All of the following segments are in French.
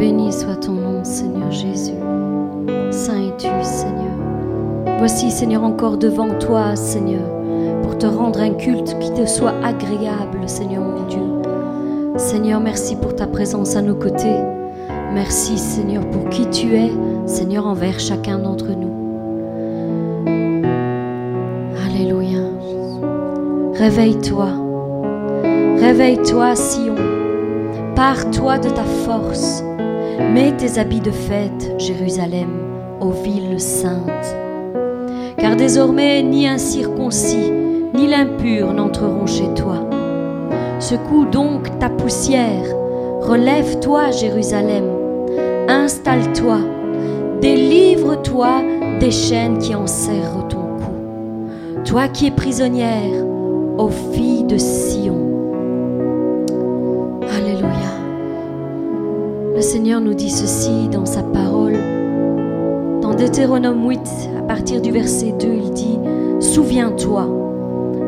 Béni soit ton nom, Seigneur Jésus. Saint es-tu, Seigneur? Voici, Seigneur, encore devant toi, Seigneur, pour te rendre un culte qui te soit agréable, Seigneur mon Dieu. Seigneur, merci pour ta présence à nos côtés. Merci, Seigneur, pour qui tu es, Seigneur, envers chacun d'entre nous. Alléluia. Réveille-toi. Réveille-toi, Sion. Pars-toi de ta force. Mets tes habits de fête, Jérusalem, ô ville sainte. Car désormais, ni un circoncis, ni l'impur n'entreront chez toi. Secoue donc ta poussière, relève-toi, Jérusalem, installe-toi, délivre-toi des chaînes qui enserrent ton cou. Toi qui es prisonnière, ô fille de Sion. Le Seigneur nous dit ceci dans sa parole. Dans Deutéronome 8, à partir du verset 2, il dit, Souviens-toi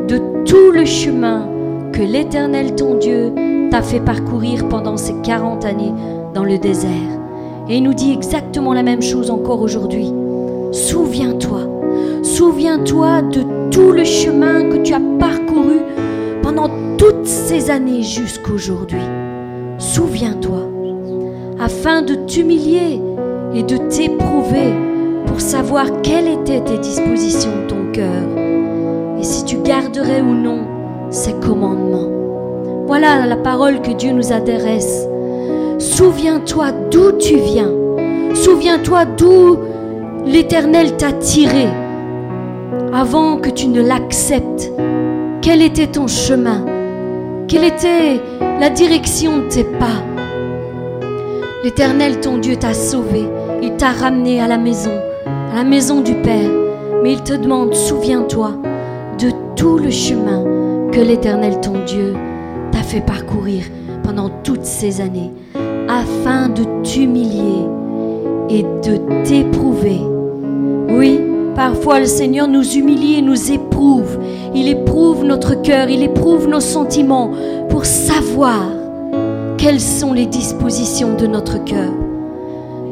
de tout le chemin que l'Éternel ton Dieu t'a fait parcourir pendant ces 40 années dans le désert. Et il nous dit exactement la même chose encore aujourd'hui. Souviens-toi, souviens-toi de tout le chemin que tu as parcouru pendant toutes ces années jusqu'aujourd'hui. Souviens-toi, afin de t'humilier et de t'éprouver pour savoir quelles étaient tes dispositions de ton cœur et si tu garderais ou non ses commandements. Voilà la parole que Dieu nous adresse. Souviens-toi d'où tu viens. Souviens-toi d'où l'Éternel t'a tiré avant que tu ne l'acceptes. Quel était ton chemin? Quelle était la direction de tes pas? L'Éternel, ton Dieu, t'a sauvé. Il t'a ramené à la maison, à la maison du Père. Mais il te demande, souviens-toi de tout le chemin que l'Éternel, ton Dieu, t'a fait parcourir pendant toutes ces années, afin de t'humilier et de t'éprouver. Oui, parfois le Seigneur nous humilie et nous éprouve. Il éprouve notre cœur, il éprouve nos sentiments pour savoir quelles sont les dispositions de notre cœur.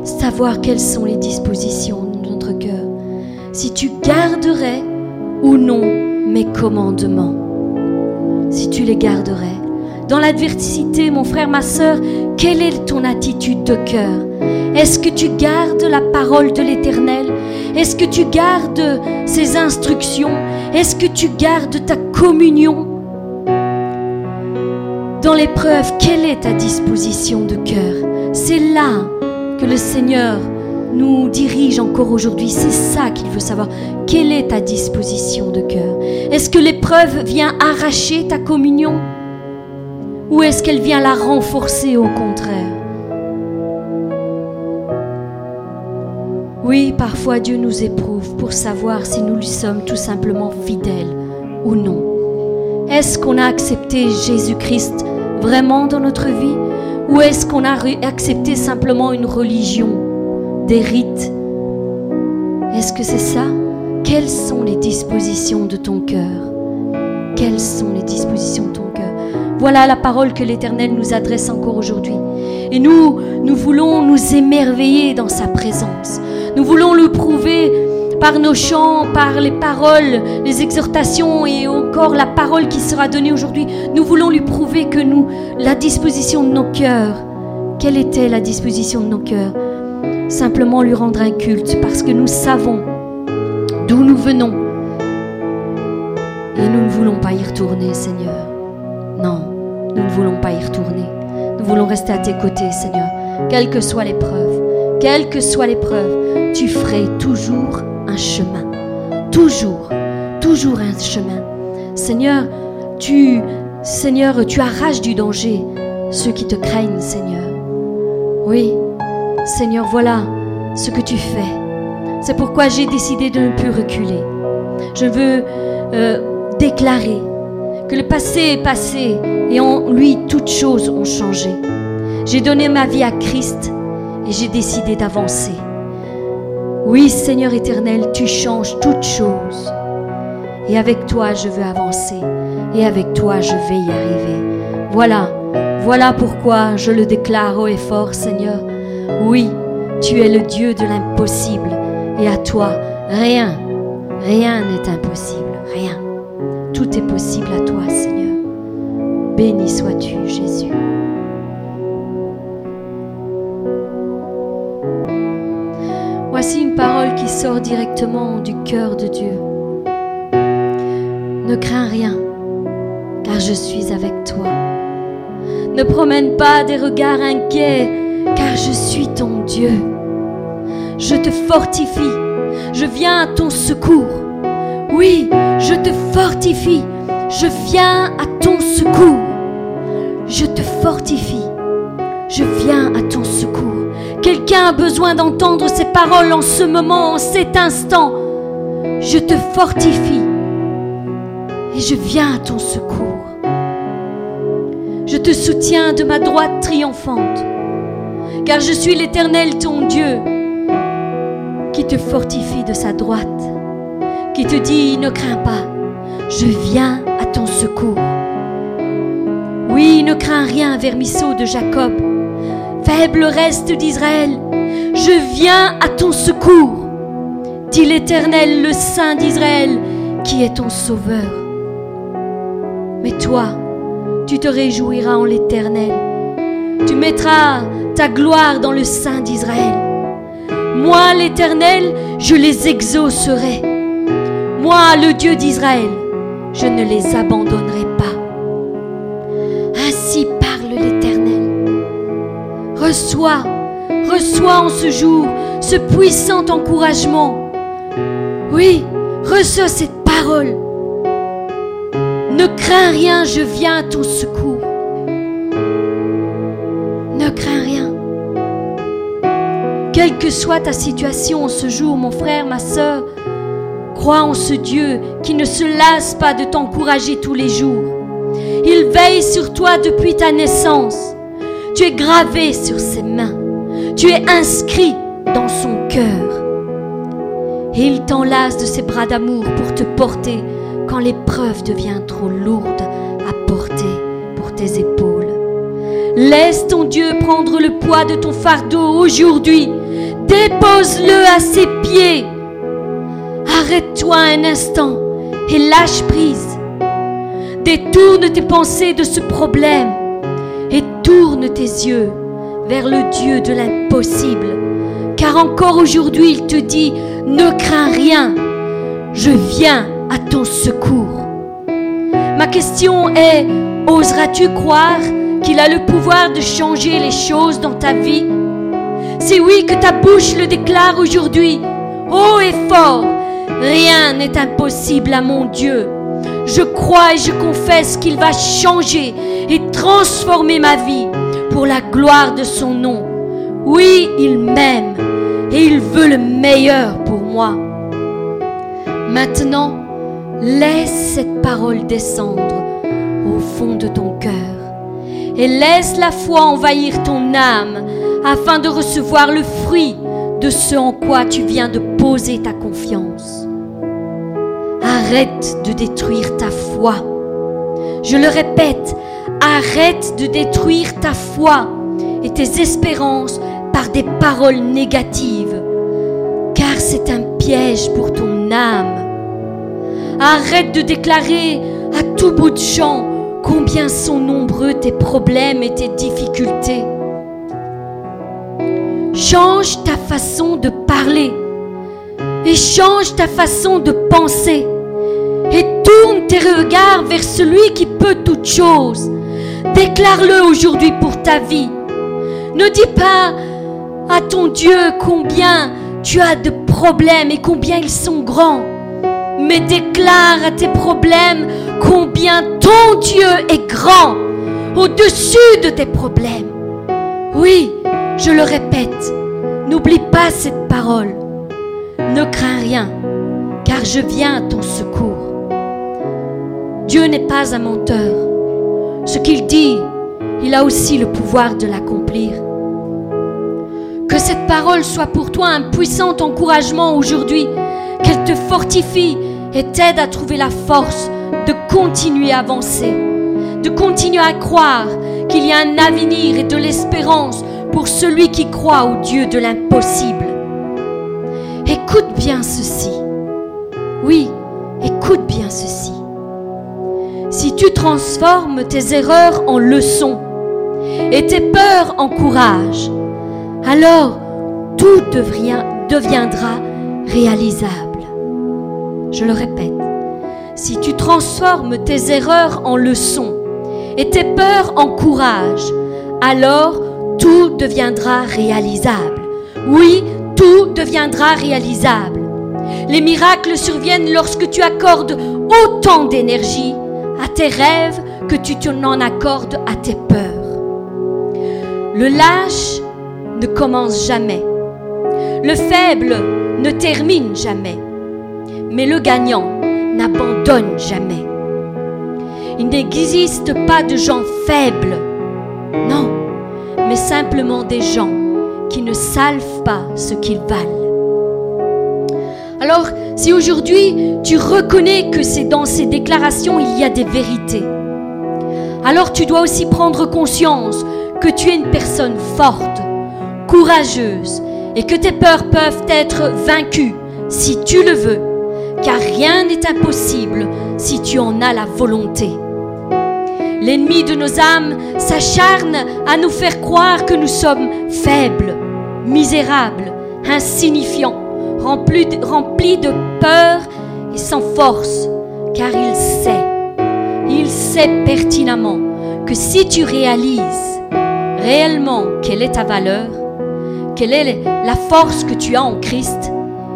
Savoir quelles sont les dispositions de notre cœur. Si tu garderais ou non mes commandements. Si tu les garderais. Dans l'adversité, mon frère, ma sœur, quelle est ton attitude de cœur? Est-ce que tu gardes la parole de l'Éternel? Est-ce que tu gardes ses instructions? Est-ce que tu gardes ta communion? L'épreuve, quelle est ta disposition de cœur? C'est là que le Seigneur nous dirige encore aujourd'hui. C'est ça qu'il veut savoir. Quelle est ta disposition de cœur? Est-ce que l'épreuve vient arracher ta communion? Ou est-ce qu'elle vient la renforcer au contraire? Oui, parfois Dieu nous éprouve pour savoir si nous lui sommes tout simplement fidèles ou non. Est-ce qu'on a accepté Jésus-Christ vraiment dans notre vie? Ou est-ce qu'on a accepté simplement une religion, des rites? Est-ce que c'est ça? Quelles sont les dispositions de ton cœur? Quelles sont les dispositions de ton cœur? Voilà la parole que l'Éternel nous adresse encore aujourd'hui. Et nous, nous voulons nous émerveiller dans sa présence. Nous voulons le prouver par nos chants, par les paroles, les exhortations et encore la parole qui sera donnée aujourd'hui. Nous voulons lui prouver que nous, la disposition de nos cœurs, quelle était la disposition de nos cœurs? Simplement lui rendre un culte parce que nous savons d'où nous venons. Et nous ne voulons pas y retourner, Seigneur. Non. Nous ne voulons pas y retourner. Nous voulons rester à tes côtés, Seigneur. Quelle que soit l'épreuve, quelle que soit l'épreuve, tu ferais toujours un chemin. Toujours, toujours un chemin. Seigneur, tu, Seigneur, tu arraches du danger ceux qui te craignent, Seigneur. Oui, Seigneur, voilà ce que tu fais. C'est pourquoi j'ai décidé de ne plus reculer. Je veux euh, déclarer que le passé est passé et en lui toutes choses ont changé. J'ai donné ma vie à Christ et j'ai décidé d'avancer. Oui, Seigneur éternel, tu changes toutes choses. Et avec toi, je veux avancer. Et avec toi, je vais y arriver. Voilà, voilà pourquoi je le déclare haut et fort, Seigneur. Oui, tu es le Dieu de l'impossible et à toi, rien, rien n'est impossible, rien. Tout est possible à toi, Seigneur. Béni sois-tu, Jésus. Voici une parole qui sort directement du cœur de Dieu. Ne crains rien, car je suis avec toi. Ne promène pas des regards inquiets, car je suis ton Dieu. Je te fortifie, je viens à ton secours. Oui, je te fortifie, je viens à ton secours. Je te fortifie, je viens à ton secours. Quelqu'un a besoin d'entendre ces paroles en ce moment, en cet instant. Je te fortifie et je viens à ton secours. Je te soutiens de ma droite triomphante, car je suis l'Éternel ton Dieu, qui te fortifie de sa droite, qui te dit, ne crains pas, je viens à ton secours. Oui, ne crains rien, vermisseau de Jacob, faible reste d'Israël, je viens à ton secours, dit l'Éternel, le Saint d'Israël, qui est ton sauveur. Mais toi, tu te réjouiras en l'Éternel. Tu mettras ta gloire dans le sein d'Israël. Moi, l'Éternel, je les exaucerai. Moi, le Dieu d'Israël, je ne les abandonnerai Reçois, reçois en ce jour ce puissant encouragement. Oui, reçois cette parole. Ne crains rien, je viens à ton secours. Ne crains rien. Quelle que soit ta situation en ce jour, mon frère, ma soeur, crois en ce Dieu qui ne se lasse pas de t'encourager tous les jours. Il veille sur toi depuis ta naissance. Tu es gravé sur ses mains. Tu es inscrit dans son cœur. Et il t'enlace de ses bras d'amour pour te porter quand l'épreuve devient trop lourde à porter pour tes épaules. Laisse ton Dieu prendre le poids de ton fardeau aujourd'hui. Dépose-le à ses pieds. Arrête-toi un instant et lâche prise. Détourne tes pensées de ce problème et tourne tes yeux vers le Dieu de l'impossible. Car encore aujourd'hui, il te dit, ne crains rien, je viens à ton secours. Ma question est, oseras-tu croire qu'il a le pouvoir de changer les choses dans ta vie? C'est oui que ta bouche le déclare aujourd'hui, haut et fort, rien n'est impossible à mon Dieu. Je crois et je confesse qu'il va changer et transformer ma vie pour la gloire de son nom. Oui, il m'aime et il veut le meilleur pour moi. Maintenant, laisse cette parole descendre au fond de ton cœur et laisse la foi envahir ton âme afin de recevoir le fruit de ce en quoi tu viens de poser ta confiance. Arrête de détruire ta foi. Je le répète, arrête de détruire ta foi et tes espérances par des paroles négatives, car c'est un piège pour ton âme. Arrête de déclarer à tout bout de champ combien sont nombreux tes problèmes et tes difficultés. Change ta façon de parler et change ta façon de penser tourne tes regards vers celui qui peut toutes choses. Déclare-le aujourd'hui pour ta vie. Ne dis pas à ton Dieu combien tu as de problèmes et combien ils sont grands, mais déclare à tes problèmes combien ton Dieu est grand au-dessus de tes problèmes. Oui, je le répète, n'oublie pas cette parole. Ne crains rien, car je viens à ton secours. Dieu n'est pas un menteur. Ce qu'il dit, il a aussi le pouvoir de l'accomplir. Que cette parole soit pour toi un puissant encouragement aujourd'hui, qu'elle te fortifie et t'aide à trouver la force de continuer à avancer, de continuer à croire qu'il y a un avenir et de l'espérance pour celui qui croit au Dieu de l'impossible. Écoute bien ceci. Oui, écoute bien ceci. Si tu transformes tes erreurs en leçons et tes peurs en courage, alors tout deviendra réalisable. Je le répète, si tu transformes tes erreurs en leçons et tes peurs en courage, alors tout deviendra réalisable. Oui, tout deviendra réalisable. Les miracles surviennent lorsque tu accordes autant d'énergie à tes rêves que tu n'en accordes à tes peurs. Le lâche ne commence jamais. Le faible ne termine jamais. Mais le gagnant n'abandonne jamais. Il n'existe pas de gens faibles. Non, mais simplement des gens qui ne salvent pas ce qu'ils valent. Alors, si aujourd'hui tu reconnais que c'est dans ces déclarations il y a des vérités, alors tu dois aussi prendre conscience que tu es une personne forte, courageuse et que tes peurs peuvent être vaincues si tu le veux, car rien n'est impossible si tu en as la volonté. L'ennemi de nos âmes s'acharne à nous faire croire que nous sommes faibles, misérables, insignifiants, remplis de peur et sans force, car il sait, il sait pertinemment que si tu réalises réellement quelle est ta valeur, quelle est la force que tu as en Christ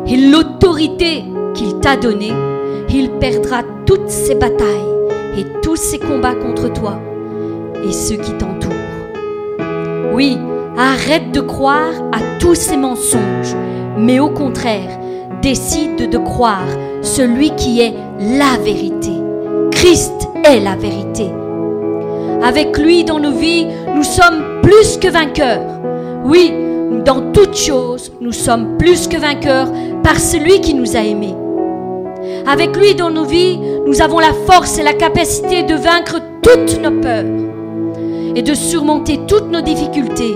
et l'autorité qu'il t'a donnée, il perdra toutes ses batailles et tous ses combats contre toi et ceux qui t'entourent. Oui, arrête de croire à tous ces mensonges, mais au contraire, décide de croire celui qui est la vérité. Christ est la vérité. Avec lui dans nos vies, nous sommes plus que vainqueurs. Oui, dans toutes choses, nous sommes plus que vainqueurs par celui qui nous a aimés. Avec lui dans nos vies, nous avons la force et la capacité de vaincre toutes nos peurs et de surmonter toutes nos difficultés,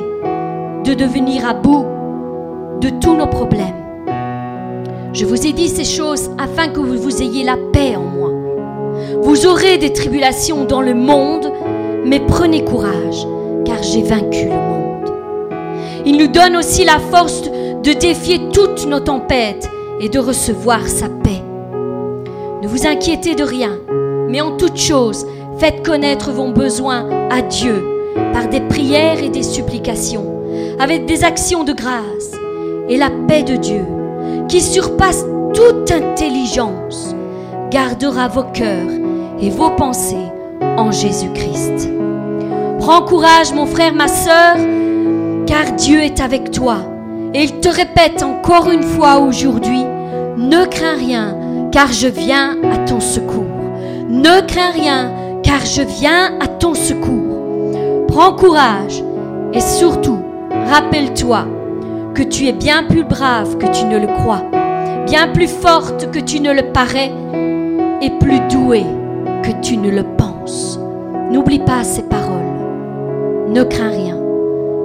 de devenir à bout de tous nos problèmes. Je vous ai dit ces choses afin que vous ayez la paix en moi. Vous aurez des tribulations dans le monde, mais prenez courage, car j'ai vaincu le monde. Il nous donne aussi la force de défier toutes nos tempêtes et de recevoir sa paix. Ne vous inquiétez de rien, mais en toute chose, faites connaître vos besoins à Dieu par des prières et des supplications, avec des actions de grâce. Et la paix de Dieu, qui surpasse toute intelligence, gardera vos cœurs et vos pensées en Jésus-Christ. Prends courage, mon frère, ma sœur, car Dieu est avec toi. Et il te répète encore une fois aujourd'hui, ne crains rien, car je viens à ton secours. Ne crains rien, car je viens à ton secours. Prends courage et surtout, rappelle-toi que tu es bien plus brave que tu ne le crois, bien plus forte que tu ne le parais et plus douée que tu ne le penses. N'oublie pas ces paroles. Ne crains rien,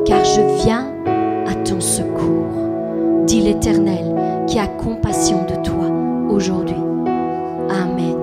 car je viens à ton secours, dit l'Éternel qui a compassion de toi aujourd'hui. Amen.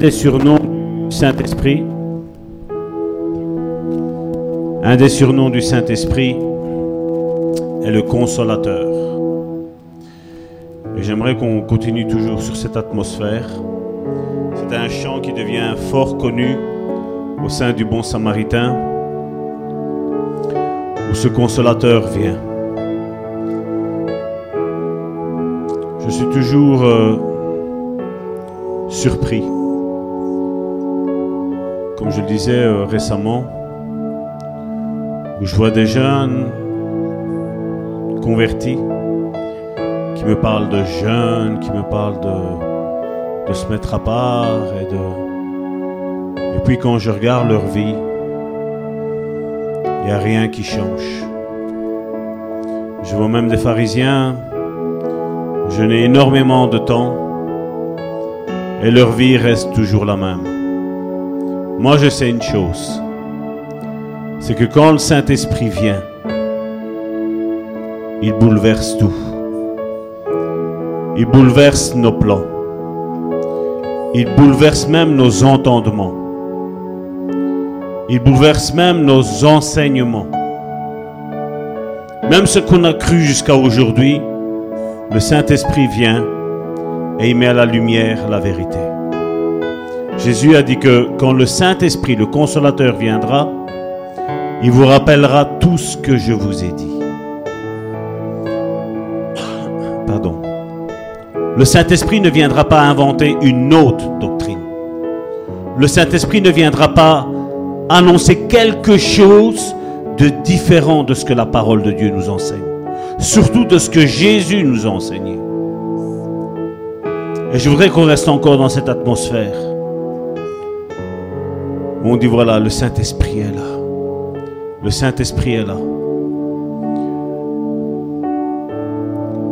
Des surnoms du Saint-Esprit, un des surnoms du Saint-Esprit est le consolateur. Et j'aimerais qu'on continue toujours sur cette atmosphère. C'est un chant qui devient fort connu au sein du bon samaritain, où ce consolateur vient. Je suis toujours euh, surpris, je le disais euh, récemment, où je vois des jeunes convertis qui me parlent de jeunes, qui me parlent de, de se mettre à part et de... Et puis quand je regarde leur vie, il n'y a rien qui change. Je vois même des pharisiens, je n'ai énormément de temps et leur vie reste toujours la même. Moi je sais une chose, c'est que quand le Saint-Esprit vient, il bouleverse tout. Il bouleverse nos plans. Il bouleverse même nos entendements. Il bouleverse même nos enseignements. Même ce qu'on a cru jusqu'à aujourd'hui, le Saint-Esprit vient et il met à la lumière la vérité. Jésus a dit que quand le Saint-Esprit, le consolateur, viendra, il vous rappellera tout ce que je vous ai dit. Pardon. Le Saint-Esprit ne viendra pas inventer une autre doctrine. Le Saint-Esprit ne viendra pas annoncer quelque chose de différent de ce que la parole de Dieu nous enseigne. Surtout de ce que Jésus nous a enseigné. Et je voudrais qu'on reste encore dans cette atmosphère. On dit voilà, le Saint-Esprit est là. Le Saint-Esprit est là.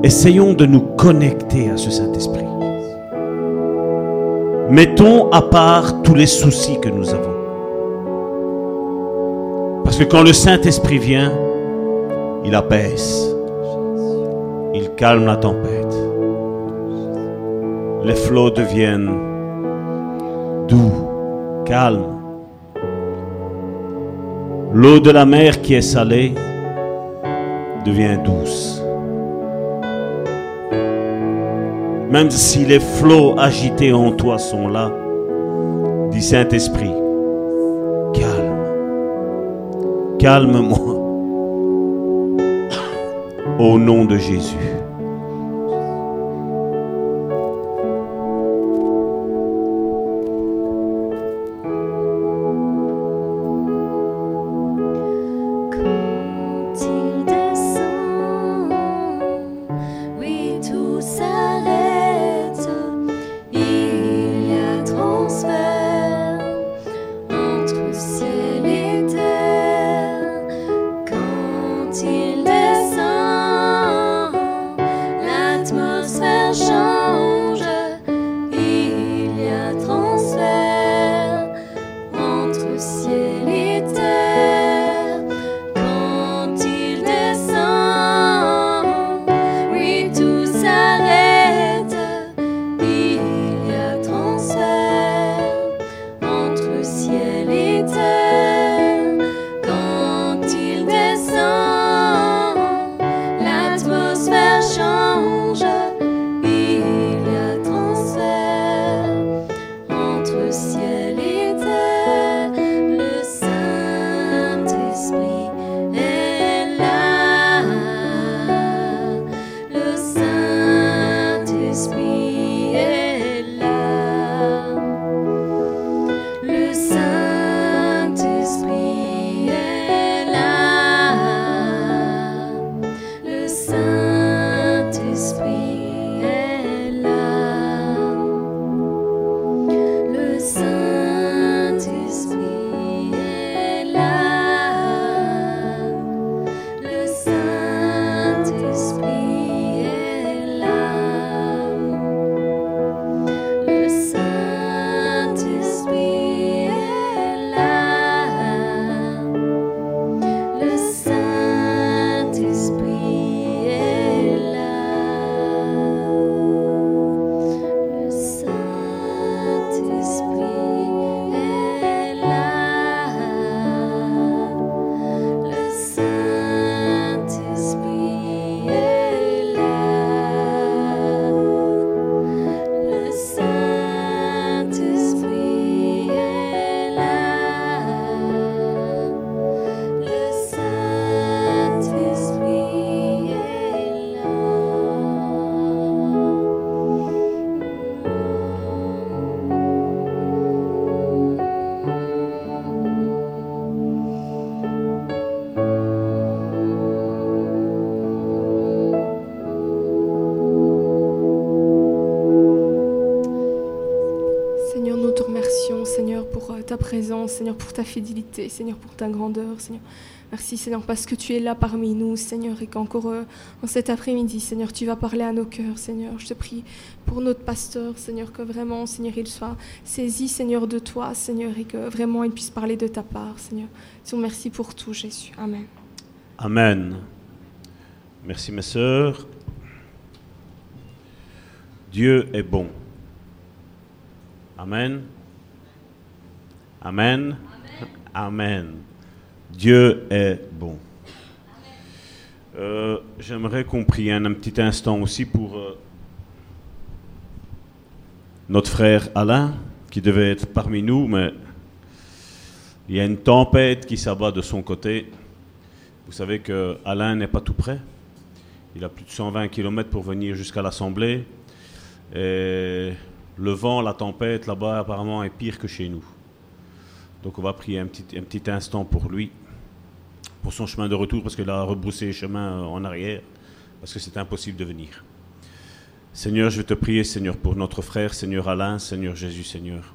Essayons de nous connecter à ce Saint-Esprit. Mettons à part tous les soucis que nous avons. Parce que quand le Saint-Esprit vient, il apaise. Il calme la tempête. Les flots deviennent doux, calmes. L'eau de la mer qui est salée devient douce. Même si les flots agités en toi sont là, dit Saint-Esprit, calme, calme-moi. Au nom de Jésus. Seigneur, pour ta fidélité, Seigneur, pour ta grandeur, Seigneur. Merci, Seigneur, parce que tu es là parmi nous, Seigneur, et qu'encore euh, en cet après-midi, Seigneur, tu vas parler à nos cœurs, Seigneur. Je te prie pour notre pasteur, Seigneur, que vraiment, Seigneur, il soit saisi, Seigneur, de toi, Seigneur, et que vraiment il puisse parler de ta part, Seigneur. Seigneur, merci pour tout, Jésus. Amen. Amen. Merci mes sœurs. Dieu est bon. Amen. Amen. Amen. Dieu est bon. Euh, J'aimerais qu'on prie un, petit instant aussi pour euh, notre frère Alain, qui devait être parmi nous, mais il y a une tempête qui s'abat de son côté. Vous savez que Alain n'est pas tout près. Il a plus de 120 km pour venir jusqu'à l'Assemblée. Et le vent, la tempête là-bas apparemment est pire que chez nous. Donc on va prier un petit, instant pour lui, pour son chemin de retour, parce qu'il a rebroussé chemin en arrière, parce que c'est impossible de venir. Seigneur, je te prie, Seigneur, pour notre frère, Seigneur Alain, Seigneur Jésus, Seigneur.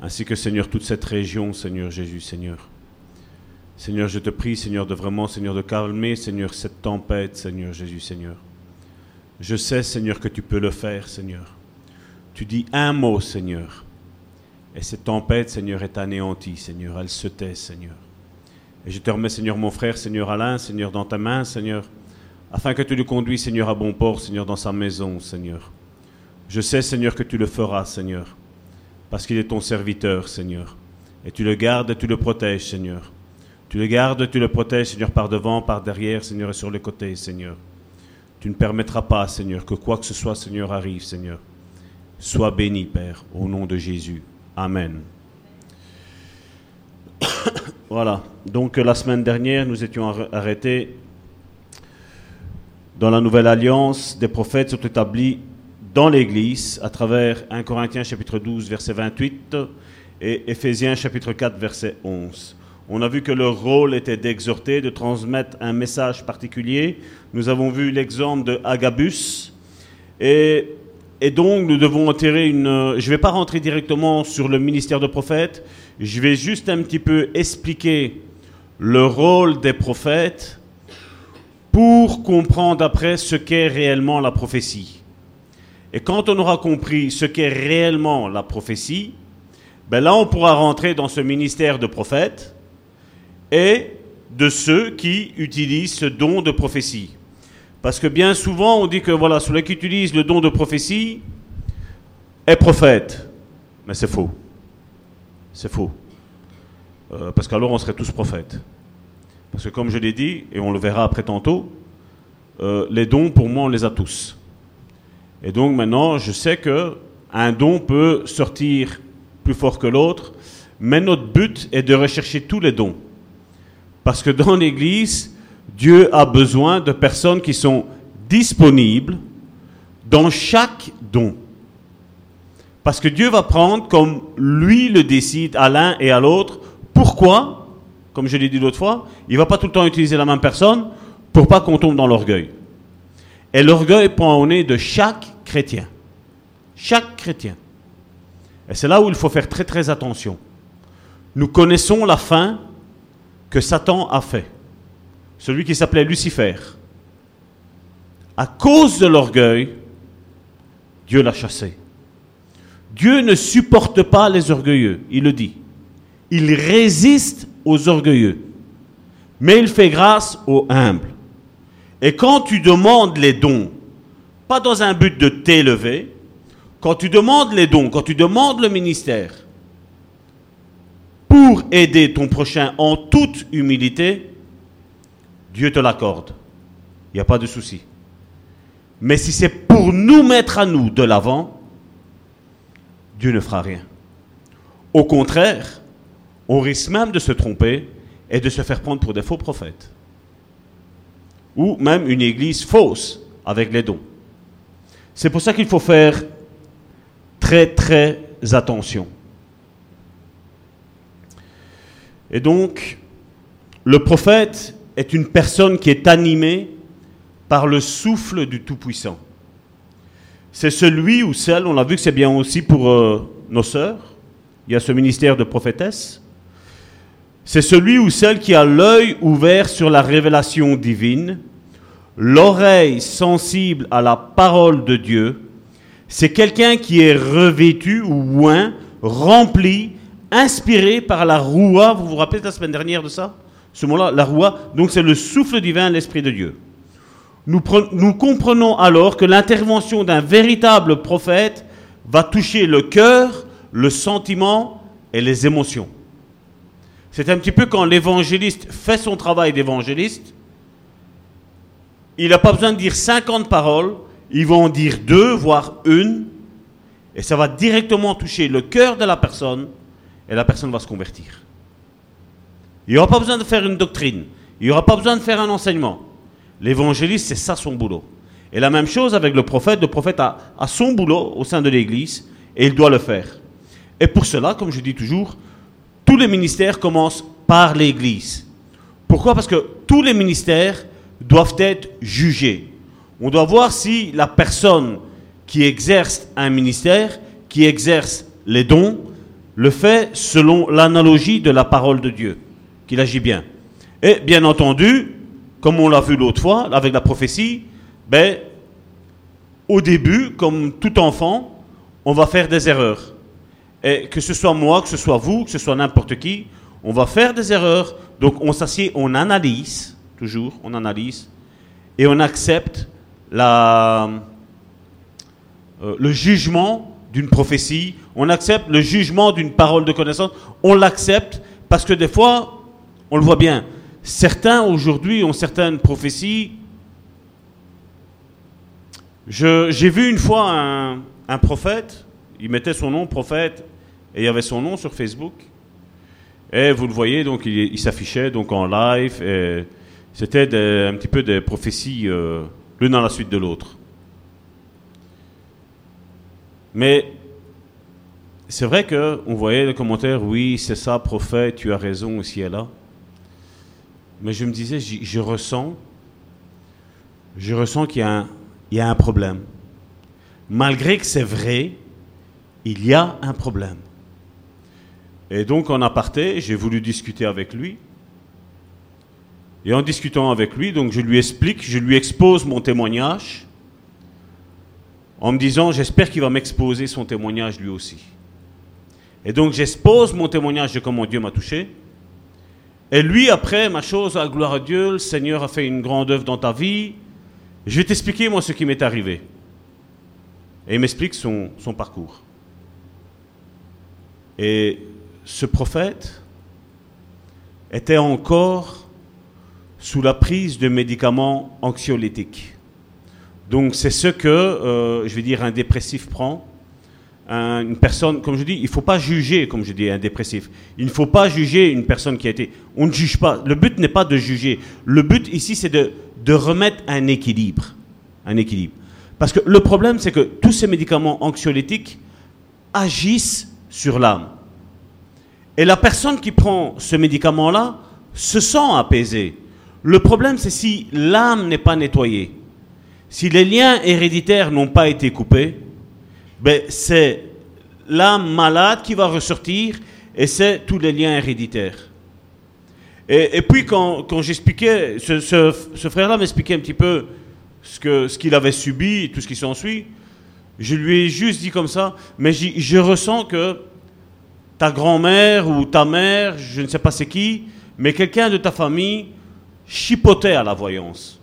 Ainsi que, Seigneur, toute cette région, Seigneur Jésus, Seigneur. Seigneur, je te prie, Seigneur, de vraiment, Seigneur, de calmer, Seigneur, cette tempête, Seigneur Jésus, Seigneur. Je sais, Seigneur, que tu peux le faire, Seigneur. Tu dis un mot, Seigneur. Et cette tempête, Seigneur, est anéantie, Seigneur. Elle se tait, Seigneur. Et je te remets, Seigneur, mon frère, Seigneur Alain, Seigneur, dans ta main, Seigneur, afin que tu le conduis, Seigneur, à bon port, Seigneur, dans sa maison, Seigneur. Je sais, Seigneur, que tu le feras, Seigneur, parce qu'il est ton serviteur, Seigneur. Et tu le gardes et tu le protèges, Seigneur. Tu le gardes, tu le protèges, Seigneur, par devant, par derrière, Seigneur, et sur les côtés, Seigneur. Tu ne permettras pas, Seigneur, que quoi que ce soit, Seigneur, arrive, Seigneur. Sois béni, Père, au nom de Jésus. Amen. voilà. Donc la semaine dernière, nous étions arrêtés dans la nouvelle alliance. Des prophètes sont établis dans l'Église à travers 1 Corinthiens chapitre 12 verset 28 et Éphésiens chapitre 4 verset 11. On a vu que leur rôle était d'exhorter, de transmettre un message particulier. Nous avons vu l'exemple de Agabus. Et, et, donc, nous devons enterrer une... Je ne vais pas rentrer directement sur le ministère de prophète. Je vais juste un petit peu expliquer le rôle des prophètes pour comprendre après ce qu'est réellement la prophétie. Et quand on aura compris ce qu'est réellement la prophétie, ben là, on pourra rentrer dans ce ministère de prophète et de ceux qui utilisent ce don de prophétie. Parce que bien souvent, on dit que voilà, celui qui utilise le don de prophétie est prophète. Mais c'est faux. C'est faux. Euh, parce qu'alors on serait tous prophètes. Parce que comme je l'ai dit, et on le verra après tantôt, euh, les dons, pour moi, on les a tous. Et donc maintenant, je sais que un don peut sortir plus fort que l'autre, mais notre but est de rechercher tous les dons. Parce que dans l'Église, Dieu a besoin de personnes qui sont disponibles dans chaque don. Parce que Dieu va prendre comme lui le décide à l'un et à l'autre. Pourquoi? Comme je l'ai dit l'autre fois, il ne va pas tout le temps utiliser la même personne pour pas qu'on tombe dans l'orgueil. Et l'orgueil prend au nez de chaque chrétien. Chaque chrétien. Et c'est là où il faut faire très très attention. Nous connaissons la fin que Satan a fait, celui qui s'appelait Lucifer, à cause de l'orgueil, Dieu l'a chassé. Dieu ne supporte pas les orgueilleux, il le dit. Il résiste aux orgueilleux, mais il fait grâce aux humbles. Et quand tu demandes les dons, pas dans un but de t'élever, quand tu demandes les dons, quand tu demandes le ministère, pour aider ton prochain en toute humilité, Dieu te l'accorde. Il n'y a pas de souci. Mais si c'est pour nous mettre à nous de l'avant, Dieu ne fera rien. Au contraire, on risque même de se tromper et de se faire prendre pour des faux prophètes. Ou même une église fausse avec les dons. C'est pour ça qu'il faut faire très très attention. Et donc, le prophète est une personne qui est animée par le souffle du Tout-Puissant. C'est celui ou celle, on l'a vu que c'est bien aussi pour euh, nos sœurs. Il y a ce ministère de prophétesse. C'est celui ou celle qui a l'œil ouvert sur la révélation divine, l'oreille sensible à la parole de Dieu. C'est quelqu'un qui est revêtu ou oint, rempli, inspiré par la roua. Vous vous rappelez la semaine dernière de ça? Ce mot-là, la roua. Donc c'est le souffle divin, l'Esprit de Dieu. Nous, nous comprenons alors que l'intervention d'un véritable prophète va toucher le cœur, le sentiment et les émotions. C'est un petit peu quand l'évangéliste fait son travail d'évangéliste, il n'a pas besoin de dire 50 paroles, il va en dire deux, voire une, et ça va directement toucher le cœur de la personne, et la personne va se convertir. Il n'y aura pas besoin de faire une doctrine, il n'y aura pas besoin de faire un enseignement. L'évangéliste, c'est ça son boulot. Et la même chose avec le prophète, le prophète a, son boulot au sein de l'Église, et il doit le faire. Et pour cela, comme je dis toujours, tous les ministères commencent par l'Église. Pourquoi? Parce que tous les ministères doivent être jugés. On doit voir si la personne qui exerce un ministère, qui exerce les dons, le fait selon l'analogie de la parole de Dieu, qu'il agit bien. Et bien entendu, comme on l'a vu l'autre fois avec la prophétie, ben, au début, comme tout enfant, on va faire des erreurs. Et que ce soit moi, que ce soit vous, que ce soit n'importe qui, on va faire des erreurs. Donc on s'assied, on analyse, toujours, on analyse, et on accepte euh, le jugement d'une prophétie, on accepte le jugement d'une parole de connaissance, on l'accepte parce que des fois, on le voit bien, certains aujourd'hui ont certaines prophéties. J'ai vu une fois un, un prophète, il mettait son nom prophète et il y avait son nom sur Facebook. Et vous le voyez, donc il, s'affichait donc en live. C'était un petit peu des prophéties euh, l'une dans la suite de l'autre. Mais c'est vrai qu'on voyait les commentaires, oui, c'est ça, prophète, tu as raison ici et là. Mais je me disais, je, ressens, qu'il y, y a un problème. Malgré que c'est vrai, il y a un problème. Et donc en aparté, j'ai voulu discuter avec lui. Et en discutant avec lui, donc je lui explique, je lui expose mon témoignage, en me disant, j'espère qu'il va m'exposer son témoignage lui aussi. Et donc j'expose mon témoignage de comment Dieu m'a touché. Et lui, après, ma chose, à gloire à Dieu, le Seigneur a fait une grande œuvre dans ta vie. Je vais t'expliquer, moi, ce qui m'est arrivé. Et il m'explique son, parcours. Et ce prophète était encore sous la prise de médicaments anxiolytiques. Donc c'est ce que, euh, je vais dire, un dépressif prend. Une personne, comme je dis, il ne faut pas juger, comme je dis, un dépressif. Il ne faut pas juger une personne qui a été... On ne juge pas. Le but n'est pas de juger. Le but ici, c'est de, de remettre un équilibre. Un équilibre. Parce que le problème, c'est que tous ces médicaments anxiolytiques agissent sur l'âme. Et la personne qui prend ce médicament-là se sent apaisée. Le problème, c'est si l'âme n'est pas nettoyée. Si les liens héréditaires n'ont pas été coupés, ben c'est l'âme malade qui va ressortir et c'est tous les liens héréditaires. Et, puis quand, j'expliquais, ce, frère-là m'expliquait un petit peu ce qu'il ce qu'il avait subi et tout ce qui s'ensuit, je lui ai juste dit comme ça, mais je ressens que ta grand-mère ou ta mère, je ne sais pas c'est qui, mais quelqu'un de ta famille chipotait à la voyance.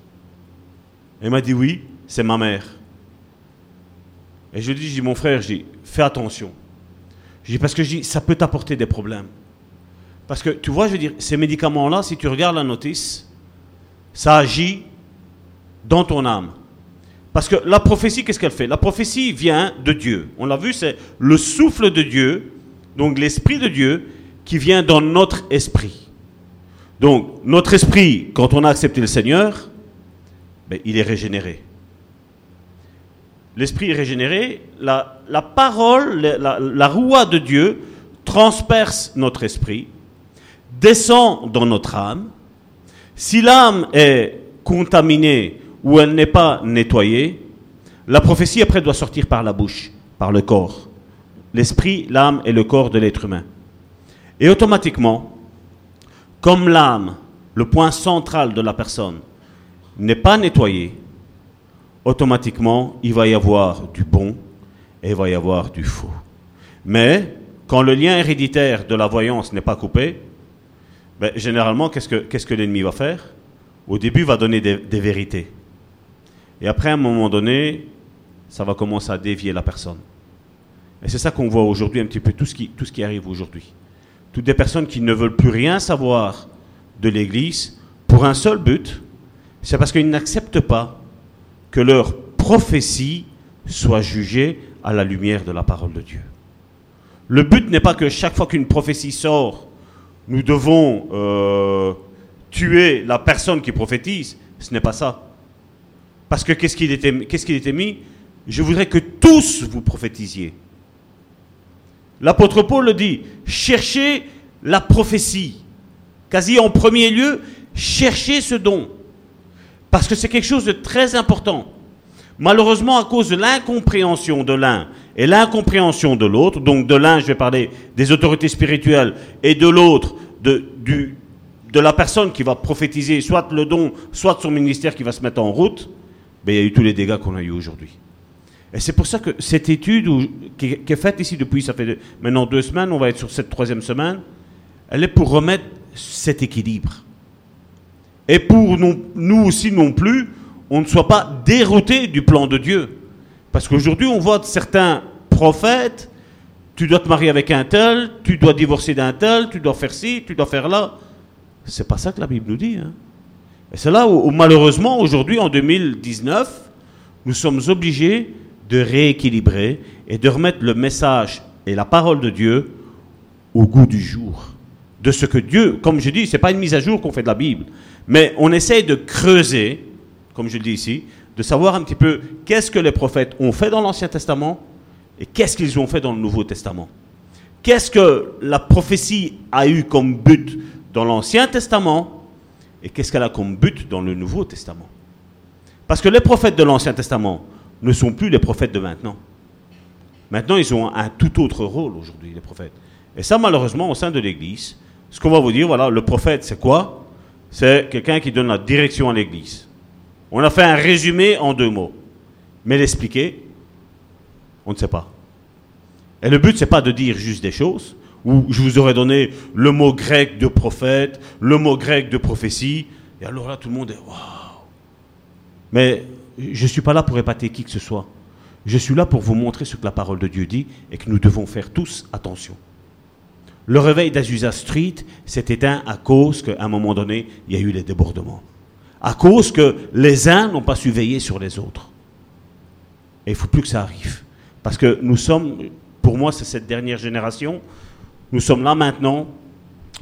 Elle m'a dit oui, c'est ma mère. Et je lui dis, mon frère, fais attention. Je parce que je dis, ça peut t'apporter des problèmes. Parce que tu vois, je veux dire, ces médicaments-là, si tu regardes la notice, ça agit dans ton âme. Parce que la prophétie, qu'est-ce qu'elle fait? La prophétie vient de Dieu. On l'a vu, c'est le souffle de Dieu donc l'Esprit de Dieu qui vient dans notre esprit. Donc notre esprit, quand on a accepté le Seigneur, ben, il est régénéré. L'esprit est régénéré, la, parole, la, la roue de Dieu transperce notre esprit, descend dans notre âme. Si l'âme est contaminée ou elle n'est pas nettoyée, la prophétie après doit sortir par la bouche, par le corps l'esprit, l'âme et le corps de l'être humain. Et automatiquement, comme l'âme, le point central de la personne, n'est pas nettoyé, automatiquement, il va y avoir du bon et il va y avoir du faux. Mais quand le lien héréditaire de la voyance n'est pas coupé, ben, généralement, qu'est-ce que, l'ennemi va faire? Au début, il va donner des, des vérités. Et après, à un moment donné, ça va commencer à dévier la personne. Et c'est ça qu'on voit aujourd'hui, un petit peu tout ce qui, tout ce qui arrive aujourd'hui. Toutes des personnes qui ne veulent plus rien savoir de l'Église pour un seul but, c'est parce qu'ils n'acceptent pas que leur prophétie soit jugée à la lumière de la parole de Dieu. Le but n'est pas que chaque fois qu'une prophétie sort, nous devons euh, tuer la personne qui prophétise. Ce n'est pas ça. Parce que qu'est-ce qu'il était, qu'est-ce qu'il était mis? Je voudrais que tous vous prophétisiez. L'apôtre Paul le dit, cherchez la prophétie. Quasi en premier lieu, cherchez ce don. Parce que c'est quelque chose de très important. Malheureusement, à cause de l'incompréhension de l'un et l'incompréhension de l'autre, donc de l'un, je vais parler des autorités spirituelles, et de l'autre, de, la personne qui va prophétiser, soit le don, soit son ministère qui va se mettre en route, ben, il y a eu tous les dégâts qu'on a eu aujourd'hui. Et c'est pour ça que cette étude qui, est faite ici depuis, ça fait maintenant deux semaines, on va être sur cette troisième semaine, elle est pour remettre cet équilibre. Et pour nous aussi non plus, on ne soit pas dérouté du plan de Dieu. Parce qu'aujourd'hui, on voit certains prophètes, tu dois te marier avec un tel, tu dois divorcer d'un tel, tu dois faire ci, tu dois faire là. C'est pas ça que la Bible nous dit. Hein. Et c'est là où, malheureusement, aujourd'hui, en 2019, nous sommes obligés de rééquilibrer et de remettre le message et la parole de Dieu au goût du jour. De ce que Dieu, comme je dis, ce n'est pas une mise à jour qu'on fait de la Bible, mais on essaye de creuser comme je le dis ici, de savoir un petit peu qu'est-ce que les prophètes ont fait dans l'Ancien Testament et qu'est-ce qu'ils ont fait dans le Nouveau Testament. Qu'est-ce que la prophétie a eu comme but dans l'Ancien Testament et qu'est-ce qu'elle a comme but dans le Nouveau Testament. Parce que les prophètes de l'Ancien Testament ne sont plus les prophètes de maintenant. Maintenant, ils ont un tout autre rôle aujourd'hui, les prophètes. Et ça, malheureusement, au sein de l'Église, ce qu'on va vous dire, voilà, le prophète, c'est quoi? C'est quelqu'un qui donne la direction à l'Église. On a fait un résumé en deux mots. Mais l'expliquer, on ne sait pas. Et le but, c'est pas de dire juste des choses, où je vous aurais donné le mot grec de prophète, le mot grec de prophétie, et alors là, tout le monde est waouh. Mais je ne suis pas là pour épater qui que ce soit. Je suis là pour vous montrer ce que la parole de Dieu dit et que nous devons faire tous attention. Le réveil d'Azusa Street s'est éteint à cause qu'à un moment donné, il y a eu les débordements à cause que les uns n'ont pas su veiller sur les autres. Et il ne faut plus que ça arrive. Parce que nous sommes, pour moi, c'est cette dernière génération, nous sommes là maintenant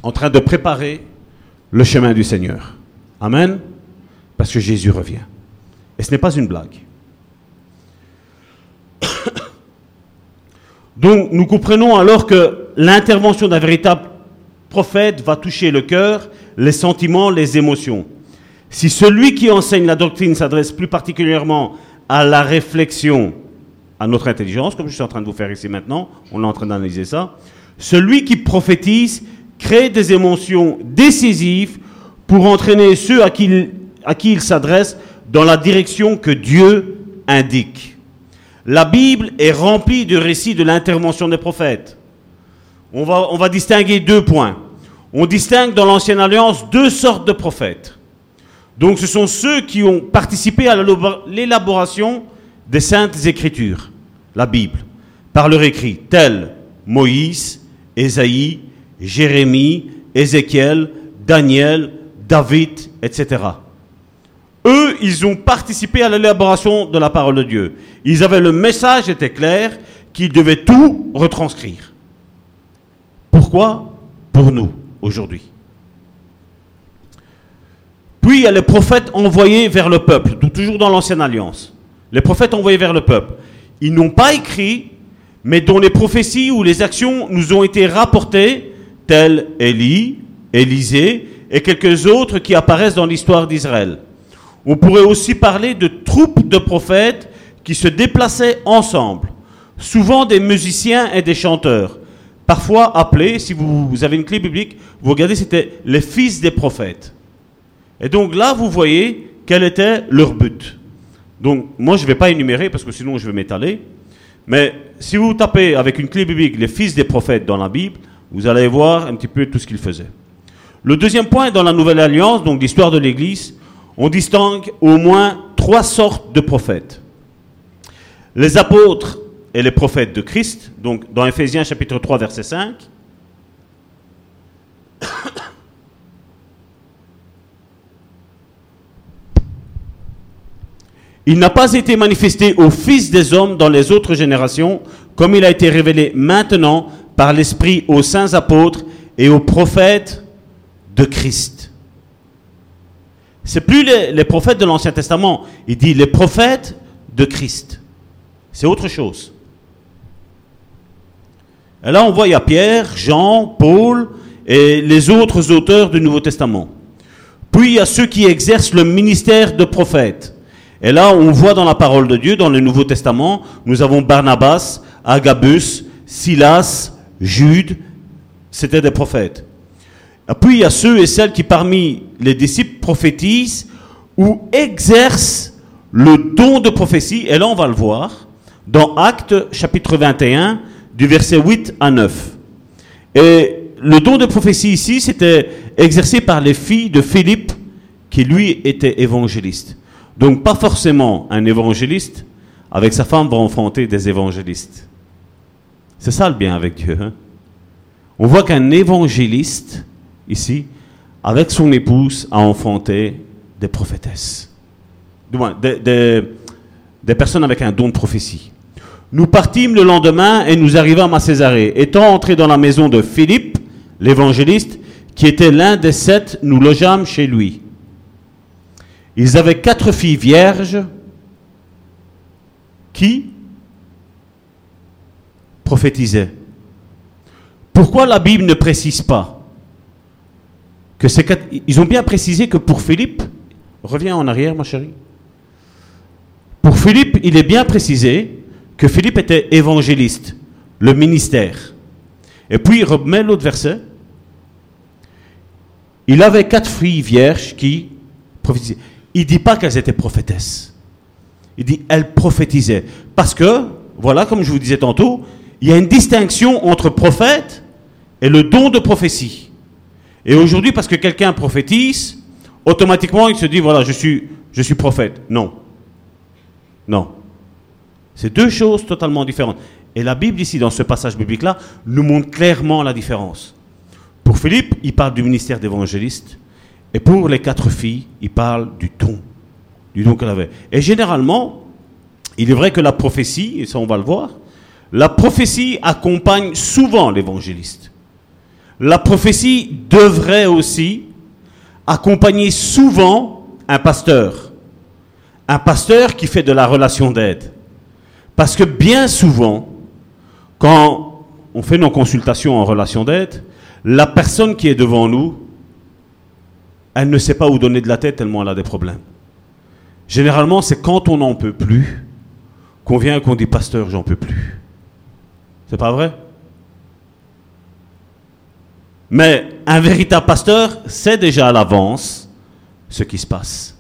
en train de préparer le chemin du Seigneur. Amen. Parce que Jésus revient. Et ce n'est pas une blague. Donc nous comprenons alors que l'intervention d'un véritable prophète va toucher le cœur, les sentiments, les émotions. Si celui qui enseigne la doctrine s'adresse plus particulièrement à la réflexion, à notre intelligence, comme je suis en train de vous faire ici maintenant, on est en train d'analyser ça, celui qui prophétise crée des émotions décisives pour entraîner ceux à qui, qui il s'adresse dans la direction que Dieu indique. La Bible est remplie de récits de l'intervention des prophètes. On va, distinguer deux points. On distingue dans l'Ancienne Alliance deux sortes de prophètes. Donc ce sont ceux qui ont participé à l'élaboration des saintes écritures, la Bible, par leur écrit, tels Moïse, Ésaïe, Jérémie, Ézéchiel, Daniel, David, etc. Eux, ils ont participé à l'élaboration de la parole de Dieu. Ils avaient le message était clair qu'ils devaient tout retranscrire. Pourquoi? Pour nous, aujourd'hui. Puis il y a les prophètes envoyés vers le peuple, toujours dans l'ancienne alliance. Les prophètes envoyés vers le peuple. Ils n'ont pas écrit, mais dont les prophéties ou les actions nous ont été rapportées, tels Élie, Élisée et quelques autres qui apparaissent dans l'histoire d'Israël. On pourrait aussi parler de troupes de prophètes qui se déplaçaient ensemble. souvent des musiciens et des chanteurs, parfois appelés, si vous, avez une clé biblique, vous regardez, c'était les fils des prophètes. Et donc là, vous voyez quel était leur but. Donc moi, je ne vais pas énumérer parce que sinon je vais m'étaler. Mais si vous tapez avec une clé biblique les fils des prophètes dans la Bible, vous allez voir un petit peu tout ce qu'ils faisaient. Le deuxième point, dans la Nouvelle Alliance, donc l'histoire de l'Église, on distingue au moins trois sortes de prophètes. Les apôtres et les prophètes de Christ, donc dans Ephésiens chapitre 3 verset 5. Il n'a pas été manifesté aux fils des hommes dans les autres générations, comme il a été révélé maintenant par l'Esprit aux saints apôtres et aux prophètes de Christ. C'est plus les, prophètes de l'Ancien Testament, il dit les prophètes de Christ. C'est autre chose. Et là, on voit, il y a Pierre, Jean, Paul et les autres auteurs du Nouveau Testament. Puis, il y a ceux qui exercent le ministère de prophète. Et là, on voit dans la parole de Dieu, dans le Nouveau Testament, nous avons Barnabas, Agabus, Silas, Jude, c'était des prophètes. Puis, il y a ceux et celles qui, parmi les disciples, prophétisent ou exercent le don de prophétie. Et là, on va le voir dans Actes chapitre 21, du verset 8 à 9. Et le don de prophétie ici, c'était exercé par les filles de Philippe, qui lui était évangéliste. Donc pas forcément un évangéliste, avec sa femme va enfanter des évangélistes. C'est ça le bien avec Dieu. Hein. On voit qu'un évangéliste, ici, avec son épouse, a enfanté des prophétesses. Du moins, des, personnes avec un don de prophétie. Nous partîmes le lendemain et nous arrivâmes à Césarée. Étant entrés dans la maison de Philippe, l'évangéliste, qui était l'un des sept, nous logeâmes chez lui. Ils avaient quatre filles vierges qui prophétisaient. Pourquoi la Bible ne précise pas que. Ils ont bien précisé que pour Philippe, reviens en arrière ma chérie, pour Philippe, il est bien précisé que Philippe était évangéliste, le ministère. Et puis il remet l'autre verset. Il avait quatre filles vierges qui prophétisaient. Il dit pas qu'elles étaient prophétesses. Il dit elles prophétisaient. Parce que, voilà, comme je vous disais tantôt, il y a une distinction entre prophète et le don de prophétie. Et aujourd'hui, parce que quelqu'un prophétise, automatiquement il se dit, voilà, je suis, prophète. Non. Non. C'est deux choses totalement différentes. Et la Bible ici, dans ce passage biblique-là, nous montre clairement la différence. Pour Philippe, il parle du ministère d'évangéliste. Et pour les quatre filles, il parle du don. Du don qu'elle avait. Et généralement, il est vrai que la prophétie, et ça on va le voir, la prophétie accompagne souvent l'évangéliste. La prophétie devrait aussi accompagner souvent un pasteur. Un pasteur qui fait de la relation d'aide. Parce que bien souvent, quand on fait nos consultations en relation d'aide, la personne qui est devant nous, elle ne sait pas où donner de la tête tellement elle a des problèmes. Généralement, c'est quand on n'en peut plus qu'on vient et qu'on dit Pasteur, j'en peux plus. C'est pas vrai? Mais un véritable pasteur sait déjà à l'avance ce qui se passe.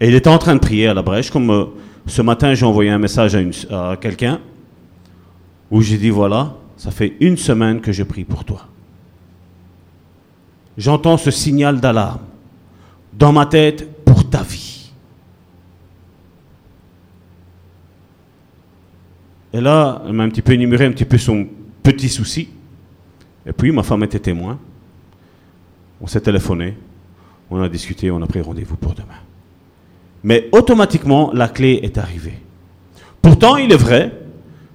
Et il est en train de prier à la brèche, comme euh, ce matin, j'ai envoyé un message à, à quelqu'un où j'ai dit, voilà, ça fait une semaine que je prie pour toi. J'entends ce signal d'alarme dans ma tête pour ta vie. Et là, elle m'a un petit peu énuméré un petit peu son petit souci. Et puis, ma femme était témoin. On s'est téléphoné, on a discuté, on a pris rendez-vous pour demain mais automatiquement la clé est arrivée. Pourtant, il est vrai,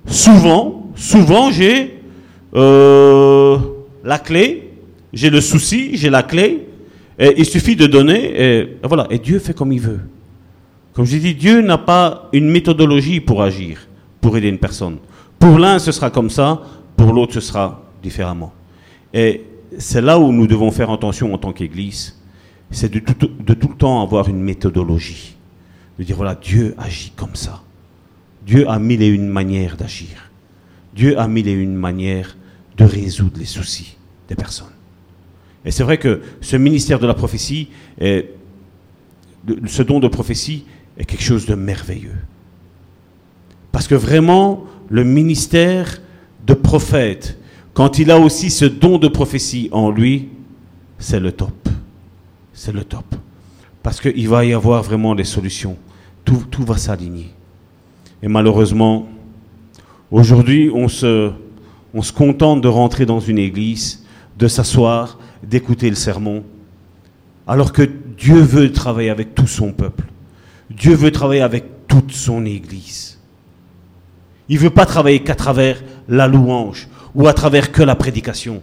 souvent, souvent j'ai euh, la clé, j'ai le souci, j'ai la clé, et il suffit de donner, et voilà, et Dieu fait comme il veut. Comme je dis, Dieu n'a pas une méthodologie pour agir, pour aider une personne. Pour l'un, ce sera comme ça, pour l'autre, ce sera différemment. Et c'est là où nous devons faire attention en tant qu'Église, c'est de tout le temps avoir une méthodologie de dire voilà, Dieu agit comme ça. Dieu a mille et une manières d'agir. Dieu a mille et une manières de résoudre les soucis des personnes. Et c'est vrai que ce ministère de la prophétie, ce don de prophétie est quelque chose de merveilleux. Parce que vraiment, le ministère de prophète, quand il a aussi ce don de prophétie en lui, c'est le top. C'est le top. Parce qu'il va y avoir vraiment des solutions. Tout, va s'aligner. Et malheureusement, aujourd'hui, on se, on se contente de rentrer dans une église, de s'asseoir, d'écouter le sermon, alors que Dieu veut travailler avec tout son peuple. Dieu veut travailler avec toute son église. Il ne veut pas travailler qu'à travers la louange ou à travers que la prédication.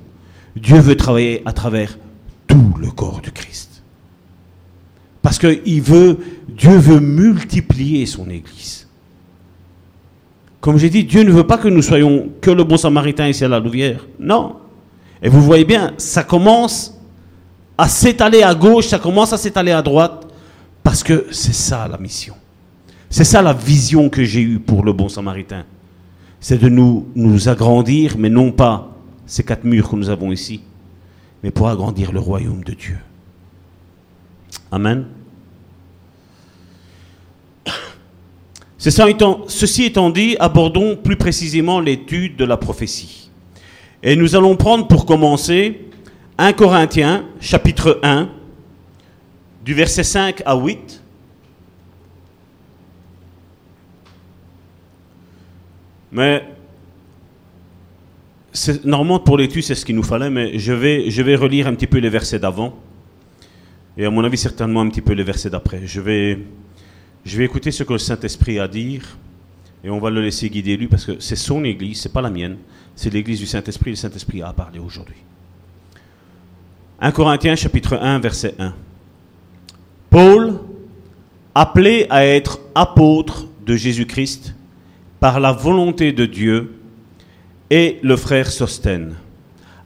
Dieu veut travailler à travers tout le corps du Christ. Parce que il veut, Dieu veut multiplier son Église. Comme j'ai dit, Dieu ne veut pas que nous soyons que le bon samaritain ici à la Louvière. Non. Et vous voyez bien, ça commence à s'étaler à gauche, ça commence à s'étaler à droite, parce que c'est ça la mission. C'est ça la vision que j'ai eue pour le bon samaritain. C'est de nous, agrandir, mais non pas ces quatre murs que nous avons ici, mais pour agrandir le royaume de Dieu. Amen. ceci étant dit, abordons plus précisément l'étude de la prophétie. Et nous allons prendre pour commencer 1 Corinthiens chapitre 1, du verset 5 à 8. Mais normalement pour l'étude c'est ce qu'il nous fallait, mais je vais, je vais relire un petit peu les versets d'avant. Et à mon avis certainement un petit peu les versets d'après. Je vais, je vais écouter ce que le Saint-Esprit a à dire. Et on va le laisser guider lui parce que c'est son église, c'est pas la mienne. C'est l'église du Saint-Esprit. Le Saint-Esprit a à parler aujourd'hui. 1 Corinthiens chapitre 1 verset 1. Paul, appelé à être apôtre de Jésus-Christ, par la volonté de Dieu, et le frère Sostène,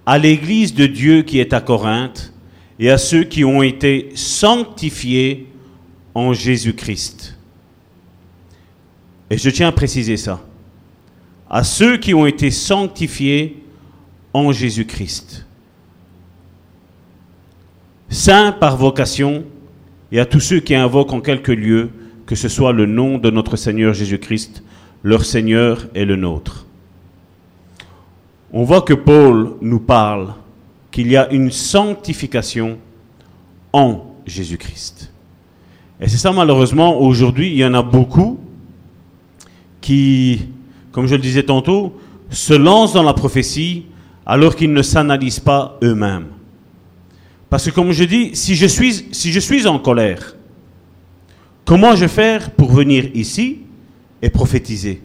à l'église de Dieu qui est à Corinthe, et à ceux qui ont été sanctifiés en Jésus-Christ. Et je tiens à préciser ça. À ceux qui ont été sanctifiés en Jésus-Christ. Saints par vocation, et à tous ceux qui invoquent en quelque lieu que ce soit le nom de notre Seigneur Jésus-Christ leur Seigneur est le nôtre. On voit que Paul nous parle qu'il y a une sanctification en Jésus-Christ. Et c'est ça malheureusement, aujourd'hui, il y en a beaucoup qui, comme je le disais tantôt, se lancent dans la prophétie alors qu'ils ne s'analysent pas eux-mêmes. Parce que comme je dis, si je suis, si je suis en colère, comment je vais faire pour venir ici et prophétiser.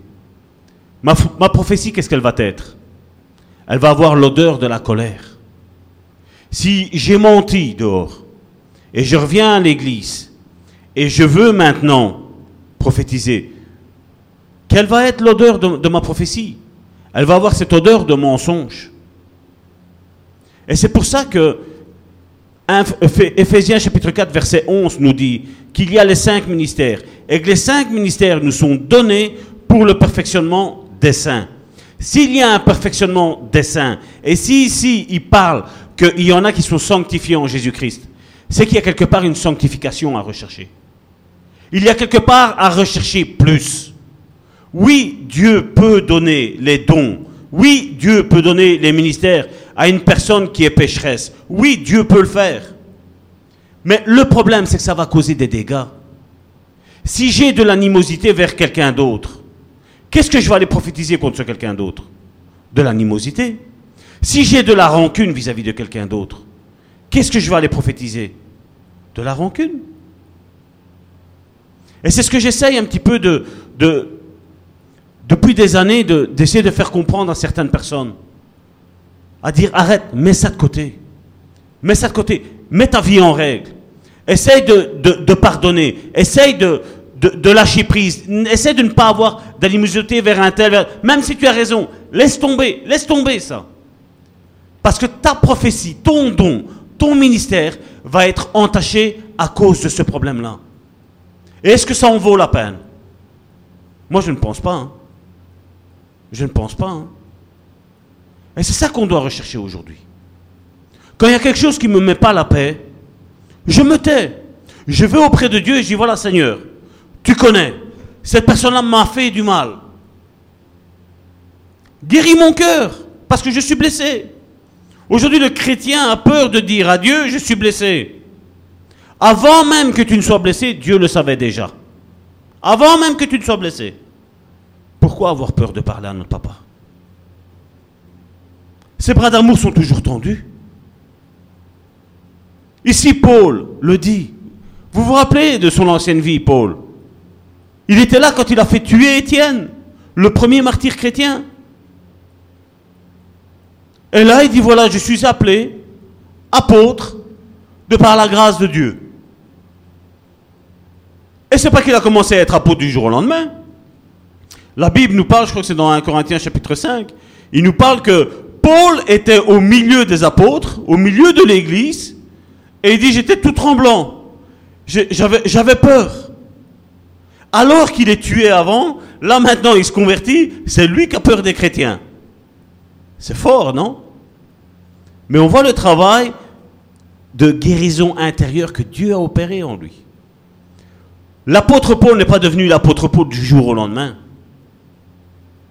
Ma, ma prophétie, qu'est-ce qu'elle va être? Elle va avoir l'odeur de la colère. Si j'ai menti dehors et je reviens à l'église et je veux maintenant prophétiser, quelle va être l'odeur de, de ma prophétie? Elle va avoir cette odeur de mensonge. Et c'est pour ça que Ephésiens chapitre 4 verset 11 nous dit qu'il y a les cinq ministères et que les cinq ministères nous sont donnés pour le perfectionnement des saints. S'il y a un perfectionnement des saints, et si ici il parle qu'il y en a qui sont sanctifiés en Jésus-Christ, c'est qu'il y a quelque part une sanctification à rechercher. Il y a quelque part à rechercher plus. Oui, Dieu peut donner les dons. Oui, Dieu peut donner les ministères à une personne qui est pécheresse. Oui, Dieu peut le faire. Mais le problème, c'est que ça va causer des dégâts. Si j'ai de l'animosité vers quelqu'un d'autre, qu'est-ce que je vais aller prophétiser contre quelqu'un d'autre? De l'animosité. Si j'ai de la rancune vis-à-vis de quelqu'un d'autre, qu'est-ce que je vais aller prophétiser? De la rancune. Et c'est ce que j'essaye un petit peu de, de depuis des années, d'essayer de faire comprendre à certaines personnes à dire arrête, mets ça de côté. Mets ça de côté. Mets ta vie en règle. Essaye de, pardonner. Essaye de, de, lâcher prise. Essaye de ne pas avoir d'animosité vers un tel. Même si tu as raison, laisse tomber. Laisse tomber ça. Parce que ta prophétie, ton don, ton ministère va être entaché à cause de ce problème-là. Et est-ce que ça en vaut la peine? Moi, je ne pense pas. hein. Je ne pense pas. hein. Et c'est ça qu'on doit rechercher aujourd'hui. Quand il y a quelque chose qui ne me met pas la paix, je me tais. Je vais auprès de Dieu et je dis, voilà Seigneur, tu connais, cette personne-là m'a fait du mal. Guéris mon cœur, parce que je suis blessé. Aujourd'hui, le chrétien a peur de dire à Dieu, je suis blessé. Avant même que tu ne sois blessé, Dieu le savait déjà. Avant même que tu ne sois blessé. Pourquoi avoir peur de parler à notre papa? Ses bras d'amour sont toujours tendus. Ici, Paul le dit. Vous vous rappelez de son ancienne vie, Paul? Il était là quand il a fait tuer Étienne, le premier martyr chrétien. Et là, il dit, voilà, je suis appelé apôtre de par la grâce de Dieu. Et c'est pas qu'il a commencé à être apôtre du jour au lendemain. La Bible nous parle, je crois que c'est dans 1 Corinthiens chapitre 5, il nous parle que Paul était au milieu des apôtres, au milieu de l'église, et il dit, j'étais tout tremblant. J'avais peur. Alors qu'il est tué avant, là maintenant il se convertit, c'est lui qui a peur des chrétiens. C'est fort, non? Mais on voit le travail de guérison intérieure que Dieu a opéré en lui. L'apôtre Paul n'est pas devenu l'apôtre Paul du jour au lendemain.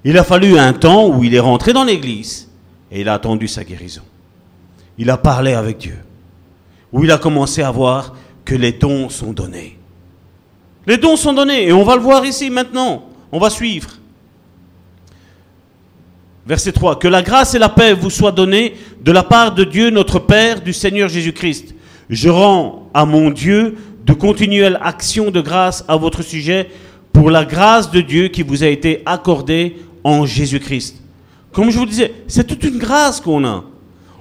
Il a fallu un temps où il est rentré dans l'église et il a attendu sa guérison. Il a parlé avec Dieu. Où il a commencé à voir que les dons sont donnés. Les dons sont donnés et on va le voir ici maintenant. On va suivre. Verset 3. Que la grâce et la paix vous soient données de la part de Dieu notre Père, du Seigneur Jésus-Christ. Je rends à mon Dieu de continuelles actions de grâce à votre sujet pour la grâce de Dieu qui vous a été accordée en Jésus-Christ. Comme je vous disais, c'est toute une grâce qu'on a.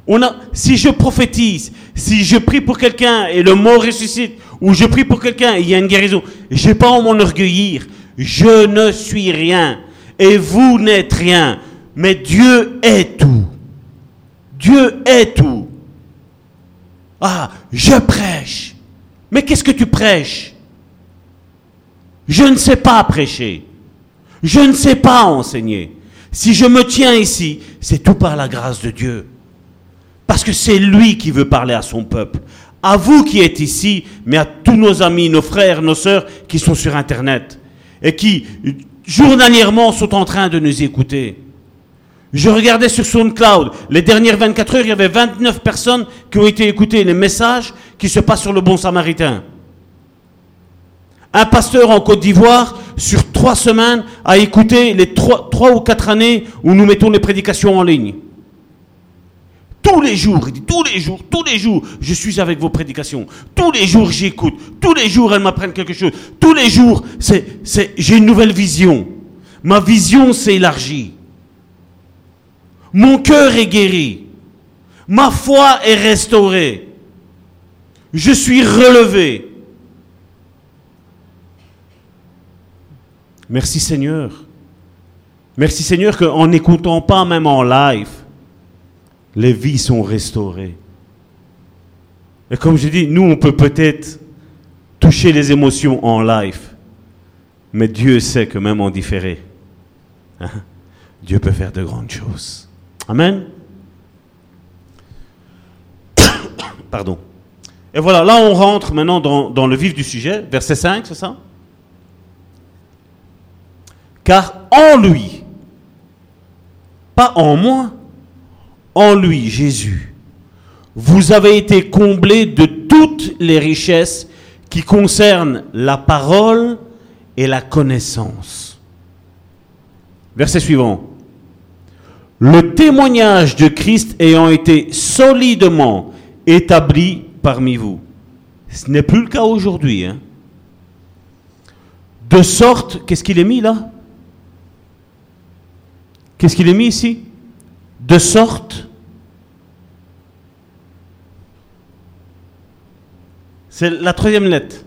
On a, si je prophétise, si je prie pour quelqu'un et le mort ressuscite, ou je prie pour quelqu'un et il y a une guérison, j'ai pas à m'enorgueillir. Je ne suis rien. Et vous n'êtes rien. Mais Dieu est tout. Dieu est tout. Ah, je prêche. Mais qu'est-ce que tu prêches? Je ne sais pas prêcher. Je ne sais pas enseigner. Si je me tiens ici, c'est tout par la grâce de Dieu. Parce que c'est lui qui veut parler à son peuple. À vous qui êtes ici, mais à tous nos amis, nos frères, nos sœurs qui sont sur Internet et qui journalièrement sont en train de nous écouter. Je regardais sur SoundCloud, les dernières 24 heures, il y avait 29 personnes qui ont été écoutées les messages qui se passent sur le Bon Samaritain. Un pasteur en Côte d'Ivoire, sur trois semaines, a écouté les trois, ou quatre années où nous mettons les prédications en ligne. Tous les jours, il dit, tous les jours, tous les jours, je suis avec vos prédications. Tous les jours, j'écoute. Tous les jours, elles m'apprennent quelque chose. Tous les jours, c'est, j'ai une nouvelle vision. Ma vision s'est élargie. Mon cœur est guéri. Ma foi est restaurée. Je suis relevé. Merci Seigneur. Merci Seigneur qu'en n'écoutant pas même en live, les vies sont restaurées. Et comme je dis, nous, on peut peut-être toucher les émotions en live, mais Dieu sait que même en différé, hein, Dieu peut faire de grandes choses. Amen. Pardon. Et voilà, là on rentre maintenant dans, dans le vif du sujet, verset 5, c'est ça? Car en lui, pas en moi, en lui, Jésus, vous avez été comblés de toutes les richesses qui concernent la parole et la connaissance. Verset suivant. Le témoignage de Christ ayant été solidement établi parmi vous. Ce n'est plus le cas aujourd'hui. hein. De sorte, qu'est-ce qu'il est mis là? Qu'est-ce qu'il est mis ici? De sorte, c'est la troisième lettre,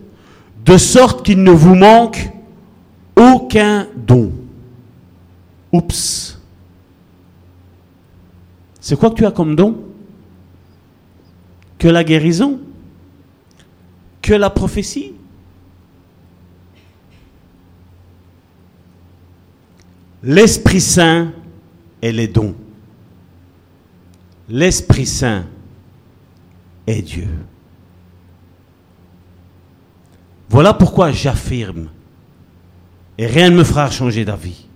de sorte qu'il ne vous manque aucun don. Oups. C'est quoi que tu as comme don? Que la guérison? Que la prophétie? L'Esprit Saint et les dons. L'Esprit Saint est Dieu. Voilà pourquoi j'affirme, et rien ne me fera changer d'avis,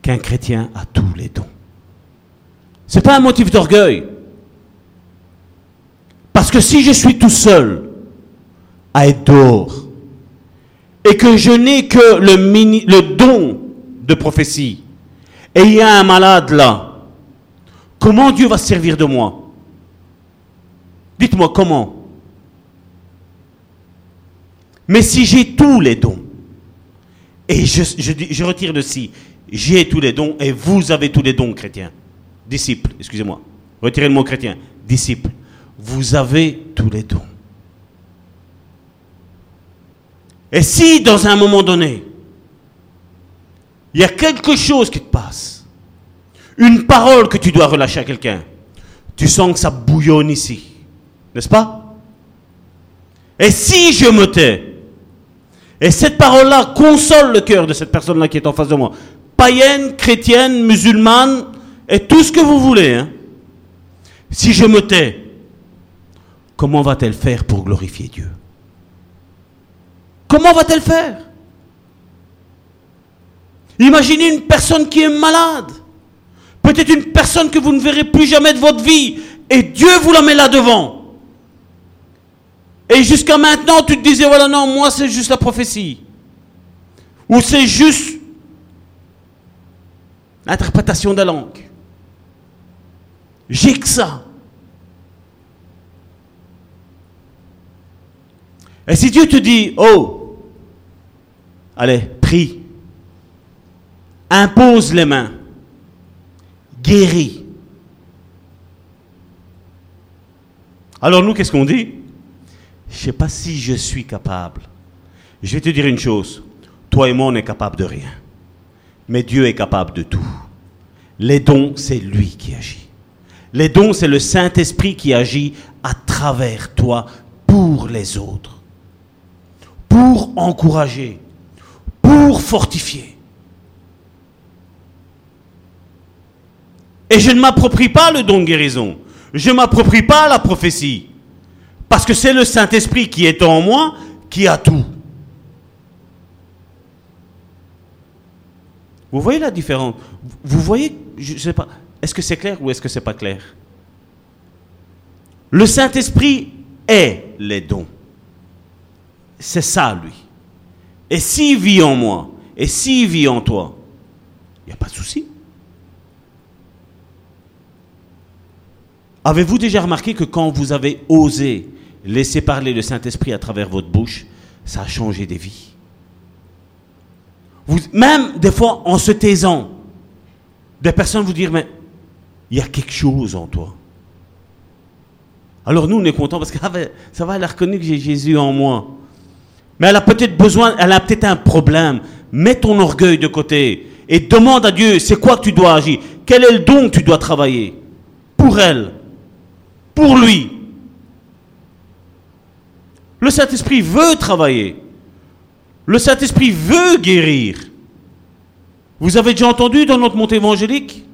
qu'un chrétien a tous les dons. Ce n'est pas un motif d'orgueil. Parce que si je suis tout seul à être dehors, et que je n'ai que le, le don de prophétie, et il y a un malade là, comment Dieu va se servir de moi? Dites-moi comment. Mais si j'ai tous les dons, et je, retire de ci, j'ai tous les dons, et vous avez tous les dons, chrétiens, disciples, excusez-moi, retirez le mot chrétien, disciples, vous avez tous les dons. Et si dans un moment donné, il y a quelque chose qui te passe, une parole que tu dois relâcher à quelqu'un, tu sens que ça bouillonne ici, n'est-ce pas? Et si je me tais, et cette parole-là console le cœur de cette personne-là qui est en face de moi, païenne, chrétienne, musulmane, et tout ce que vous voulez, hein, si je me tais, comment va-t-elle faire pour glorifier Dieu? Comment va-t-elle faire? Imaginez une personne qui est malade. Peut-être une personne que vous ne verrez plus jamais de votre vie. Et Dieu vous la met là devant. Et jusqu'à maintenant, tu te disais, voilà, non, moi c'est juste la prophétie. Ou c'est juste l'interprétation de la langue. J'ai que ça. Et si Dieu te dit, oh, Allez, prie. Impose les mains. Guéris. Alors nous, qu'est-ce qu'on dit? Je ne sais pas si je suis capable. Je vais te dire une chose. Toi et moi, on est capable de rien. Mais Dieu est capable de tout. Les dons, c'est lui qui agit. Les dons, c'est le Saint-Esprit qui agit à travers toi pour les autres. Pour encourager, pour fortifier. Et je ne m'approprie pas le don de guérison. Je ne m'approprie pas la prophétie. Parce que c'est le Saint-Esprit qui est en moi qui a tout. Vous voyez la différence? Vous voyez, je sais pas, est-ce que c'est clair ou est-ce que c'est pas clair? Le Saint-Esprit est les dons. C'est ça, lui. Et s'il vit en moi, et s'il vit en toi, il n'y a pas de souci. Avez-vous déjà remarqué que quand vous avez osé laisser parler le Saint-Esprit à travers votre bouche, ça a changé des vies? Même des fois en se taisant, des personnes vous dire, mais il y a quelque chose en toi. Alors nous, on est contents parce que ah ben, ça va, elle a reconnu que j'ai Jésus en moi. Mais elle a peut-être besoin, elle a peut-être un problème. Mets ton orgueil de côté et demande à Dieu, c'est quoi que tu dois agir? Quel est le don que tu dois travailler Pour elle, pour lui. Le Saint-Esprit veut travailler. Le Saint-Esprit veut guérir. Vous avez déjà entendu dans notre montée évangélique?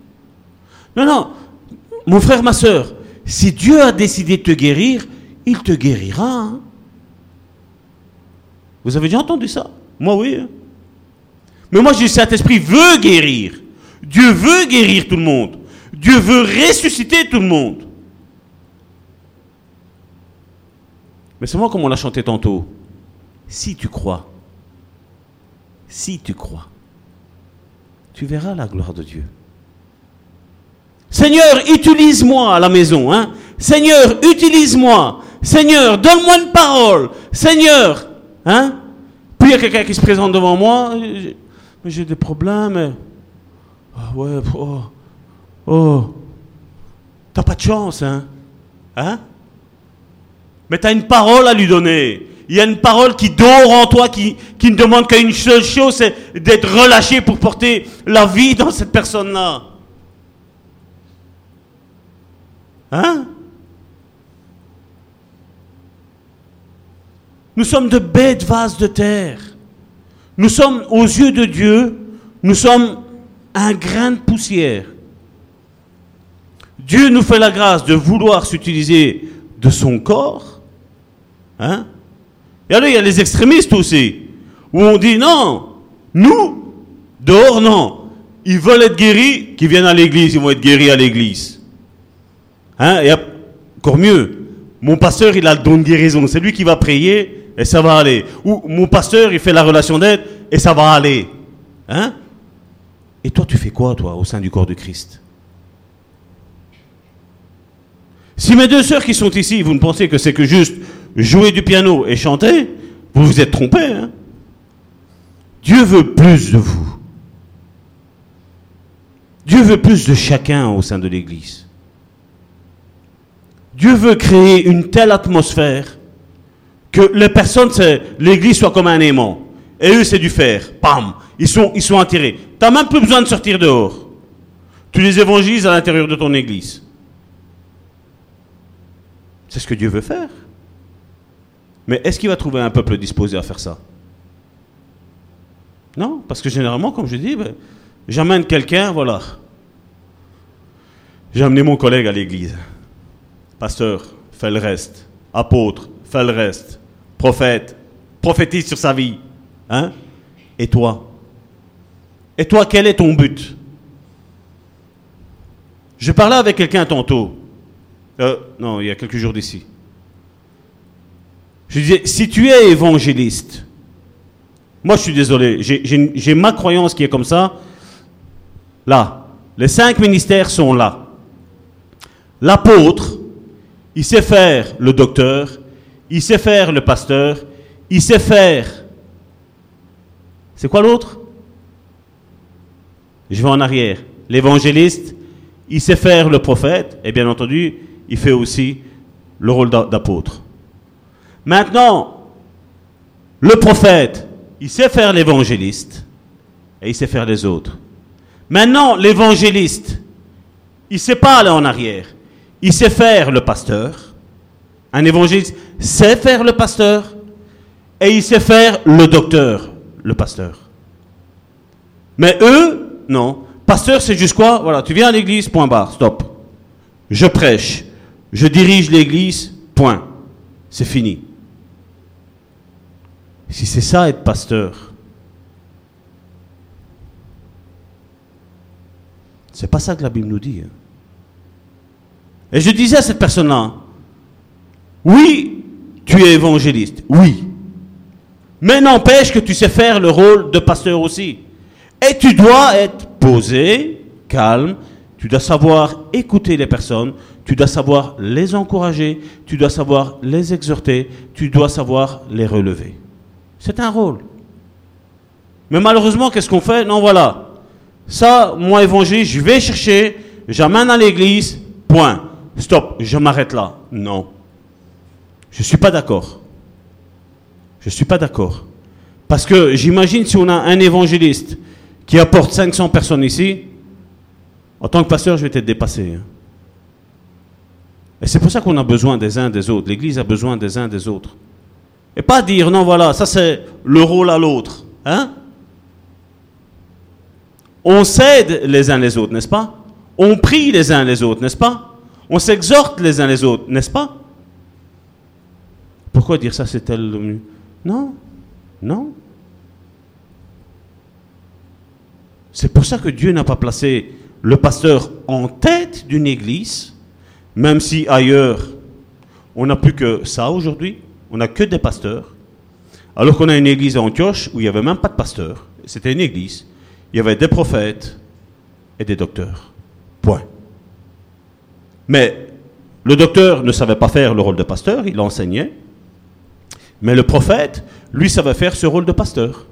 Non, non. Mon frère, ma soeur, si Dieu a décidé de te guérir, il te guérira. Hein. Vous avez déjà entendu ça? Moi, oui. Hein. Mais moi, je dis, le Saint-Esprit veut guérir. Dieu veut guérir tout le monde. Dieu veut ressusciter tout le monde. Mais c'est moi comme on l'a chanté tantôt. Si tu crois, si tu crois, tu verras la gloire de Dieu. Seigneur, utilise-moi à la maison. Hein? Seigneur, utilise-moi. Seigneur, donne-moi une parole. Seigneur, Hein Puis il y a quelqu'un qui se présente devant moi. J'ai des problèmes. Ah ouais, oh. Oh. T'as pas de chance, hein Hein? Mais t'as une parole à lui donner. Il y a une parole qui dort en toi, qui, qui ne demande qu'une seule chose, c'est d'être relâché pour porter la vie dans cette personne-là. Hein? Nous sommes de bêtes vases de terre. Nous sommes, aux yeux de Dieu, nous sommes un grain de poussière. Dieu nous fait la grâce de vouloir s'utiliser de son corps. Hein? Et alors, il y a les extrémistes aussi, où on dit non, nous, dehors, non. Ils veulent être guéris, qu'ils viennent à l'église, ils vont être guéris à l'église. Hein? Et encore mieux, mon pasteur, il a le don de guérison. C'est lui qui va prier et ça va aller. Ou mon pasteur, il fait la relation d'aide et ça va aller. Hein? Et toi, tu fais quoi, toi, au sein du corps de Christ? Si mes deux sœurs qui sont ici, vous ne pensez que c'est que juste jouer du piano et chanter, vous vous êtes trompés. Hein Dieu veut plus de vous. Dieu veut plus de chacun au sein de l'Église. Dieu veut créer une telle atmosphère que les personnes, l'Église soit comme un aimant. Et eux, c'est du fer. Pam Ils sont, ils sont attirés. Tu n'as même plus besoin de sortir dehors. Tu les évangélises à l'intérieur de ton Église. C'est ce que Dieu veut faire. Mais est-ce qu'il va trouver un peuple disposé à faire ça? Non, parce que généralement, comme je dis, ben, j'amène quelqu'un, voilà. J'ai amené mon collègue à l'église. Pasteur, fais le reste. Apôtre, fais le reste. Prophète, prophétise sur sa vie. Hein? Et toi? Et toi, quel est ton but? Je parlais avec quelqu'un tantôt. Euh, non, il y a quelques jours d'ici. Je disais, si tu es évangéliste, moi je suis désolé, j'ai ma croyance qui est comme ça. Là, les cinq ministères sont là. L'apôtre, il sait faire le docteur, il sait faire le pasteur, il sait faire. C'est quoi l'autre? Je vais en arrière. L'évangéliste, il sait faire le prophète, et bien entendu, il fait aussi le rôle d'apôtre. Maintenant, le prophète, il sait faire l'évangéliste et il sait faire les autres. Maintenant, l'évangéliste, il ne sait pas aller en arrière. Il sait faire le pasteur. Un évangéliste sait faire le pasteur et il sait faire le docteur, le pasteur. Mais eux, non. Pasteur, c'est juste quoi? Voilà, tu viens à l'église, point barre, stop. Je prêche je dirige l'église, point. C'est fini. Si c'est ça être pasteur, c'est pas ça que la Bible nous dit. Hein. Et je disais à cette personne-là, oui, tu es évangéliste, oui. Mais n'empêche que tu sais faire le rôle de pasteur aussi. Et tu dois être posé, calme, tu dois savoir écouter les personnes, tu dois savoir les encourager, tu dois savoir les exhorter, tu dois savoir les relever. C'est un rôle. Mais malheureusement, qu'est-ce qu'on fait? Non, voilà. Ça, moi, évangile, je vais chercher, j'amène à l'église, point. Stop, je m'arrête là. Non. Je ne suis pas d'accord. Je ne suis pas d'accord. Parce que j'imagine si on a un évangéliste qui apporte 500 personnes ici, en tant que pasteur, je vais être dépassé. Hein. Et c'est pour ça qu'on a besoin des uns des autres. L'Église a besoin des uns des autres. Et pas dire, non, voilà, ça c'est le rôle à l'autre. Hein? On s'aide les uns les autres, n'est-ce pas? On prie les uns les autres, n'est-ce pas? On s'exhorte les uns les autres, n'est-ce pas? Pourquoi dire ça c'est elle Non, non. C'est pour ça que Dieu n'a pas placé le pasteur en tête d'une église, même si ailleurs, on n'a plus que ça aujourd'hui, on n'a que des pasteurs, alors qu'on a une église à Antioche où il n'y avait même pas de pasteur, c'était une église, il y avait des prophètes et des docteurs. Point. Mais le docteur ne savait pas faire le rôle de pasteur, il enseignait, mais le prophète, lui, savait faire ce rôle de pasteur.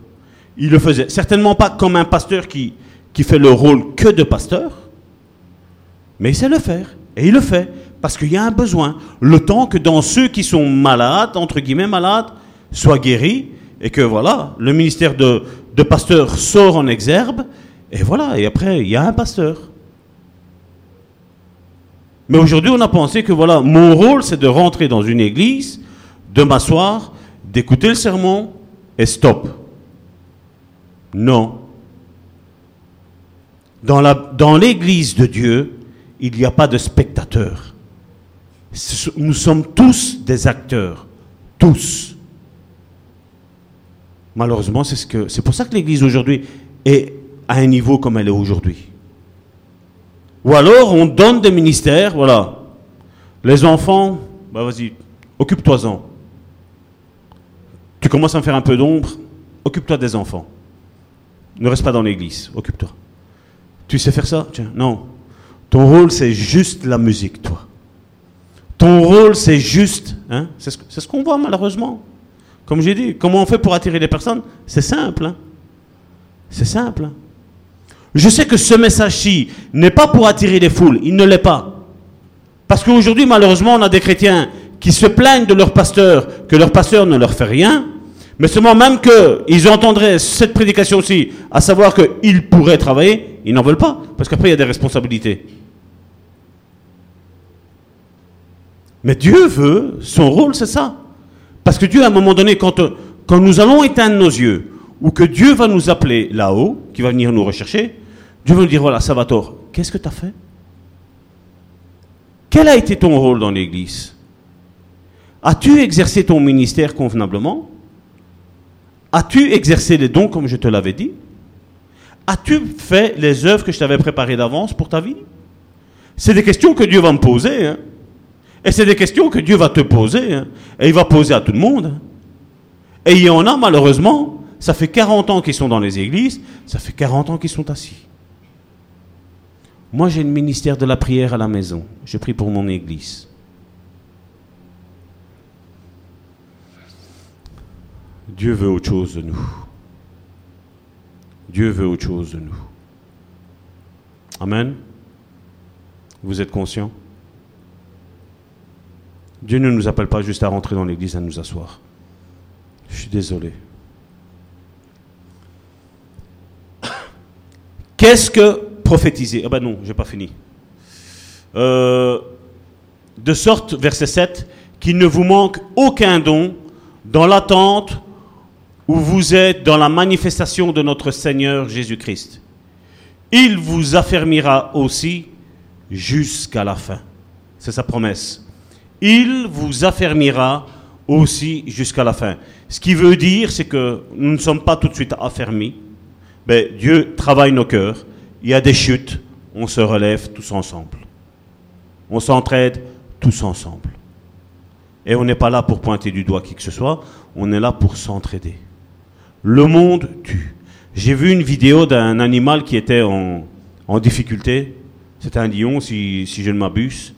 Il le faisait certainement pas comme un pasteur qui, qui fait le rôle que de pasteur, mais il sait le faire. Et il le fait, parce qu'il y a un besoin. Le temps que dans ceux qui sont malades, entre guillemets malades, soient guéris, et que voilà, le ministère de, pasteur sort en exergue, et voilà, et après, il y a un pasteur. Mais aujourd'hui, on a pensé que voilà, mon rôle, c'est de rentrer dans une église, de m'asseoir, d'écouter le sermon, et stop. Non. Dans, l'église de Dieu, il n'y a pas de spectateurs. Nous sommes tous des acteurs. Tous. Malheureusement, c'est, ce que, c'est pour ça que l'église aujourd'hui est à un niveau comme elle est aujourd'hui. Ou alors, on donne des ministères, voilà. Les enfants, bah vas-y, occupe-toi-en. Tu commences à me faire un peu d'ombre, occupe-toi des enfants. Ne reste pas dans l'église, occupe-toi. Tu sais faire ça? Tiens, non. Ton rôle, c'est juste la musique, toi. Ton rôle, c'est juste. Hein, c'est, ce, qu'on voit malheureusement. Comme j'ai dit, comment on fait pour attirer les personnes? C'est simple. hein. C'est simple. hein. Je sais que ce message-ci n'est pas pour attirer les foules. Il ne l'est pas. Parce qu'aujourd'hui, malheureusement, on a des chrétiens qui se plaignent de leur pasteur, que leur pasteur ne leur fait rien. Mais seulement même qu'ils entendraient cette prédication aussi, à savoir qu'ils pourraient travailler, ils n'en veulent pas. Parce qu'après, il y a des responsabilités. Mais Dieu veut, son rôle, c'est ça. Parce que Dieu, à un moment donné, quand, euh, quand nous allons éteindre nos yeux, ou que Dieu va nous appeler là-haut, qui va venir nous rechercher, Dieu va nous dire, voilà, Salvatore, qu'est-ce que tu as fait? Quel a été ton rôle dans l'Église? As-tu exercé ton ministère convenablement? As-tu exercé les dons comme je te l'avais dit? As-tu fait les œuvres que je t'avais préparées d'avance pour ta vie? C'est des questions que Dieu va me poser. hein. Et c'est des questions que Dieu va te poser. hein. Et il va poser à tout le monde. hein. Et il y en a malheureusement, ça fait 40 ans qu'ils sont dans les églises, ça fait 40 ans qu'ils sont assis. Moi j'ai le ministère de la prière à la maison. Je prie pour mon église. Dieu veut autre chose de nous. Dieu veut autre chose de nous. Amen. Vous êtes conscients? Dieu ne nous appelle pas juste à rentrer dans l'église, à nous asseoir. Je suis désolé. Qu'est-ce que prophétiser? Ah ben non, j'ai pas fini. Euh, de sorte, verset 7, qu'il ne vous manque aucun don dans l'attente où vous êtes dans la manifestation de notre Seigneur Jésus-Christ. Il vous affermira aussi jusqu'à la fin. C'est sa promesse. Il vous affermira aussi jusqu'à la fin. Ce qui veut dire, c'est que nous ne sommes pas tout de suite affermis. Mais Dieu travaille nos cœurs. Il y a des chutes. On se relève tous ensemble. On s'entraide tous ensemble. Et on n'est pas là pour pointer du doigt qui que ce soit. On est là pour s'entraider. Le monde tue. J'ai vu une vidéo d'un animal qui était en, difficulté. C'était un lion, si je ne m'abuse.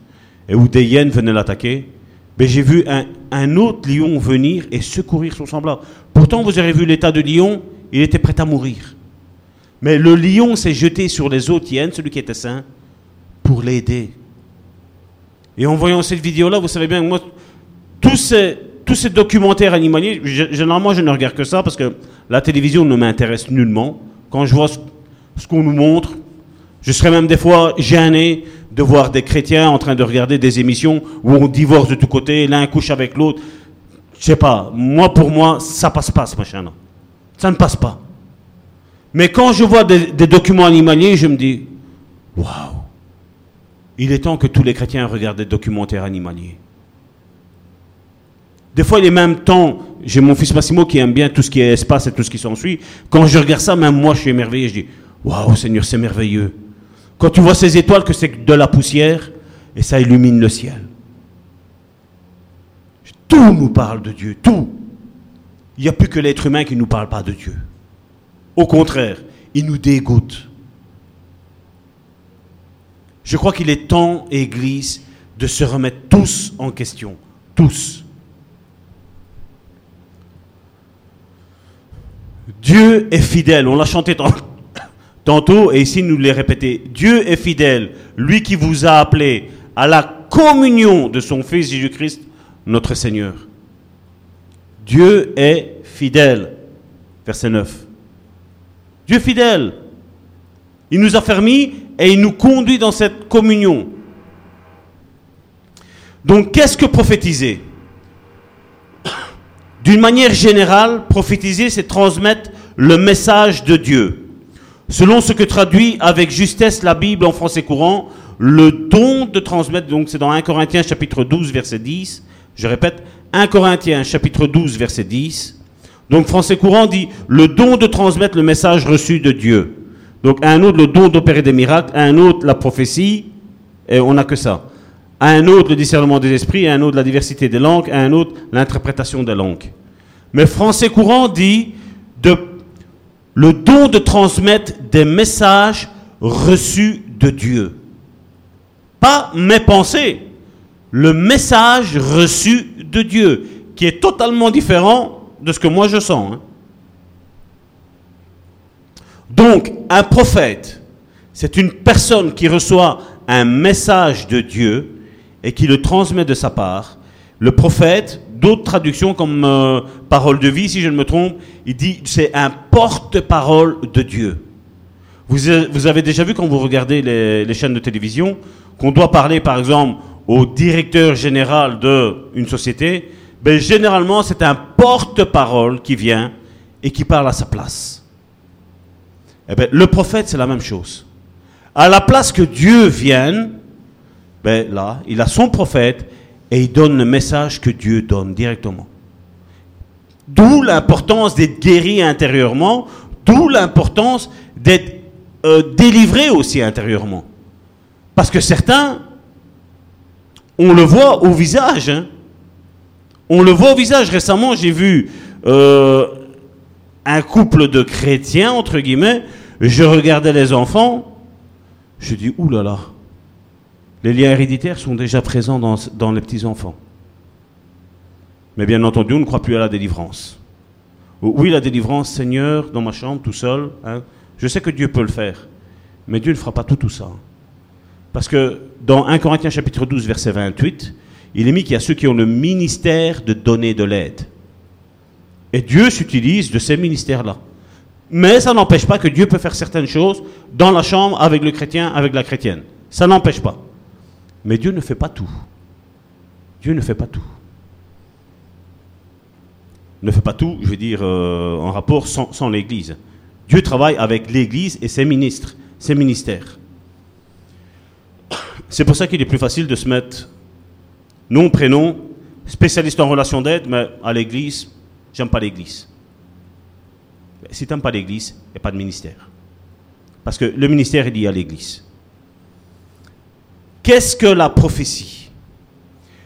Et où des hyènes venaient l'attaquer. Mais j'ai vu un, autre lion venir et secourir son semblable. Pourtant, vous avez vu l'état de lion, il était prêt à mourir. Mais le lion s'est jeté sur les autres hyènes, celui qui était sain, pour l'aider. Et en voyant cette vidéo-là, vous savez bien que moi, tous ces, tous ces documentaires animaliers, généralement, je ne regarde que ça parce que la télévision ne m'intéresse nullement. Quand je vois ce qu'on nous montre, je serais même des fois gêné de voir des chrétiens en train de regarder des émissions où on divorce de tous côtés, l'un couche avec l'autre. Je sais pas, moi pour moi, ça passe pas ce machin-là. Ça ne passe pas. Mais quand je vois des, des documents animaliers, je me dis, waouh, il est temps que tous les chrétiens regardent des documentaires animaliers. Des fois, il est même temps, j'ai mon fils Massimo qui aime bien tout ce qui est espace et tout ce qui s'ensuit. Quand je regarde ça, même moi, je suis émerveillé. Je dis, waouh, Seigneur, c'est merveilleux. Quand tu vois ces étoiles, que c'est de la poussière, et ça illumine le ciel. Tout nous parle de Dieu, tout. Il n'y a plus que l'être humain qui ne nous parle pas de Dieu. Au contraire, il nous dégoûte. Je crois qu'il est temps, Église, de se remettre tous en question. Tous. Dieu est fidèle. On l'a chanté tant- tantôt et ici nous l'est répété. Dieu est fidèle. Lui qui vous a appelé à la communion de son Fils Jésus-Christ, notre Seigneur. Dieu est fidèle. Verset 9. Dieu fidèle. Il nous a fermis et il nous conduit dans cette communion. Donc qu'est-ce que prophétiser? D'une manière générale, prophétiser, c'est transmettre le message de Dieu. Selon ce que traduit avec justesse la Bible en français courant, le don de transmettre, donc c'est dans 1 Corinthiens chapitre 12 verset 10, je répète, 1 Corinthiens chapitre 12 verset 10, donc français courant dit le don de transmettre le message reçu de Dieu. Donc à un autre le don d'opérer des miracles, à un autre la prophétie, et on n'a que ça. À un autre le discernement des esprits, à un autre la diversité des langues, à un autre l'interprétation des langues. Mais français courant dit de, le don de transmettre des messages reçus de Dieu. Pas mes pensées, le message reçu de Dieu, qui est totalement différent de ce que moi je sens. Hein. Donc, un prophète, c'est une personne qui reçoit un message de Dieu et qui le transmet de sa part. Le prophète, d'autres traductions comme euh, parole de vie, si je ne me trompe, il dit c'est un porte-parole de Dieu. Vous, avez déjà vu quand vous regardez les, chaînes de télévision qu'on doit parler par exemple au directeur général d'une société, ben, généralement c'est un porte-parole qui vient et qui parle à sa place. Eh ben, le prophète c'est la même chose. À la place que Dieu vienne, ben, là, il a son prophète et il donne le message que Dieu donne directement. D'où l'importance d'être guéri intérieurement, d'où l'importance d'être euh, délivré aussi intérieurement. Parce que certains, on le voit au visage. Hein. On le voit au visage. Récemment, j'ai vu euh, un couple de chrétiens, entre guillemets. Je regardais les enfants. Je dis, oulala. Les liens héréditaires sont déjà présents dans, les petits-enfants. Mais bien entendu, on ne croit plus à la délivrance. Oui, la délivrance, Seigneur, dans ma chambre, tout seul, hein, je sais que Dieu peut le faire. Mais Dieu ne fera pas tout, tout ça. Parce que dans 1 Corinthiens chapitre 12, verset 28, il est mis qu'il y a ceux qui ont le ministère de donner de l'aide. Et Dieu s'utilise de ces ministères-là. Mais ça n'empêche pas que Dieu peut faire certaines choses dans la chambre avec le chrétien, avec la chrétienne. Ça n'empêche pas. Mais Dieu ne fait pas tout. Dieu ne fait pas tout. Ne fait pas tout, je veux dire, euh, en rapport sans, sans l'Église. Dieu travaille avec l'Église et ses ministres, ses ministères. C'est pour ça qu'il est plus facile de se mettre nom, prénom, spécialiste en relation d'aide, mais à l'Église, j'aime pas l'Église. Si tu n'aimes pas l'Église, il n'y a pas de ministère. Parce que le ministère est lié à l'Église. Qu'est-ce que la prophétie?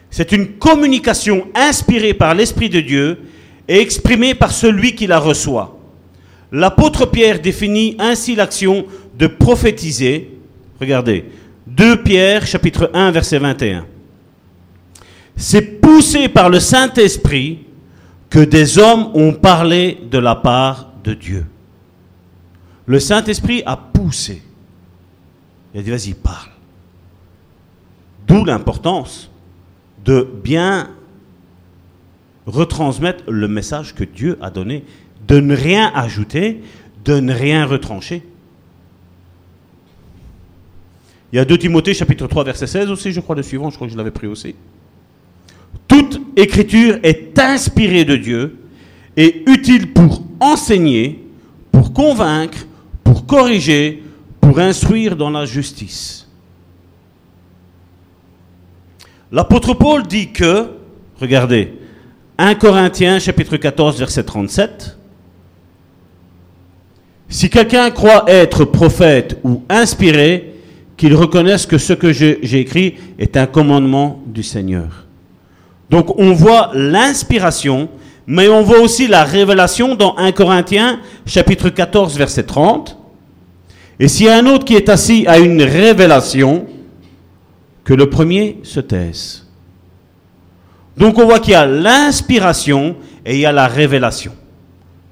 C'est une communication inspirée par l'Esprit de Dieu et exprimée par celui qui la reçoit. L'apôtre Pierre définit ainsi l'action de prophétiser. Regardez, 2 Pierre chapitre 1 verset 21. C'est poussé par le Saint-Esprit que des hommes ont parlé de la part de Dieu. Le Saint-Esprit a poussé. Il a dit, vas-y, parle. D'où l'importance de bien retransmettre le message que Dieu a donné, de ne rien ajouter, de ne rien retrancher. Il y a 2 Timothée chapitre 3 verset 16 aussi, je crois le suivant, je crois que je l'avais pris aussi. Toute écriture est inspirée de Dieu et utile pour enseigner, pour convaincre, pour corriger, pour instruire dans la justice L'apôtre Paul dit que, regardez, 1 Corinthiens chapitre 14 verset 37, si quelqu'un croit être prophète ou inspiré, qu'il reconnaisse que ce que j'ai écrit est un commandement du Seigneur. Donc on voit l'inspiration, mais on voit aussi la révélation dans 1 Corinthiens chapitre 14 verset 30. Et s'il y a un autre qui est assis à une révélation, que le premier se taise. Donc on voit qu'il y a l'inspiration et il y a la révélation.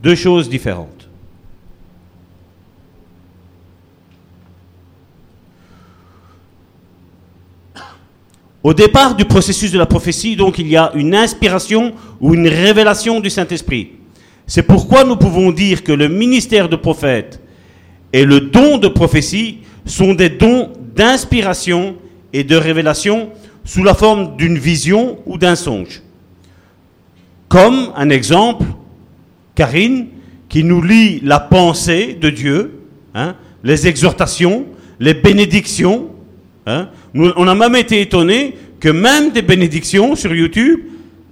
Deux choses différentes. Au départ du processus de la prophétie, donc, il y a une inspiration ou une révélation du Saint-Esprit. C'est pourquoi nous pouvons dire que le ministère de prophète et le don de prophétie sont des dons d'inspiration et de révélation sous la forme d'une vision ou d'un songe. Comme un exemple, Karine, qui nous lit la pensée de Dieu, hein, les exhortations, les bénédictions. Hein. on a même été étonnés que même des bénédictions sur YouTube,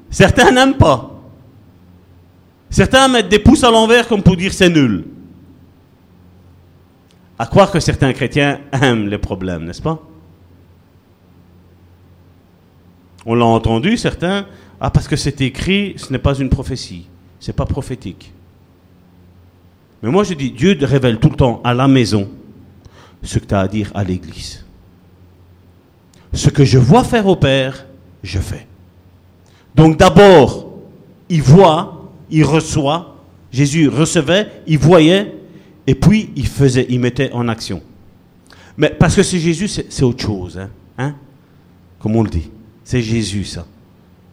certains n'aiment pas. Certains mettent des pouces à l'envers comme pour dire c'est nul. À croire que certains chrétiens aiment les problèmes, n'est-ce pas? On l'a entendu, certains, ah parce que c'est écrit, ce n'est pas une prophétie, c'est pas prophétique. Mais moi je dis, Dieu révèle tout le temps à la maison ce que tu as à dire à l'église. Ce que je vois faire au Père, je fais. Donc d'abord, il voit, il reçoit, Jésus recevait, il voyait, et puis il faisait, il mettait en action. Mais parce que c'est Jésus, c'est autre chose, hein, hein? Comme on le dit. C'est Jésus, ça.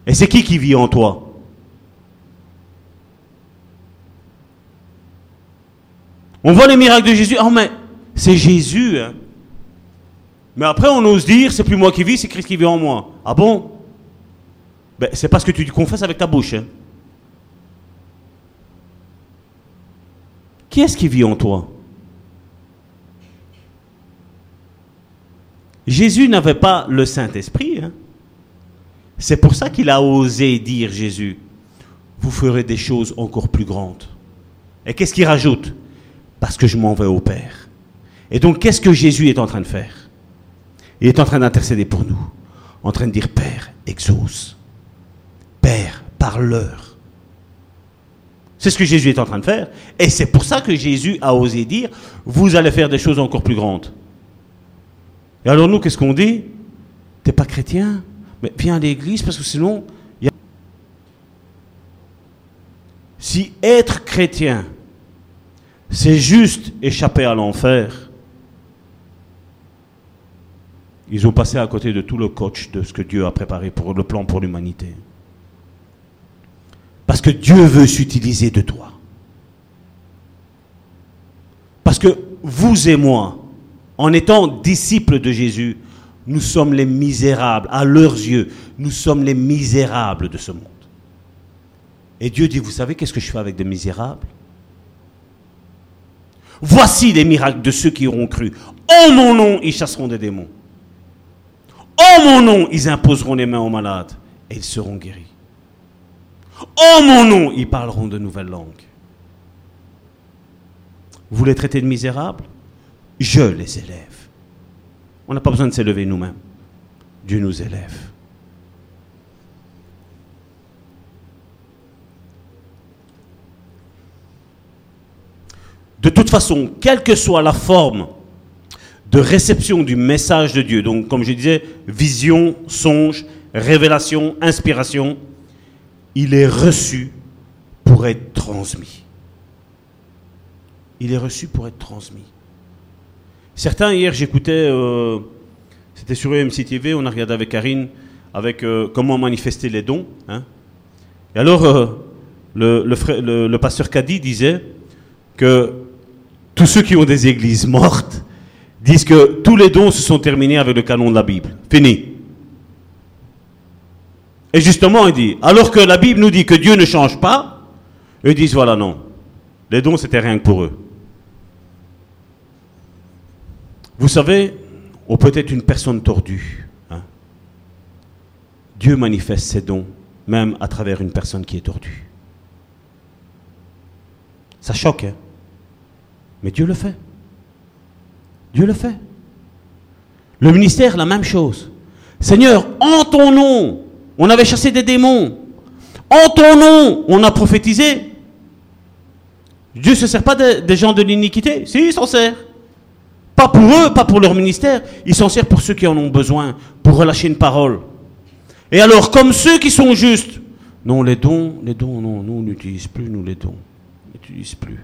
Et c'est qui qui vit en toi? On voit les miracles de Jésus. Oh, mais c'est Jésus. Hein. Mais après, on ose dire, c'est plus moi qui vis, c'est Christ qui vit en moi. Ah bon? Ben, C'est parce que tu confesses avec ta bouche. Hein. Qui est-ce qui vit en toi? Jésus n'avait pas le Saint-Esprit. Hein. C'est pour ça qu'il a osé dire, Jésus, vous ferez des choses encore plus grandes. Et qu'est-ce qu'il rajoute? Parce que je m'en vais au Père. Et donc, qu'est-ce que Jésus est en train de faire? Il est en train d'intercéder pour nous, en train de dire, Père, exauce. Père, parle-leur. C'est ce que Jésus est en train de faire. Et c'est pour ça que Jésus a osé dire, vous allez faire des choses encore plus grandes. Et alors nous, qu'est-ce qu'on dit? T'es pas chrétien? Mais viens à l'église parce que sinon... Si être chrétien, c'est juste échapper à l'enfer, ils ont passé à côté de tout le coach de ce que Dieu a préparé pour le plan pour l'humanité. Parce que Dieu veut s'utiliser de toi. Parce que vous et moi, en étant disciples de Jésus, nous sommes les misérables. À leurs yeux, nous sommes les misérables de ce monde. Et Dieu dit, vous savez qu'est-ce que je fais avec des misérables? Voici les miracles de ceux qui auront cru. En mon nom, ils chasseront des démons. En mon nom, ils imposeront les mains aux malades et ils seront guéris. En mon nom, ils parleront de nouvelles langues. Vous les traitez de misérables? Je les élève. On n'a pas besoin de s'élever nous-mêmes. Dieu nous élève. De toute façon, quelle que soit la forme de réception du message de Dieu, donc comme je disais, vision, songe, révélation, inspiration, il est reçu pour être transmis. Il est reçu pour être transmis. Certains, hier, j'écoutais, euh, c'était sur EMC TV, on a regardé avec Karine, avec euh, comment manifester les dons. Hein. Et alors, euh, le, pasteur Kadi disait que tous ceux qui ont des églises mortes disent que tous les dons se sont terminés avec le canon de la Bible. Fini. Et justement, il dit, alors que la Bible nous dit que Dieu ne change pas, eux disent, voilà, non, les dons, c'était rien que pour eux. Vous savez, on peut être une personne tordue. Hein. Dieu manifeste ses dons, même à travers une personne qui est tordue. Ça choque, hein? mais Dieu le fait. Dieu le fait. Le ministère, la même chose. Seigneur, en ton nom, on avait chassé des démons. En ton nom, on a prophétisé. Dieu ne se sert pas des gens de l'iniquité. Si, il s'en sert. Pas pour eux, pas pour leur ministère. Il s'en sert pour ceux qui en ont besoin, pour relâcher une parole. Et alors, comme ceux qui sont justes, non, les dons, les dons, non, nous, on n'utilise plus, nous, les dons. On n'utilise plus.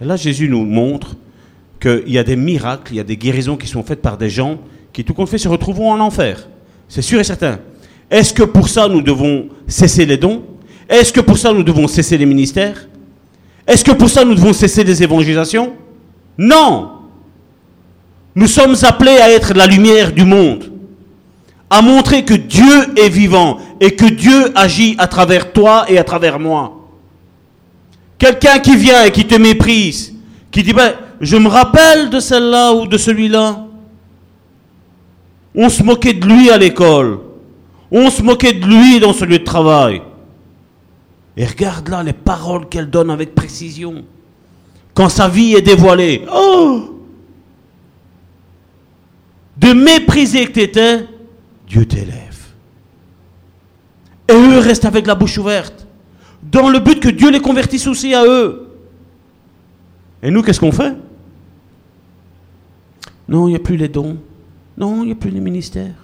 Et là, Jésus nous montre qu'il y a des miracles, il y a des guérisons qui sont faites par des gens qui, tout compte fait, se retrouveront en enfer. C'est sûr et certain. Est-ce que pour ça nous devons cesser les dons? Est-ce que pour ça nous devons cesser les ministères? Est-ce que pour ça nous devons cesser les évangélisations? Non Nous sommes appelés à être la lumière du monde, à montrer que Dieu est vivant et que Dieu agit à travers toi et à travers moi. Quelqu'un qui vient et qui te méprise, qui dit, ben, je me rappelle de celle-là ou de celui-là. On se moquait de lui à l'école. On se moquait de lui dans ce lieu de travail. Et regarde là les paroles qu'elle donne avec précision. Quand sa vie est dévoilée. Oh De mépriser que tu étais, Dieu t'élève. Et eux restent avec la bouche ouverte. Dans le but que Dieu les convertisse aussi à eux. Et nous, qu'est-ce qu'on fait? Non, il n'y a plus les dons. Non, il n'y a plus les ministères.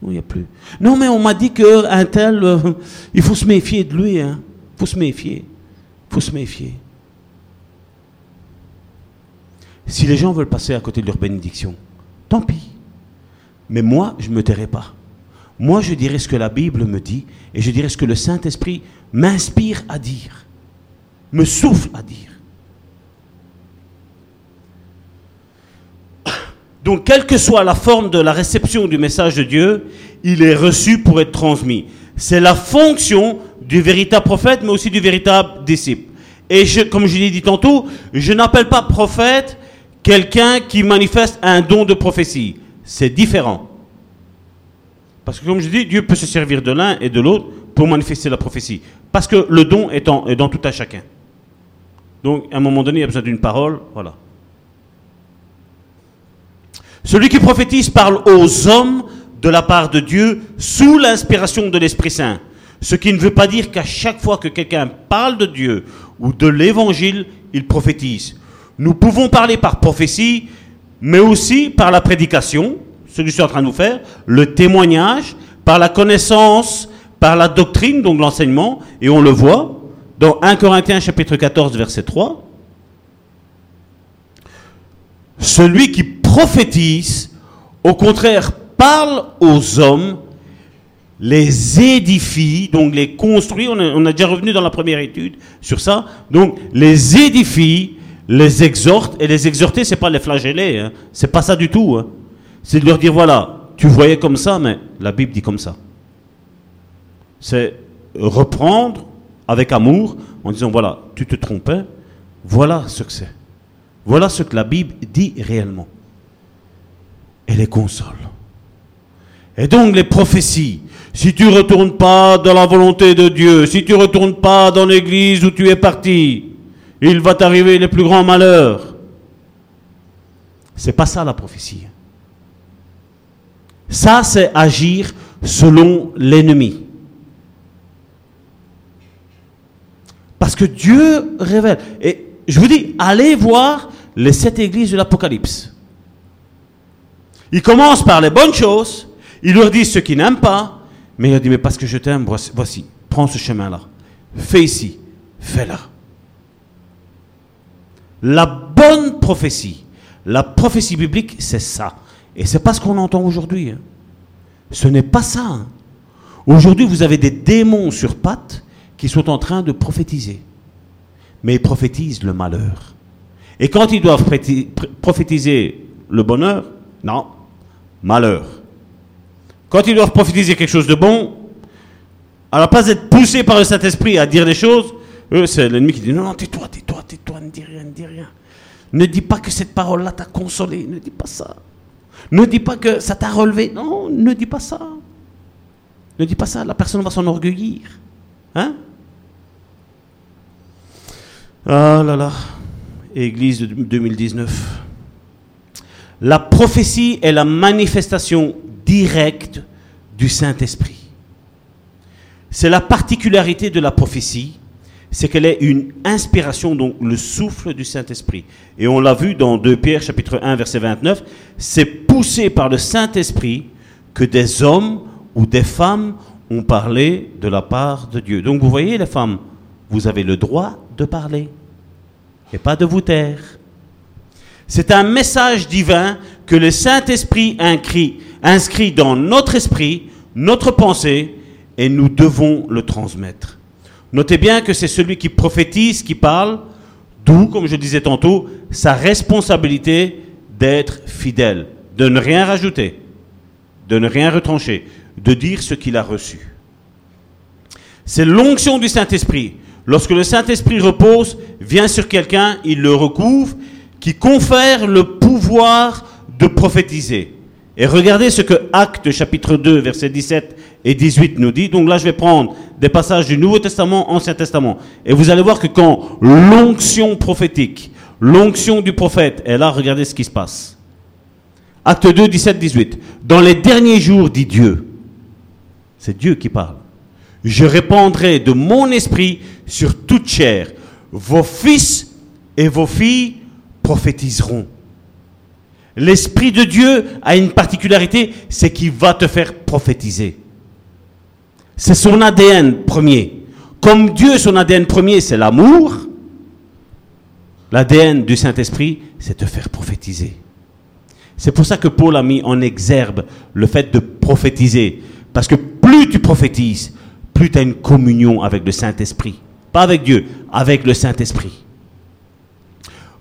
Non, il n'y a plus. Non, mais on m'a dit qu'un tel, euh, il faut se méfier de lui. Hein. Il faut se méfier. Il faut se méfier. Si les gens veulent passer à côté de leur bénédiction, tant pis. Mais moi, je ne me tairai pas. Moi, je dirai ce que la Bible me dit et je dirai ce que le Saint-Esprit m'inspire à dire, me souffle à dire. Donc, quelle que soit la forme de la réception du message de Dieu, il est reçu pour être transmis. C'est la fonction du véritable prophète, mais aussi du véritable disciple. Et comme je l'ai dit tantôt, je n'appelle pas prophète quelqu'un qui manifeste un don de prophétie. C'est différent. Parce que comme je dis, Dieu peut se servir de l'un et de l'autre pour manifester la prophétie. Parce que le don est, est dans tout à chacun. Donc, à un moment donné, il y a besoin d'une parole. Voilà. Celui qui prophétise parle aux hommes de la part de Dieu sous l'inspiration de l'Esprit Saint. Ce qui ne veut pas dire qu'à chaque fois que quelqu'un parle de Dieu ou de l'Évangile, il prophétise. Nous pouvons parler par prophétie, mais aussi par la prédication, ce que je suis en train de vous faire, le témoignage, par la connaissance, par la doctrine, donc l'enseignement, et on le voit dans 1 Corinthiens chapitre 14 verset 3. Celui qui prophétise, au contraire, parle aux hommes, les édifie, donc les construit. On, a, déjà revenu dans la première étude sur ça. Donc, les édifie, les exhorte. Et les exhorter, c'est pas les flageller. Hein. C'est pas ça du tout. Hein. C'est de leur dire voilà, tu voyais comme ça, mais la Bible dit comme ça. C'est reprendre avec amour en disant voilà, tu te trompais. Voilà ce que c'est. Voilà ce que la Bible dit réellement et les consoles. Et donc les prophéties, si tu ne retournes pas dans la volonté de Dieu, si tu ne retournes pas dans l'église où tu es parti, il va t'arriver les plus grands malheurs. C'est pas ça la prophétie. Ça, c'est agir selon l'ennemi. Parce que Dieu révèle. Et je vous dis, allez voir les sept églises de l'Apocalypse. Il commence par les bonnes choses, il leur dit ce qu'ils n'aiment pas, mais il leur dit, mais parce que je t'aime, voici, prends ce chemin-là, fais ici, fais-là. La bonne prophétie, la prophétie biblique, c'est ça. Et c'est pas ce qu'on entend aujourd'hui. Hein. Ce n'est pas ça. Hein. Aujourd'hui, vous avez des démons sur pattes qui sont en train de prophétiser. Mais ils prophétisent le malheur. Et quand ils doivent prophétiser le bonheur, non, malheur. Quand ils doivent prophétiser quelque chose de bon, à la place d'être poussés par le Saint-Esprit à dire des choses, c'est l'ennemi qui dit non, non, tais-toi, tais-toi, tais-toi, ne dis rien, ne dis rien. Ne dis pas que cette parole-là t'a consolé, ne dis pas ça. Ne dis pas que ça t'a relevé, non, ne dis pas ça. Ne dis pas ça, la personne va s'enorgueillir. Hein? Ah là là, Église de 2019. La prophétie est la manifestation directe du Saint-Esprit. C'est la particularité de la prophétie, c'est qu'elle est une inspiration, donc le souffle du Saint-Esprit. Et on l'a vu dans 2 Pierre chapitre 1 verset 29, c'est poussé par le Saint-Esprit que des hommes ou des femmes ont parlé de la part de Dieu. Donc vous voyez les femmes, vous avez le droit de parler et pas de vous taire. C'est un message divin que le Saint-Esprit inscrit dans notre esprit, notre pensée, et nous devons le transmettre. Notez bien que c'est celui qui prophétise qui parle, d'où, comme je disais tantôt, sa responsabilité d'être fidèle, de ne rien rajouter, de ne rien retrancher, de dire ce qu'il a reçu. C'est l'onction du Saint-Esprit. Lorsque le Saint-Esprit repose, vient sur quelqu'un, il le recouvre, qui confère le pouvoir de prophétiser. Et regardez ce que Actes chapitre 2 versets 17 et 18 nous dit. Donc là je vais prendre des passages du Nouveau Testament, Ancien Testament. Et vous allez voir que quand l'onction prophétique, l'onction du prophète est là, regardez ce qui se passe. Acte 2, 17, 18. Dans les derniers jours, dit Dieu, c'est Dieu qui parle, je répandrai de mon esprit sur toute chair. Vos fils et vos filles prophétiseront. L'Esprit de Dieu a une particularité, c'est qu'il va te faire prophétiser. C'est son ADN premier. Comme Dieu, son ADN premier, c'est l'amour, l'ADN du Saint-Esprit, c'est te faire prophétiser. C'est pour ça que Paul a mis en exergue le fait de prophétiser. Parce que plus tu prophétises, plus tu as une communion avec le Saint-Esprit. Pas avec Dieu, avec le Saint-Esprit.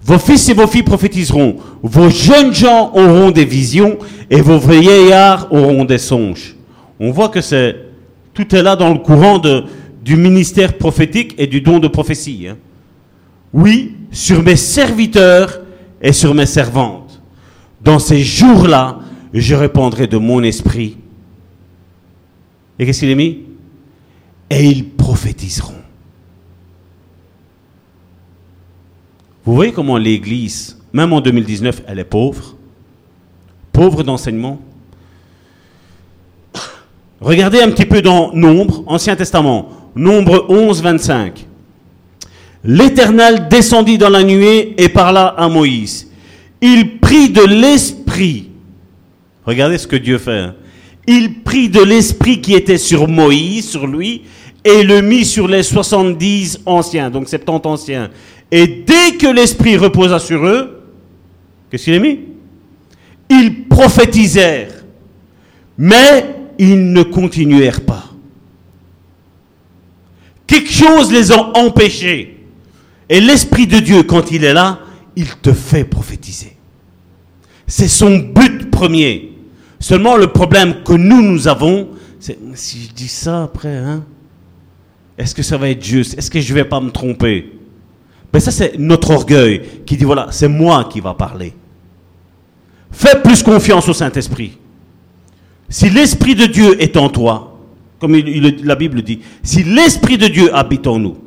Vos fils et vos filles prophétiseront, vos jeunes gens auront des visions et vos vieillards auront des songes. On voit que c'est tout est là dans le courant du ministère prophétique et du don de prophétie. Hein. Oui, sur mes serviteurs et sur mes servantes. Dans ces jours-là, je répondrai de mon esprit. Et qu'est-ce qu'il est mis? Et ils prophétiseront. Vous voyez comment l'Église, même en 2019, elle est pauvre? Pauvre d'enseignement? Regardez un petit peu dans Nombre, Ancien Testament, Nombre 11, 25. L'Éternel descendit dans la nuée et parla à Moïse. Il prit de l'esprit. Regardez ce que Dieu fait. Hein. Il prit de l'esprit qui était sur Moïse, sur lui, et le mit sur les 70 anciens, donc 70 anciens. Et dès que l'esprit reposa sur eux, qu'est-ce qu'il a mis? Ils prophétisèrent. Mais ils ne continuèrent pas. Quelque chose les a empêchés. Et l'Esprit de Dieu, quand il est là, il te fait prophétiser. C'est son but premier. Seulement le problème que nous, nous avons, c'est si je dis ça après, hein, est-ce que ça va être juste? Est-ce que je ne vais pas me tromper? Mais ben, ça, c'est notre orgueil qui dit, voilà, c'est moi qui va parler. Fais plus confiance au Saint-Esprit. Si l'Esprit de Dieu est en toi, comme la Bible dit, si l'Esprit de Dieu habite en nous,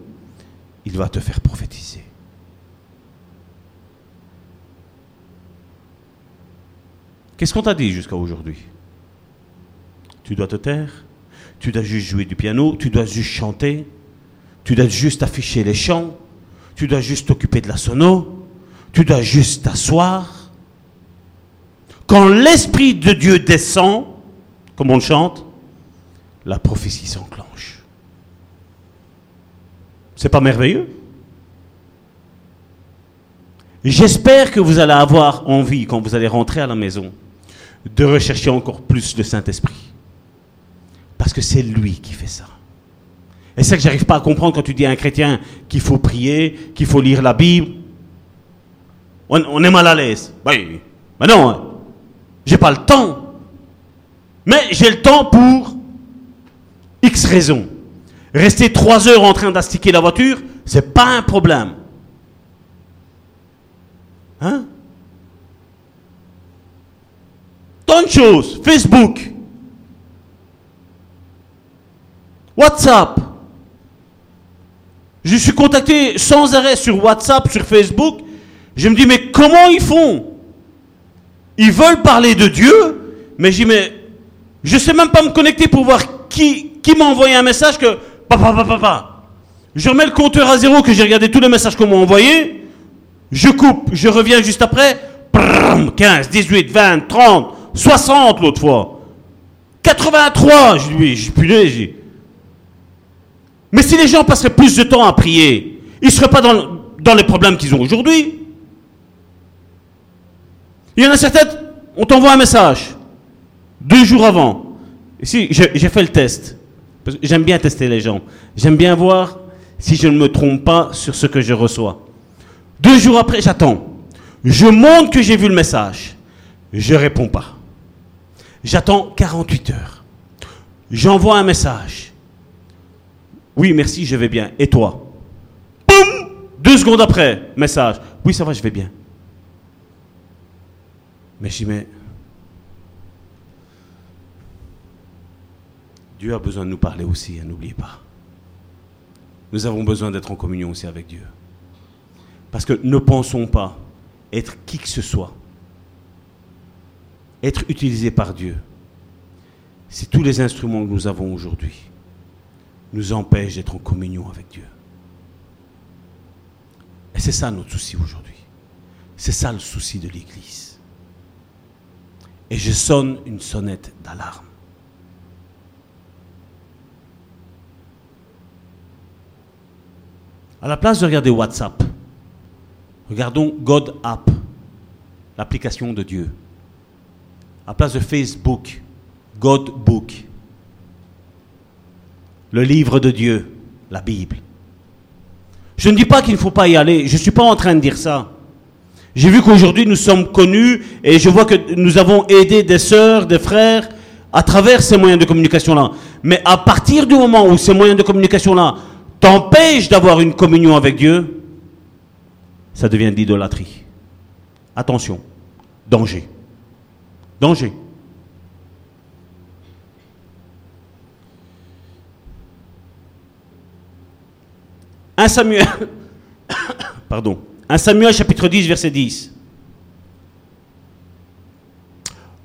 il va te faire prophétiser. Qu'est-ce qu'on t'a dit jusqu'à aujourd'hui? Tu dois te taire, tu dois juste jouer du piano, tu dois juste chanter, tu dois juste afficher les chants, tu dois juste t'occuper de la sono, tu dois juste t'asseoir. Quand l'Esprit de Dieu descend, comme on le chante, la prophétie s'enclenche. C'est pas merveilleux? J'espère que vous allez avoir envie, quand vous allez rentrer à la maison, de rechercher encore plus le Saint-Esprit. Parce que c'est lui qui fait ça. Et c'est que j'arrive pas à comprendre quand tu dis à un chrétien qu'il faut prier, qu'il faut lire la Bible. On, est mal à l'aise. Oui, mais non, hein. j'ai pas le temps. Mais j'ai le temps pour X raisons. Rester trois heures en train d'astiquer la voiture, c'est pas un problème. Hein? Tant de choses. Facebook. WhatsApp. Je suis contacté sans arrêt sur WhatsApp, sur Facebook. Je me dis, mais comment ils font? Ils veulent parler de Dieu, mais j'y mets je ne sais même pas me connecter pour voir qui, m'a envoyé un message que. Je remets le compteur à zéro que j'ai regardé tous les messages qu'on m'a envoyés. Je coupe, je reviens juste après. 15, 18, 20, 30, 60 l'autre fois. 83, je lui j'ai punaise. Mais si les gens passeraient plus de temps à prier, ils ne seraient pas dans, dans les problèmes qu'ils ont aujourd'hui. Il y en a certains, on t'envoie un message. Deux jours avant, si j'ai fait le test, j'aime bien tester les gens, j'aime bien voir si je ne me trompe pas sur ce que je reçois. Deux jours après, j'attends. Je montre que j'ai vu le message. Je réponds pas. J'attends 48 heures. J'envoie un message. Oui, merci, je vais bien. Et toi? Boum Deux secondes après, message. Oui, ça va, je vais bien. Mais je dis, Dieu a besoin de nous parler aussi, hein, n'oubliez pas. Nous avons besoin d'être en communion aussi avec Dieu. Parce que ne pensons pas être qui que ce soit, être utilisé par Dieu, si tous les instruments que nous avons aujourd'hui nous empêchent d'être en communion avec Dieu. Et c'est ça notre souci aujourd'hui. C'est ça le souci de l'Église. Et je sonne une sonnette d'alarme. À la place de regarder WhatsApp, regardons God App, l'application de Dieu. À la place de Facebook, God Book, le livre de Dieu, la Bible. Je ne dis pas qu'il ne faut pas y aller, je ne suis pas en train de dire ça. J'ai vu qu'aujourd'hui nous sommes connus et je vois que nous avons aidé des sœurs, des frères à travers ces moyens de communication-là. Mais à partir du moment où ces moyens de communication-là t'empêchent d'avoir une communion avec Dieu, ça devient de l'idolâtrie. Attention, danger. Danger. Un Samuel, pardon, un Samuel chapitre 10, verset 10.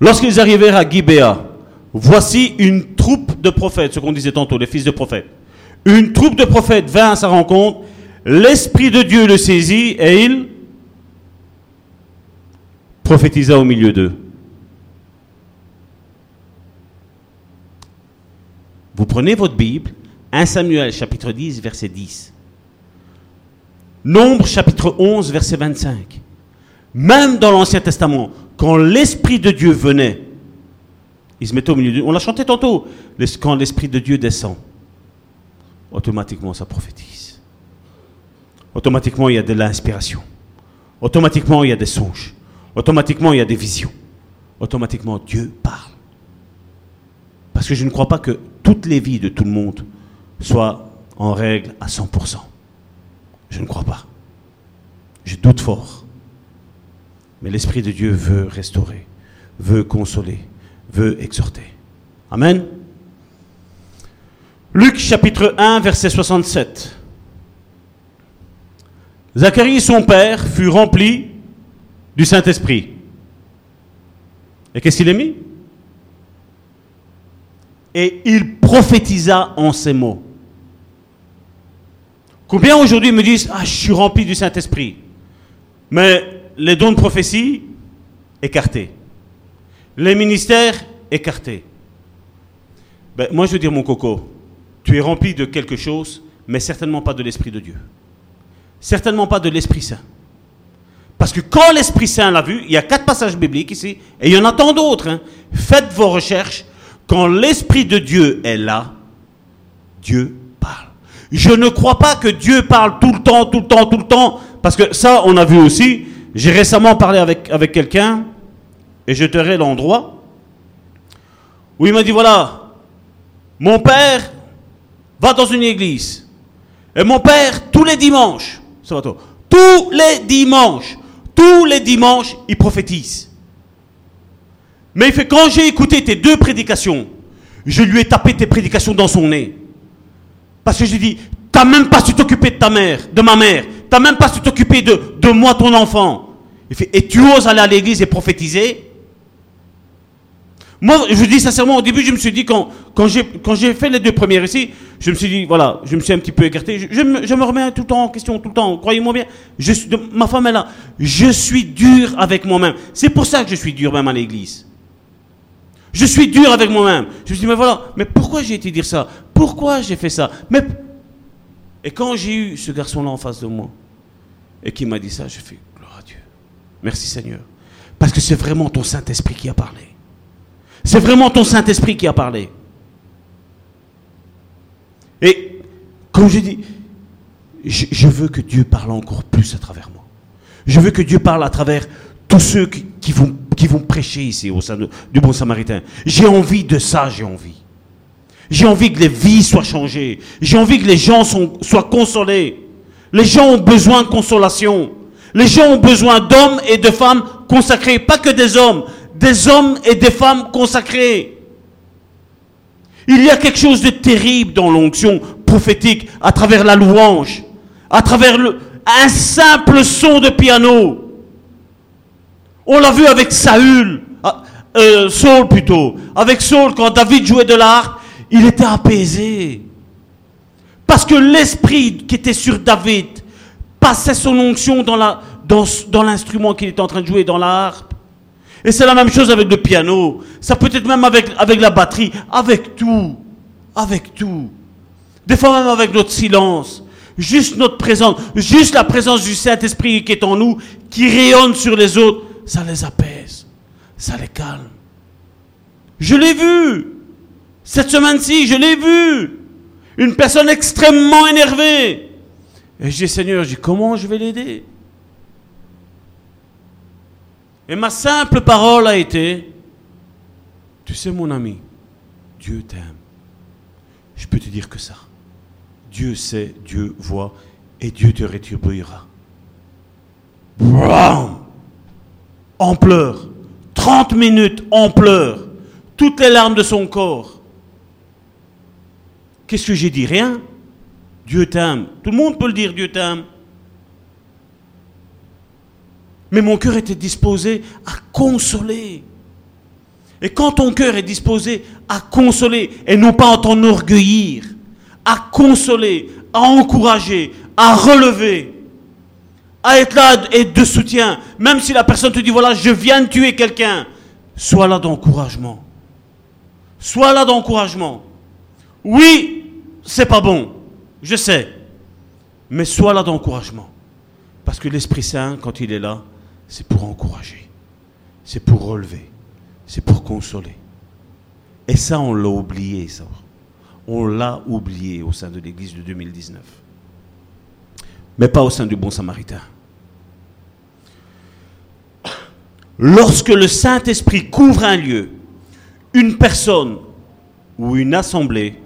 Lorsqu'ils arrivèrent à Gibéa, voici une troupe de prophètes, ce qu'on disait tantôt, les fils de prophètes. Une troupe de prophètes vint à sa rencontre, l'Esprit de Dieu le saisit et il prophétisa au milieu d'eux. Vous prenez votre Bible, 1 Samuel chapitre 10, verset 10. Nombre chapitre 11, verset 25. Même dans l'Ancien Testament, quand l'Esprit de Dieu venait, il se mettait au milieu de... On l'a chanté tantôt, quand l'Esprit de Dieu descend, automatiquement ça prophétise. Automatiquement il y a de l'inspiration. Automatiquement il y a des songes. Automatiquement il y a des visions. Automatiquement Dieu parle. Parce que je ne crois pas que toutes les vies de tout le monde soient en règle à 100%. Je ne crois pas. Je doute fort. Mais l'Esprit de Dieu veut restaurer, veut consoler, veut exhorter. Amen. Luc chapitre 1, verset 67. Zacharie, son père, fut rempli du Saint-Esprit. Et qu'est-ce qu'il a mis? Et il prophétisa en ces mots. Combien aujourd'hui me disent Ah, je suis rempli du Saint-Esprit Mais les dons de prophétie, écartés. Les ministères, écartés. Ben, moi, je veux dire, mon coco, tu es rempli de quelque chose, mais certainement pas de l'Esprit de Dieu. Certainement pas de l'Esprit Saint. Parce que quand l'Esprit Saint l'a vu, il y a quatre passages bibliques ici, et il y en a tant d'autres. Hein. Faites vos recherches. Quand l'Esprit de Dieu est là, Dieu parle. Je ne crois pas que Dieu parle tout le temps, tout le temps, tout le temps, parce que ça, on a vu aussi. J'ai récemment parlé avec, avec quelqu'un, et je tairai l'endroit, où il m'a dit, voilà, mon père va dans une église. Et mon père, tous les dimanches, tous les dimanches, tous les dimanches, il prophétise. Mais il fait, quand j'ai écouté tes deux prédications, je lui ai tapé tes prédications dans son nez. Parce que j'ai dit, t'as même pas su t'occuper de ta mère, de ma mère. T'as même pas su t'occuper de, de moi, ton enfant. Il fait, et tu oses aller à l'église et prophétiser? Moi, je dis sincèrement, au début, je me suis dit, quand, quand j'ai fait les deux premières ici, je me suis dit, voilà, je me suis un petit peu écarté. Je, me, remets tout le temps en question, tout le temps. Croyez-moi bien, je ma femme est là. Je suis dur avec moi-même. C'est pour ça que je suis dur même à l'église. Je suis dur avec moi-même. Je me suis dit, mais voilà, mais pourquoi j'ai été dire ça? Pourquoi j'ai fait ça? Mais... Et quand j'ai eu ce garçon-là en face de moi, et qui m'a dit ça, je fais, gloire à Dieu. Merci Seigneur. Parce que c'est vraiment ton Saint-Esprit qui a parlé. C'est vraiment ton Saint-Esprit qui a parlé. Et comme je dis, je, veux que Dieu parle encore plus à travers moi. Je veux que Dieu parle à travers tous ceux qui, vont, qui vont prêcher ici au sein du Bon Samaritain. J'ai envie de ça, j'ai envie. J'ai envie que les vies soient changées. J'ai envie que les gens soient consolés. Les gens ont besoin de consolation. Les gens ont besoin d'hommes et de femmes consacrés, pas que des hommes, des hommes et des femmes consacrés. Il y a quelque chose de terrible dans l'onction prophétique, à travers la louange, à travers un simple son de piano. On l'a vu avec Saül, ah, euh, Saul plutôt. Avec Saul, quand David jouait de l'art, il était apaisé. Parce que l'esprit qui était sur David passait son onction dans l'instrument qu'il était en train de jouer, dans la harpe. Et c'est la même chose avec le piano. Ça peut être même avec, avec la batterie, avec tout. Avec tout. Des fois même avec notre silence. Juste notre présence, juste la présence du Saint-Esprit qui est en nous, qui rayonne sur les autres, ça les apaise, ça les calme. Je l'ai vu. Cette semaine-ci, je l'ai vu. Une personne extrêmement énervée. Et je dis, Seigneur, je dis, comment je vais l'aider? Et ma simple parole a été, tu sais mon ami, Dieu t'aime. Je peux te dire que ça. Dieu sait, Dieu voit, et Dieu te rétribuera. Bram En pleurs. 30 minutes en pleurs. Toutes les larmes de son corps. Qu'est-ce que j'ai dit? Rien. Dieu t'aime. Tout le monde peut le dire, Dieu t'aime. Mais mon cœur était disposé à consoler. Et quand ton cœur est disposé à consoler et non pas à t'enorgueillir, à consoler, à encourager, à relever, à être là et de soutien, même si la personne te dit voilà, je viens de tuer quelqu'un, sois là d'encouragement. Sois là d'encouragement. Oui, c'est pas bon, je sais, mais sois là d'encouragement. Parce que l'Esprit Saint, quand il est là, c'est pour encourager, c'est pour relever, c'est pour consoler. Et ça, on l'a oublié, ça. On l'a oublié au sein de l'Église de 2019. Mais pas au sein du bon samaritain. Lorsque le Saint-Esprit couvre un lieu, une personne ou une assemblée,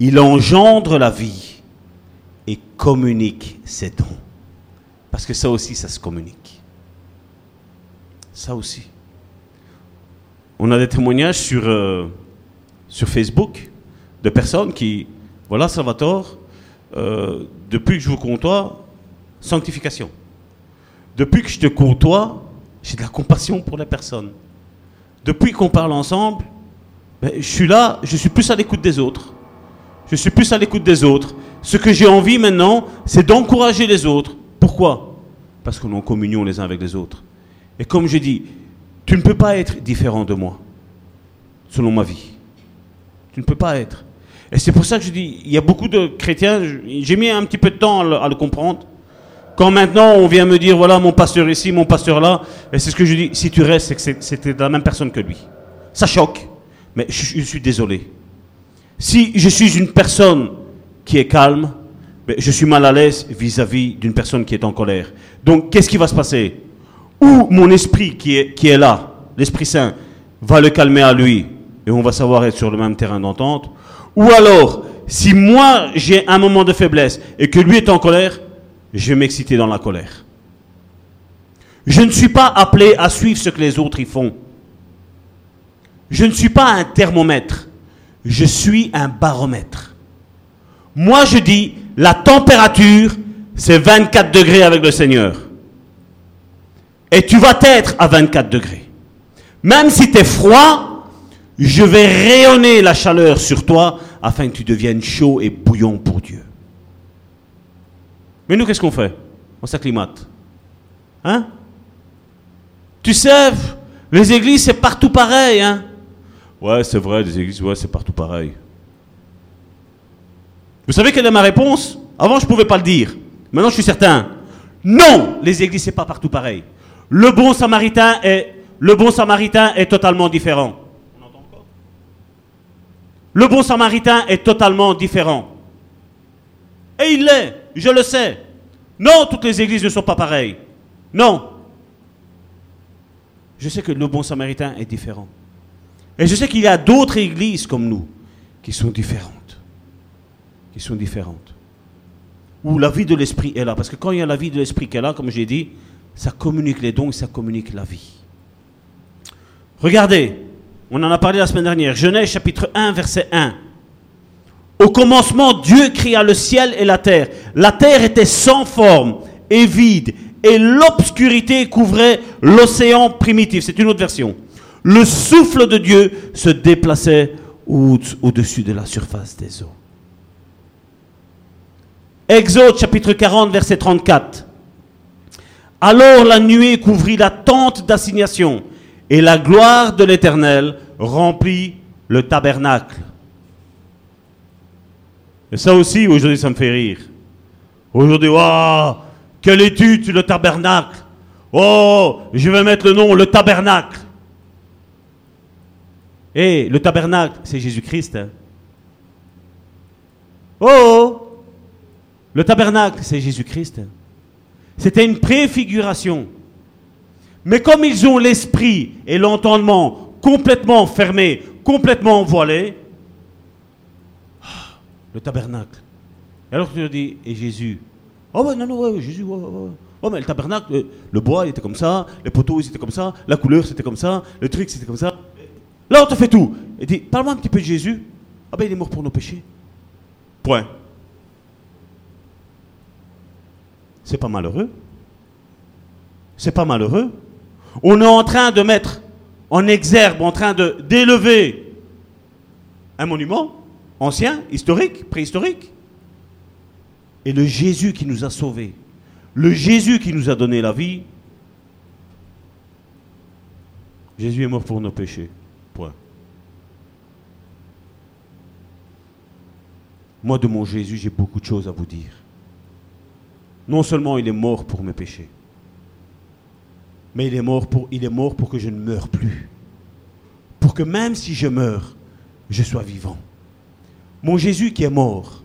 il engendre la vie et communique ses dons. Parce que ça aussi, ça se communique. Ça aussi. On a des témoignages sur, euh, sur Facebook de personnes qui, voilà Salvatore, euh, depuis que je vous côtoie, sanctification. Depuis que je te côtoie, j'ai de la compassion pour les personnes. Depuis qu'on parle ensemble, ben, je suis là, je suis plus à l'écoute des autres. Je suis plus à l'écoute des autres. Ce que j'ai envie maintenant, c'est d'encourager les autres. Pourquoi? Parce qu'on est en communion les uns avec les autres. Et comme je dis, tu ne peux pas être différent de moi, selon ma vie. Tu ne peux pas être. Et c'est pour ça que je dis, il y a beaucoup de chrétiens, j'ai mis un petit peu de temps à le, comprendre. Quand maintenant on vient me dire, voilà mon pasteur ici, mon pasteur là, et c'est ce que je dis, si tu restes, c'est que c'était la même personne que lui. Ça choque, mais je, suis désolé. Si je suis une personne qui est calme, je suis mal à l'aise vis-à-vis d'une personne qui est en colère. Donc qu'est-ce qui va se passer? Ou mon esprit qui est, là, l'Esprit Saint, va le calmer à lui, et on va savoir être sur le même terrain d'entente, ou alors, si moi j'ai un moment de faiblesse et que lui est en colère, je vais m'exciter dans la colère. Je ne suis pas appelé à suivre ce que les autres y font. Je ne suis pas un thermomètre. Je suis un baromètre. Moi, je dis, la température, c'est 24 degrés avec le Seigneur. Et tu vas être à 24 degrés. Même si tu es froid, je vais rayonner la chaleur sur toi afin que tu deviennes chaud et bouillant pour Dieu. Mais nous, qu'est-ce qu'on fait? On s'acclimate. Hein? Tu sais, les églises, c'est partout pareil. Hein? Ouais, c'est vrai, les églises, ouais, c'est partout pareil. Vous savez quelle est ma réponse? Avant, je ne pouvais pas le dire. Maintenant, je suis certain. Non, les églises, c'est pas partout pareil. Le bon samaritain est, le bon samaritain est totalement différent. Le bon samaritain est totalement différent. Et il l'est, je le sais. Non, toutes les églises ne sont pas pareilles. Non. Je sais que le bon samaritain est différent. Et je sais qu'il y a d'autres églises comme nous qui sont différentes. Qui sont différentes. Où la vie de l'esprit est là. Parce que quand il y a la vie de l'esprit qui est là, comme j'ai dit, ça communique les dons et ça communique la vie. Regardez, on en a parlé la semaine dernière, Genèse chapitre 1, verset 1. Au commencement, Dieu cria le ciel et la terre. La terre était sans forme et vide, et l'obscurité couvrait l'océan primitif. C'est une autre version. Le souffle de Dieu se déplaçait au-dessus de la surface des eaux. Exode chapitre 40, verset 34. Alors la nuée couvrit la tente d'assignation, et la gloire de l'Éternel remplit le tabernacle. Et ça aussi, aujourd'hui, ça me fait rire. Aujourd'hui, waouh, quelle étude le tabernacle. Oh, je vais mettre le nom, le tabernacle. Et le tabernacle, c'est Jésus-Christ. Hein. Oh, le tabernacle, c'est Jésus-Christ. C'était une préfiguration. Mais comme ils ont l'esprit et l'entendement complètement fermés, complètement voilés, ah, le tabernacle. Et alors tu te dis, et Jésus? Oh ouais, non, non, ouais, Jésus, ouais, ouais. Oh, mais le tabernacle, euh, le bois, il était comme ça, les poteaux, ils étaient comme ça, la couleur, c'était comme ça, le truc, c'était comme ça. Là, on te fait tout. Et dit, parle-moi un petit peu de Jésus. Ah ben, il est mort pour nos péchés. Point. C'est pas malheureux. C'est pas malheureux. On est en train de mettre en exergue, en train d'élever un monument ancien, historique, préhistorique. Et le Jésus qui nous a sauvés, le Jésus qui nous a donné la vie, Jésus est mort pour nos péchés. Point. Moi, de mon Jésus, j'ai beaucoup de choses à vous dire. Non seulement il est mort pour mes péchés, mais il est mort pour, que je ne meure plus. Pour que même si je meurs, je sois vivant. Mon Jésus qui est mort,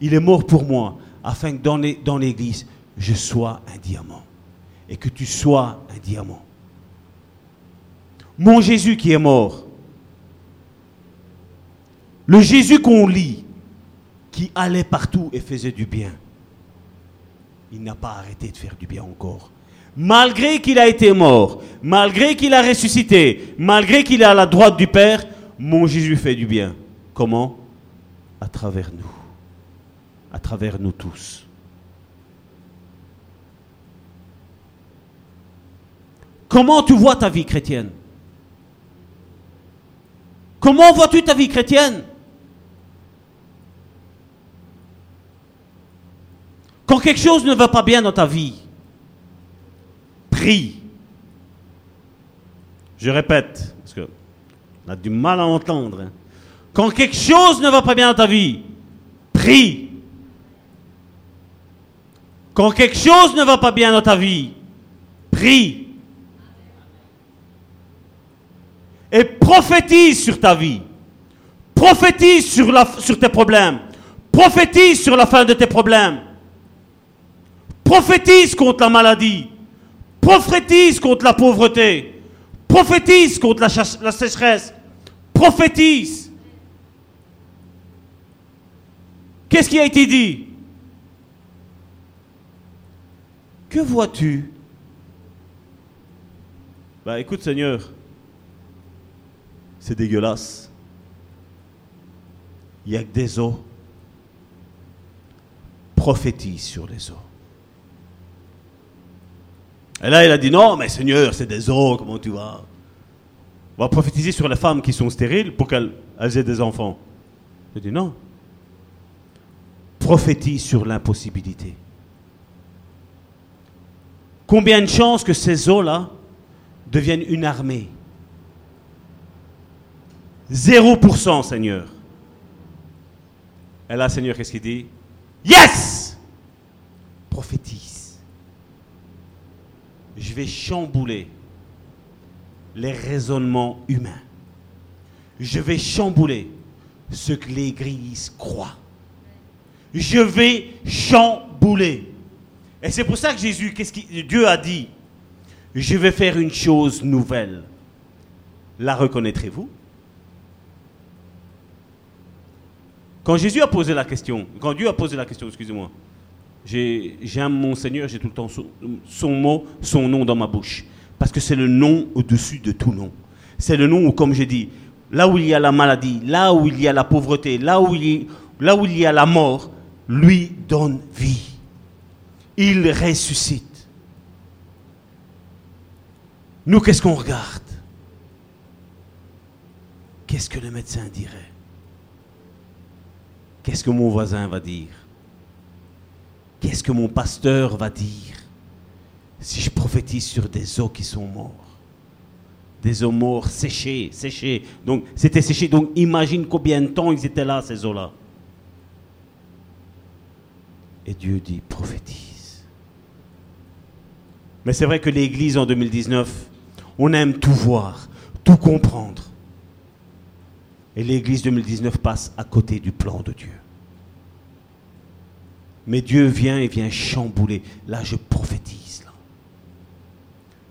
il est mort pour moi, afin que dans l'église, je sois un diamant. Et que tu sois un diamant. Mon Jésus qui est mort, le Jésus qu'on lit, qui allait partout et faisait du bien, il n'a pas arrêté de faire du bien encore. Malgré qu'il a été mort, malgré qu'il a ressuscité, malgré qu'il est à la droite du Père, mon Jésus fait du bien. Comment? À travers nous. À travers nous tous. Comment tu vois ta vie chrétienne? Comment vois-tu ta vie chrétienne? Quand quelque chose ne va pas bien dans ta vie, prie. Je répète, parce qu'on a du mal à entendre. Hein. Quand quelque chose ne va pas bien dans ta vie, prie. Quand quelque chose ne va pas bien dans ta vie, prie. Et prophétise sur ta vie. Prophétise sur, tes problèmes. Prophétise sur la fin de tes problèmes. Prophétise contre la maladie. Prophétise contre la pauvreté. Prophétise contre la, sécheresse. Prophétise. Qu'est-ce qui a été dit? Que vois-tu? Bah écoute Seigneur, c'est dégueulasse. Il n'y a que des eaux. Prophétise sur les eaux. Et là, il a dit non, mais Seigneur, c'est des os, comment tu vas? On va prophétiser sur les femmes qui sont stériles pour qu'elles aient des enfants. Il dit non. Prophétise sur l'impossibilité. Combien de chances que ces eaux-là deviennent une armée? 0%, Seigneur. Et là, Seigneur, qu'est-ce qu'il dit? Yes Prophétise je vais chambouler les raisonnements humains. Je vais chambouler ce que l'Église croit. Je vais chambouler. Et c'est pour ça que Jésus, qu'est-ce que Dieu a dit Je vais faire une chose nouvelle. La reconnaîtrez-vous? Quand Jésus a posé la question, quand Dieu a posé la question, excusez-moi, J'aime mon Seigneur, j'ai tout le temps son, mot, son nom dans ma bouche. Parce que c'est le nom au-dessus de tout nom. C'est le nom où, comme j'ai dit, là où il y a la maladie, là où il y a la pauvreté, là où il y, là où il y a la mort, lui donne vie. Il ressuscite. Nous, qu'est-ce qu'on regarde? Qu'est-ce que le médecin dirait? Qu'est-ce que mon voisin va dire? Qu'est-ce que mon pasteur va dire si je prophétise sur des eaux qui sont morts Des eaux morts séchées, séchées. Donc, c'était séché. Donc, imagine combien de temps ils étaient là, ces eaux-là. Et Dieu dit, prophétise. Mais c'est vrai que l'Église en 2019, on aime tout voir, tout comprendre. Et l'Église 2019 passe à côté du plan de Dieu. Mais Dieu vient et vient chambouler. Là, je prophétise.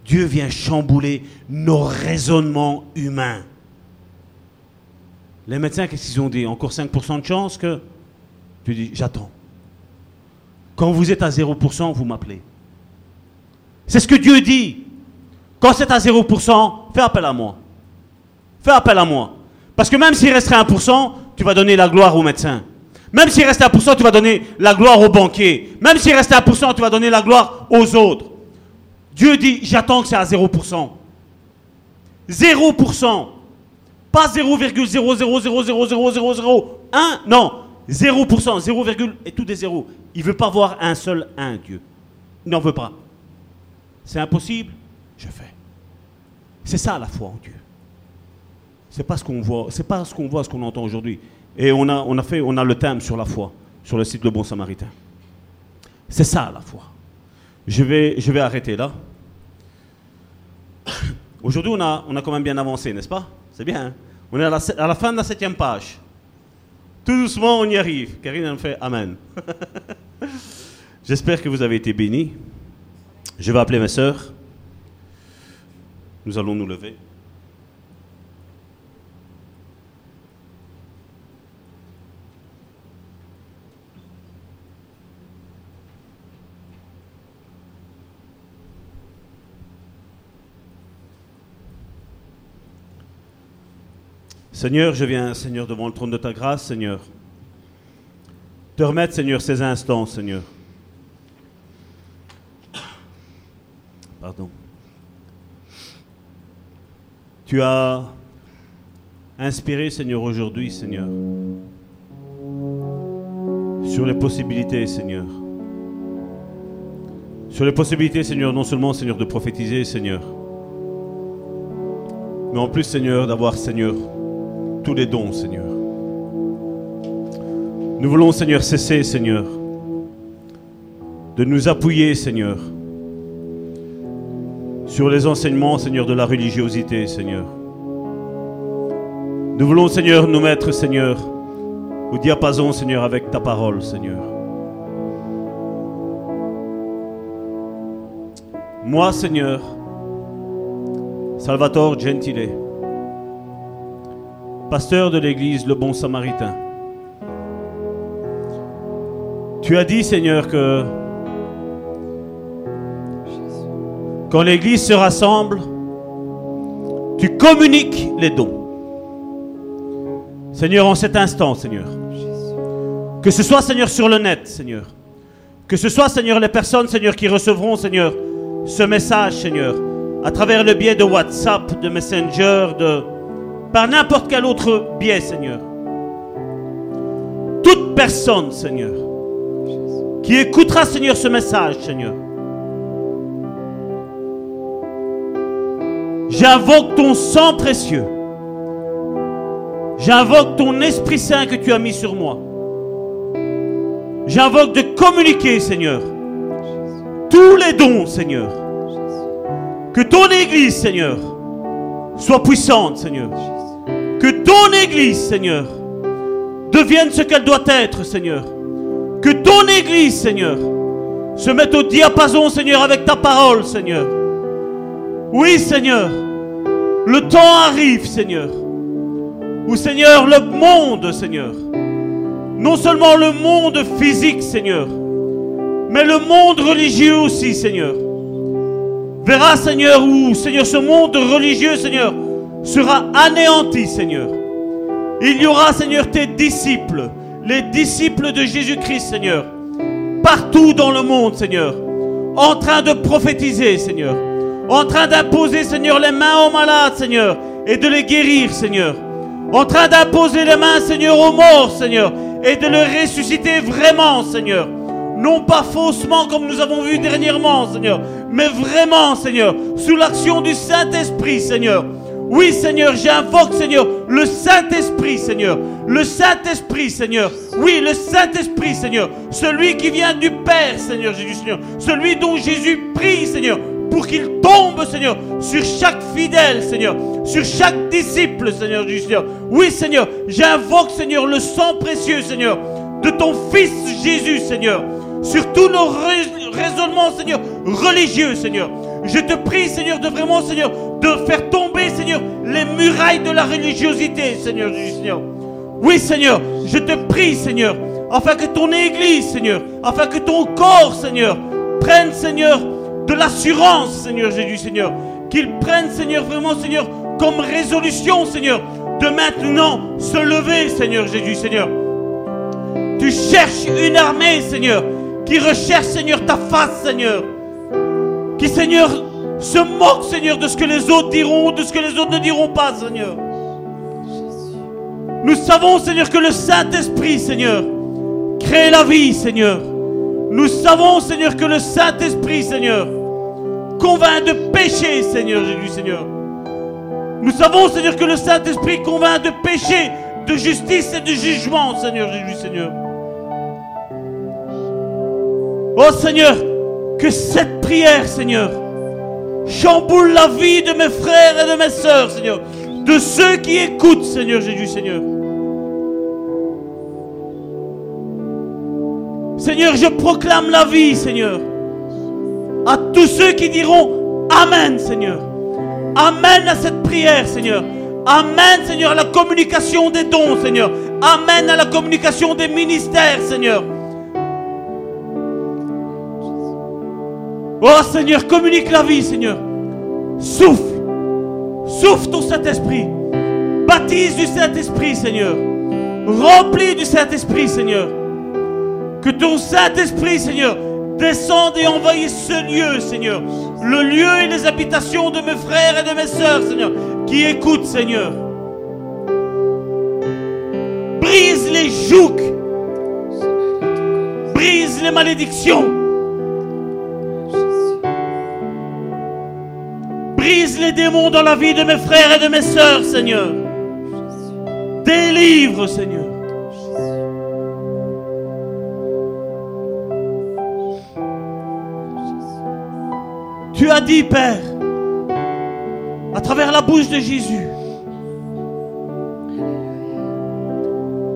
Dieu vient chambouler nos raisonnements humains. Les médecins, qu'est-ce qu'ils ont dit? Encore 5% de chance que... Tu dis, j'attends. Quand vous êtes à 0%, vous m'appelez. C'est ce que Dieu dit. Quand c'est à 0%, fais appel à moi. Fais appel à moi. Parce que même s'il resterait 1%, tu vas donner la gloire au médecin. Même s'il restait 1%, tu vas donner la gloire au banquier. Même s'il restait 1%, tu vas donner la gloire aux autres. Dieu dit, j'attends que c'est à 0%. 0%. Pas 0,0000001. Non. 0%. 0, et tout des zéros. Il ne veut pas voir un seul 1, Dieu. Il n'en veut pas. C'est impossible. Je fais. C'est ça la foi en Dieu. C'est pas ce qu'on voit, pas ce qu'on voit, ce qu'on entend aujourd'hui. Et on a, on a fait, on a le thème sur la foi sur le site Le Bon Samaritain. C'est ça la foi. Je vais, je vais arrêter là. Aujourd'hui, on a, on a quand même bien avancé, n'est-ce pas? C'est bien. Hein? on est à la, à la, fin de la septième page. Tout doucement, on y arrive. Karine en fait Amen. J'espère que vous avez été bénis. Je vais appeler mes sœurs. Nous allons nous lever. Seigneur, je viens, Seigneur, devant le trône de ta grâce, Seigneur. Te remettre, Seigneur, ces instants, Seigneur. Pardon. Tu as inspiré, Seigneur, aujourd'hui, Seigneur, sur les possibilités, Seigneur. Sur les possibilités, Seigneur, non seulement, Seigneur, de prophétiser, Seigneur, mais en plus, Seigneur, d'avoir, Seigneur, tous les dons, Seigneur. Nous voulons, Seigneur, cesser, Seigneur, de nous appuyer, Seigneur, sur les enseignements, Seigneur, de la religiosité, Seigneur. Nous voulons, Seigneur, nous mettre, Seigneur, au diapason, Seigneur, avec ta parole, Seigneur. Moi, Seigneur, Salvatore Gentile, pasteur de l'église Le Bon Samaritain. Tu as dit, Seigneur, que quand l'église se rassemble, tu communiques les dons. Seigneur, en cet instant, Seigneur, que ce soit, Seigneur, sur le net, Seigneur, que ce soit, Seigneur, les personnes, Seigneur, qui recevront, Seigneur, ce message, Seigneur, à travers le biais de WhatsApp, de Messenger, de, par n'importe quel autre biais, Seigneur. Toute personne, Seigneur, qui écoutera, Seigneur, ce message, Seigneur. J'invoque ton sang précieux. J'invoque ton Esprit Saint que tu as mis sur moi. J'invoque de communiquer, Seigneur, tous les dons, Seigneur. Que ton Église, Seigneur, soit puissante, Seigneur. Que ton Église, Seigneur, devienne ce qu'elle doit être, Seigneur. Que ton Église, Seigneur, se mette au diapason, Seigneur, avec ta parole, Seigneur. Oui, Seigneur, le temps arrive, Seigneur, où, Seigneur, le monde, Seigneur, non seulement le monde physique, Seigneur, mais le monde religieux aussi, Seigneur. Verra, Seigneur, où, Seigneur, ce monde religieux, Seigneur, sera anéanti, Seigneur. Il y aura, Seigneur, tes disciples, les disciples de Jésus-Christ, Seigneur, partout dans le monde, Seigneur, en train de prophétiser, Seigneur, en train d'imposer, Seigneur, les mains aux malades, Seigneur, et de les guérir, Seigneur, en train d'imposer les mains, Seigneur, aux morts, Seigneur, et de les ressusciter vraiment, Seigneur. Non pas faussement comme nous avons vu dernièrement, Seigneur, mais vraiment, Seigneur, sous l'action du Saint-Esprit, Seigneur. Oui, Seigneur, j'invoque, Seigneur, le Saint-Esprit, Seigneur. Le Saint-Esprit, Seigneur. Oui, le Saint-Esprit, Seigneur. Celui qui vient du Père, Seigneur Jésus, Seigneur. Celui dont Jésus prie, Seigneur, pour qu'il tombe, Seigneur, sur chaque fidèle, Seigneur. Sur chaque disciple, Seigneur Jésus, Seigneur. Oui, Seigneur, j'invoque, Seigneur, le sang précieux, Seigneur, de ton Fils Jésus, Seigneur. Sur tous nos raisonnements, Seigneur, religieux, Seigneur. Je te prie, Seigneur, de vraiment, Seigneur, de faire tomber, Seigneur, les murailles de la religiosité, Seigneur Jésus, Seigneur. Oui, Seigneur, je te prie, Seigneur, afin que ton Église, Seigneur, afin que ton corps, Seigneur, prenne, Seigneur, de l'assurance, Seigneur Jésus, Seigneur. Qu'il prenne, Seigneur, vraiment, Seigneur, comme résolution, Seigneur, de maintenant se lever, Seigneur Jésus, Seigneur. Tu cherches une armée, Seigneur, qui recherche, Seigneur, ta face, Seigneur. Seigneur, se moque, Seigneur, de ce que les autres diront, de ce que les autres ne diront pas, Seigneur. Nous savons, Seigneur, que le Saint-Esprit, Seigneur, crée la vie, Seigneur. Nous savons, Seigneur, que le Saint-Esprit, Seigneur, convainc de péché, Seigneur Jésus, Seigneur. Nous savons, Seigneur, que le Saint-Esprit convainc de péché, de justice et de jugement, Seigneur Jésus, Seigneur. Oh Seigneur, que cette prière, Seigneur, chamboule la vie de mes frères et de mes sœurs, Seigneur. De ceux qui écoutent, Seigneur Jésus, Seigneur. Seigneur, je proclame la vie, Seigneur. À tous ceux qui diront Amen, Seigneur. Amen à cette prière, Seigneur. Amen, Seigneur, à la communication des dons, Seigneur. Amen à la communication des ministères, Seigneur. Oh Seigneur, communique la vie, Seigneur. Souffle. Souffle ton Saint-Esprit. Baptise du Saint-Esprit, Seigneur. Remplis du Saint-Esprit, Seigneur. Que ton Saint-Esprit, Seigneur, descende et envahisse ce lieu, Seigneur. Le lieu et les habitations de mes frères et de mes sœurs, Seigneur, qui écoutent, Seigneur. Brise les jougs. Brise les malédictions. Les démons dans la vie de mes frères et de mes sœurs, Seigneur. Délivre, Seigneur. Tu as dit, Père, à travers la bouche de Jésus,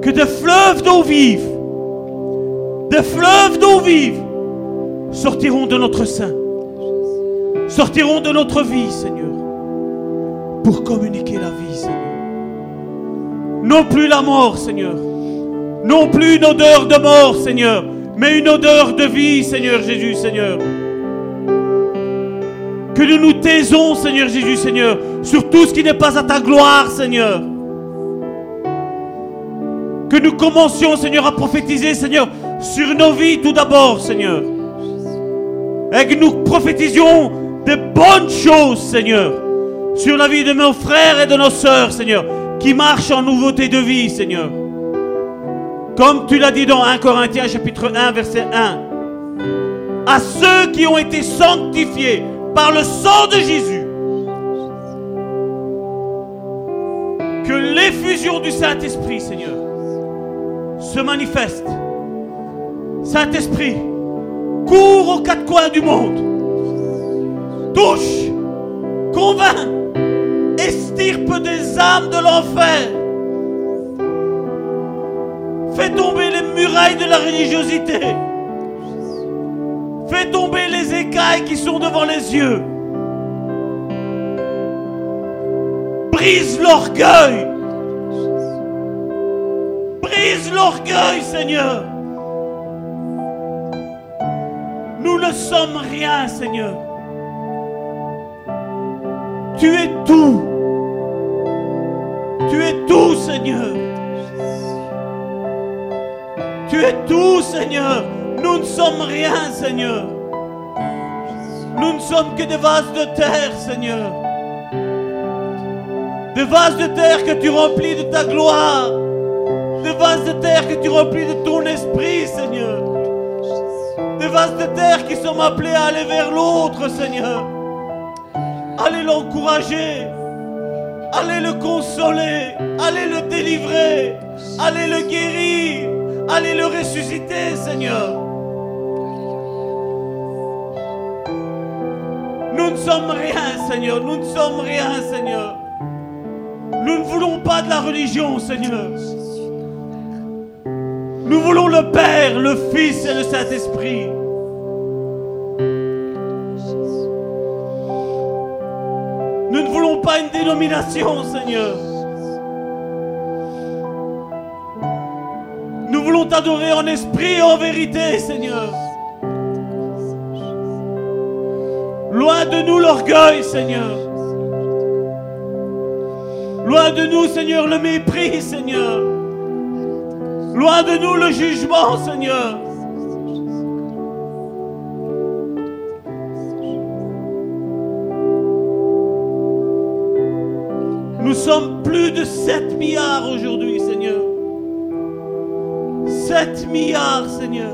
que des fleuves d'eau vive, des fleuves d'eau vive sortiront de notre sein sortiront de notre vie, Seigneur, pour communiquer la vie, Seigneur. Non plus la mort, Seigneur. Non plus une odeur de mort, Seigneur, mais une odeur de vie, Seigneur Jésus, Seigneur. Que nous nous taisons, Seigneur Jésus, Seigneur, sur tout ce qui n'est pas à ta gloire, Seigneur. Que nous commencions, Seigneur, à prophétiser, Seigneur, sur nos vies tout d'abord, Seigneur. Et que nous prophétisions de bonnes choses, Seigneur, sur la vie de nos frères et de nos sœurs, Seigneur, qui marchent en nouveauté de vie, Seigneur. Comme tu l'as dit dans 1 Corinthiens chapitre 1, verset 1. À ceux qui ont été sanctifiés par le sang de Jésus. Que l'effusion du Saint-Esprit, Seigneur, se manifeste. Saint-Esprit, cours aux quatre coins du monde touche, convainc, estirpe des âmes de l'enfer. Fais tomber les murailles de la religiosité. Fais tomber les écailles qui sont devant les yeux. Brise l'orgueil. Brise l'orgueil, Seigneur. Nous ne sommes rien, Seigneur. Tu es tout. Tu es tout, Seigneur. Tu es tout, Seigneur. Nous ne sommes rien, Seigneur. Nous ne sommes que des vases de terre, Seigneur. Des vases de terre que tu remplis de ta gloire. Des vases de terre que tu remplis de ton esprit, Seigneur. Des vases de terre qui sont appelés à aller vers l'autre, Seigneur. Allez l'encourager. Allez le consoler. Allez le délivrer. Allez le guérir. Allez le ressusciter, Seigneur. Nous ne sommes rien, Seigneur. Nous ne sommes rien, Seigneur. Nous ne voulons pas de la religion, Seigneur. Nous voulons le Père, le Fils et le Saint-Esprit. Une dénomination, Seigneur. Nous voulons t'adorer en esprit et en vérité, Seigneur. Loin de nous l'orgueil, Seigneur. Loin de nous, Seigneur, le mépris, Seigneur. Loin de nous le jugement, Seigneur. Nous sommes plus de 7 milliards aujourd'hui, Seigneur. 7 milliards, Seigneur.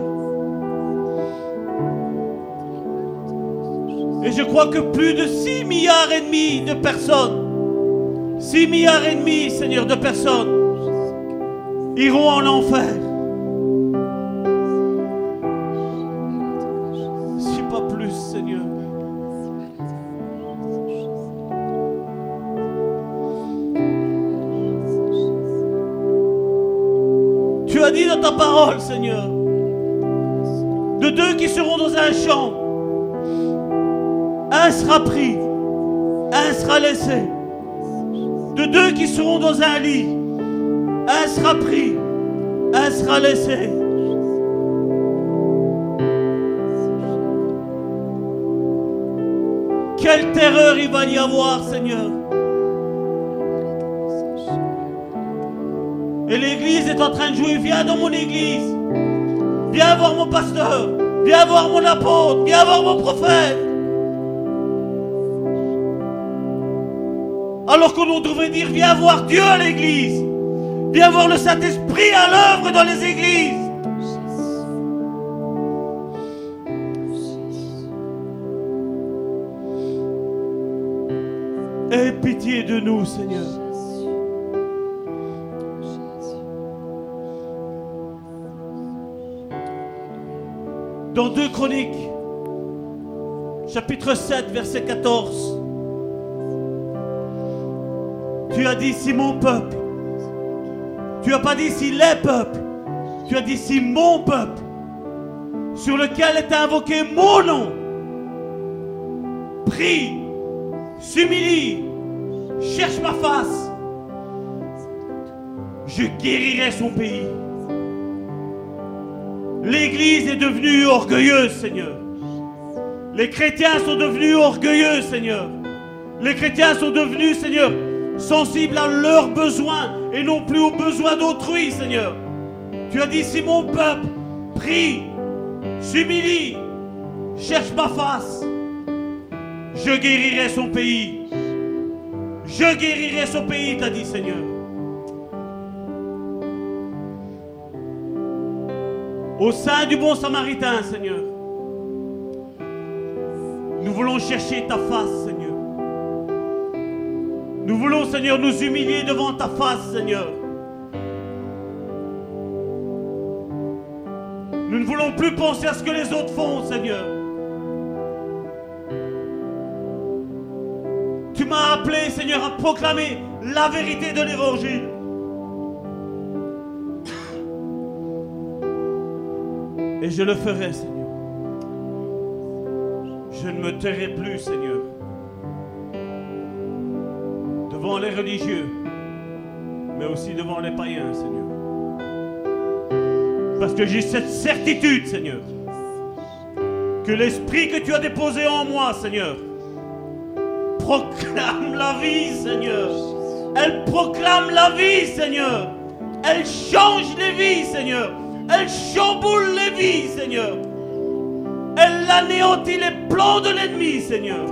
Et je crois que plus de 6 milliards et demi de personnes, 6 milliards et demi, Seigneur, de personnes iront en enfer. Si pas plus, Seigneur. Parole, Seigneur, de deux qui seront dans un champ, un sera pris, un sera laissé. De deux qui seront dans un lit, un sera pris, un sera laissé. Quelle terreur il va y avoir, Seigneur. Et l'église est en train de jouer. Viens dans mon église. Viens voir mon pasteur. Viens voir mon apôtre. Viens voir mon prophète. Alors qu'on devrait dire, viens voir Dieu à l'église. Viens voir le Saint-Esprit à l'œuvre dans les églises. Aie pitié de nous, Seigneur. Dans 2 Chroniques, chapitre 7, verset 14, tu as dit si mon peuple, tu n'as pas dit si les peuples, tu as dit si mon peuple, sur lequel est invoqué mon nom, prie, s'humilie, cherche ma face, je guérirai son pays. L'Église est devenue orgueilleuse, Seigneur. Les chrétiens sont devenus orgueilleux, Seigneur. Les chrétiens sont devenus, Seigneur, sensibles à leurs besoins et non plus aux besoins d'autrui, Seigneur. Tu as dit, si mon peuple prie, s'humilie, cherche ma face, je guérirai son pays. Je guérirai son pays, t'as dit, Seigneur. Au sein du bon samaritain, Seigneur. Nous voulons chercher ta face, Seigneur. Nous voulons, Seigneur, nous humilier devant ta face, Seigneur. Nous ne voulons plus penser à ce que les autres font, Seigneur. Tu m'as appelé, Seigneur, à proclamer la vérité de l'Évangile. Et je le ferai, Seigneur. Je ne me tairai plus, Seigneur. Devant les religieux, mais aussi devant les païens, Seigneur. Parce que j'ai cette certitude, Seigneur, Que l'esprit que tu as déposé en moi, Seigneur, proclame la vie, Seigneur. Elle proclame la vie, Seigneur. Elle change les vies, Seigneur. Elle chamboule les vies, Seigneur. Elle anéantit les plans de l'ennemi, Seigneur.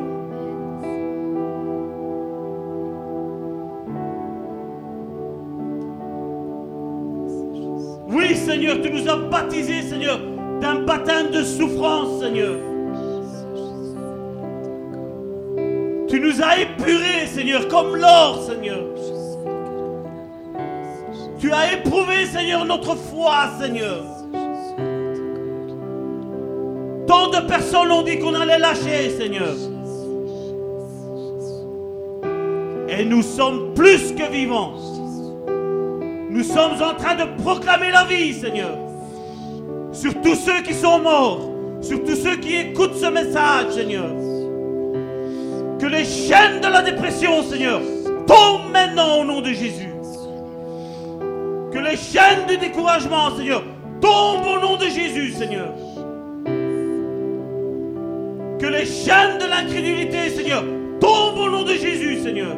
Oui, Seigneur, tu nous as baptisés, Seigneur, d'un baptême de souffrance, Seigneur. Tu nous as épurés, Seigneur, comme l'or, Seigneur. Tu as éprouvé, Seigneur, notre foi, Seigneur. Tant de personnes ont dit qu'on allait lâcher, Seigneur. Et nous sommes plus que vivants. Nous sommes en train de proclamer la vie, Seigneur. Sur tous ceux qui sont morts, sur tous ceux qui écoutent ce message, Seigneur. Que les chaînes de la dépression, Seigneur, tombent maintenant au nom de Jésus. Que les chaînes du découragement, Seigneur, tombent au nom de Jésus, Seigneur. Que les chaînes de l'incrédulité, Seigneur, tombent au nom de Jésus, Seigneur.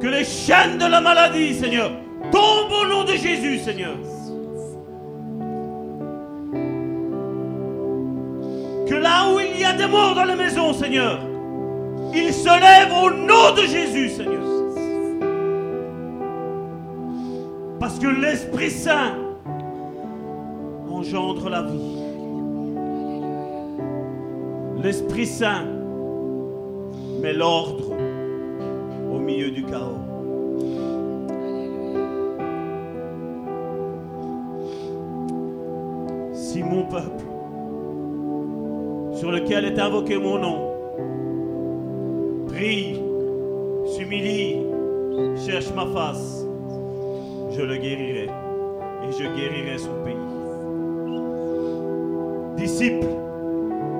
Que les chaînes de la maladie, Seigneur, tombent au nom de Jésus, Seigneur. Que là où il y a des morts dans la maison, Seigneur, ils se lèvent au nom de Jésus, Seigneur. Parce que l'Esprit Saint engendre la vie. L'Esprit Saint met l'ordre au milieu du chaos. Si mon peuple, sur lequel est invoqué mon nom, prie, s'humilie, cherche ma face, je le guérirai et je guérirai son pays. Disciples,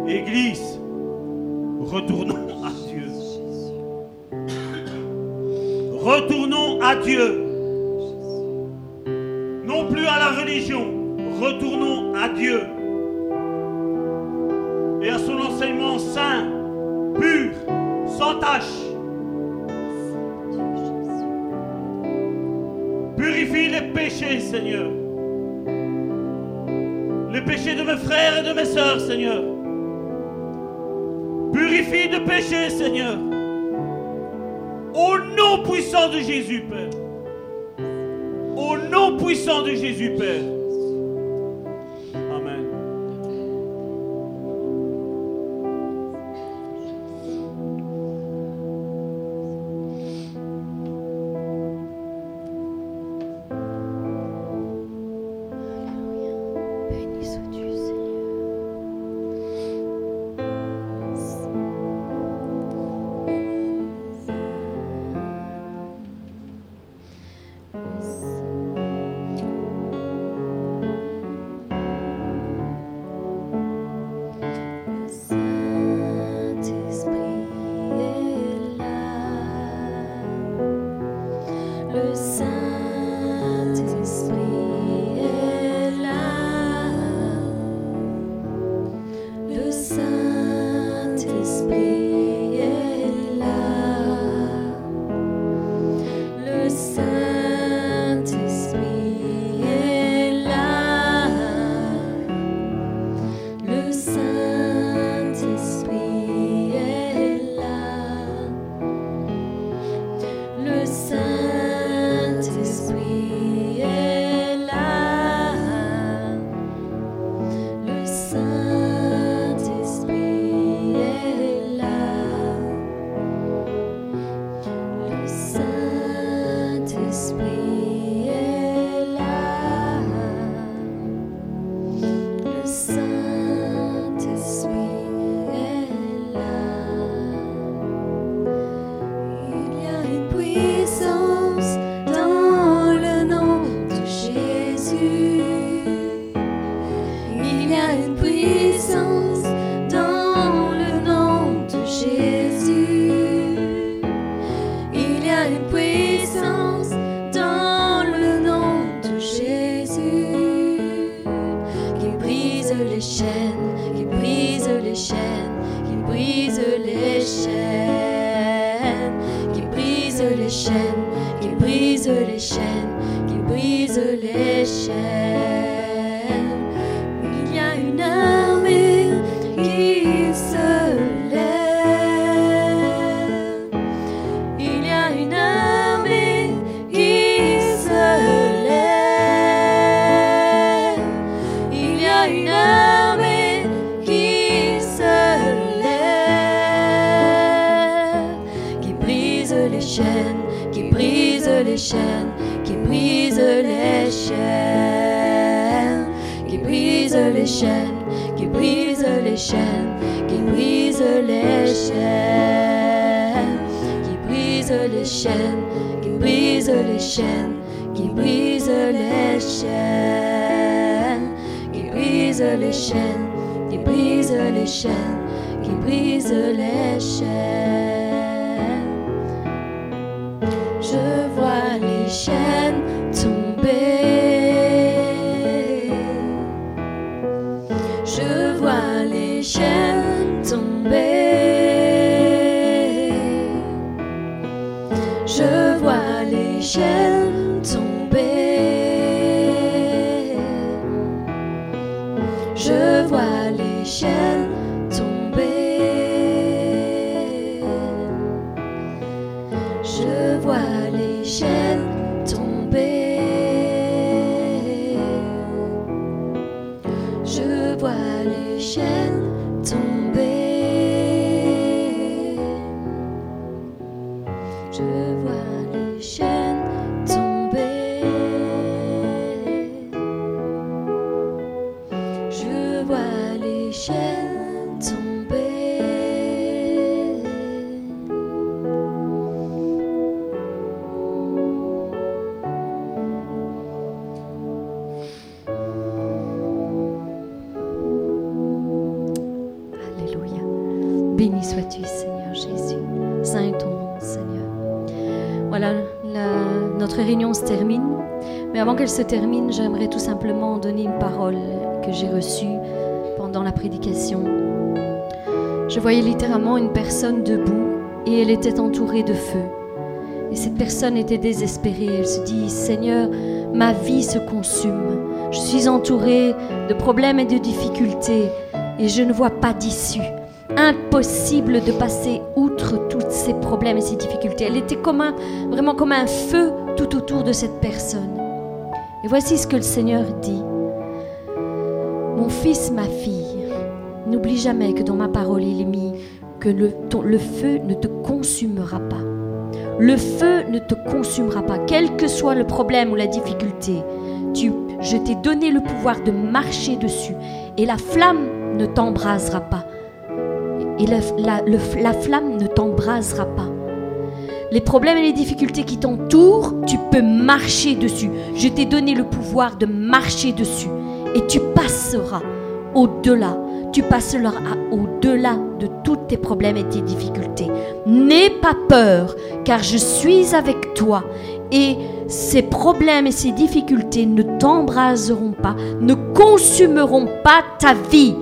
Église, retournons à Dieu. Retournons à Dieu. Non plus à la religion, retournons à Dieu. Seigneur. Les péchés de mes frères et de mes sœurs, Seigneur. Purifie de péchés, Seigneur. Au nom puissant de Jésus, Père. Au nom puissant de Jésus, Père. Se termine, j'aimerais tout simplement donner une parole que j'ai reçue pendant la prédication. Je voyais littéralement une personne debout et elle était entourée de feu. Et cette personne était désespérée. Elle se dit, Seigneur, ma vie se consume. Je suis entourée de problèmes et de difficultés et je ne vois pas d'issue. Impossible de passer outre tous ces problèmes et ces difficultés. Elle était comme un, vraiment comme un feu tout autour de cette personne. Et voici ce que le Seigneur dit. Mon fils, ma fille, n'oublie jamais que dans ma parole il est mis que le, feu ne te consumera pas. Le feu ne te consumera pas, quel que soit le problème ou la difficulté. Tu, je t'ai donné le pouvoir de marcher dessus et la flamme ne t'embrasera pas. Et la, la flamme ne t'embrasera pas. Les problèmes et les difficultés qui t'entourent, tu marcher dessus. Je t'ai donné le pouvoir de marcher dessus. Et tu passeras au-delà. Tu passeras au-delà de tous tes problèmes et tes difficultés. N'aie pas peur, car je suis avec toi. Et ces problèmes et ces difficultés ne t'embraseront pas, ne consumeront pas ta vie.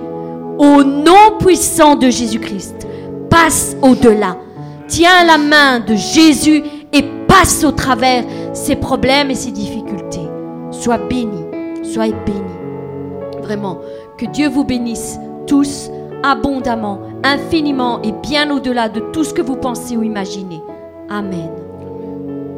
Au nom puissant de Jésus-Christ, passe au-delà. Tiens la main de Jésus et passe au travers ces problèmes et ces difficultés. Sois béni, sois béni. Vraiment, que Dieu vous bénisse tous abondamment, infiniment et bien au-delà de tout ce que vous pensez ou imaginez. Amen.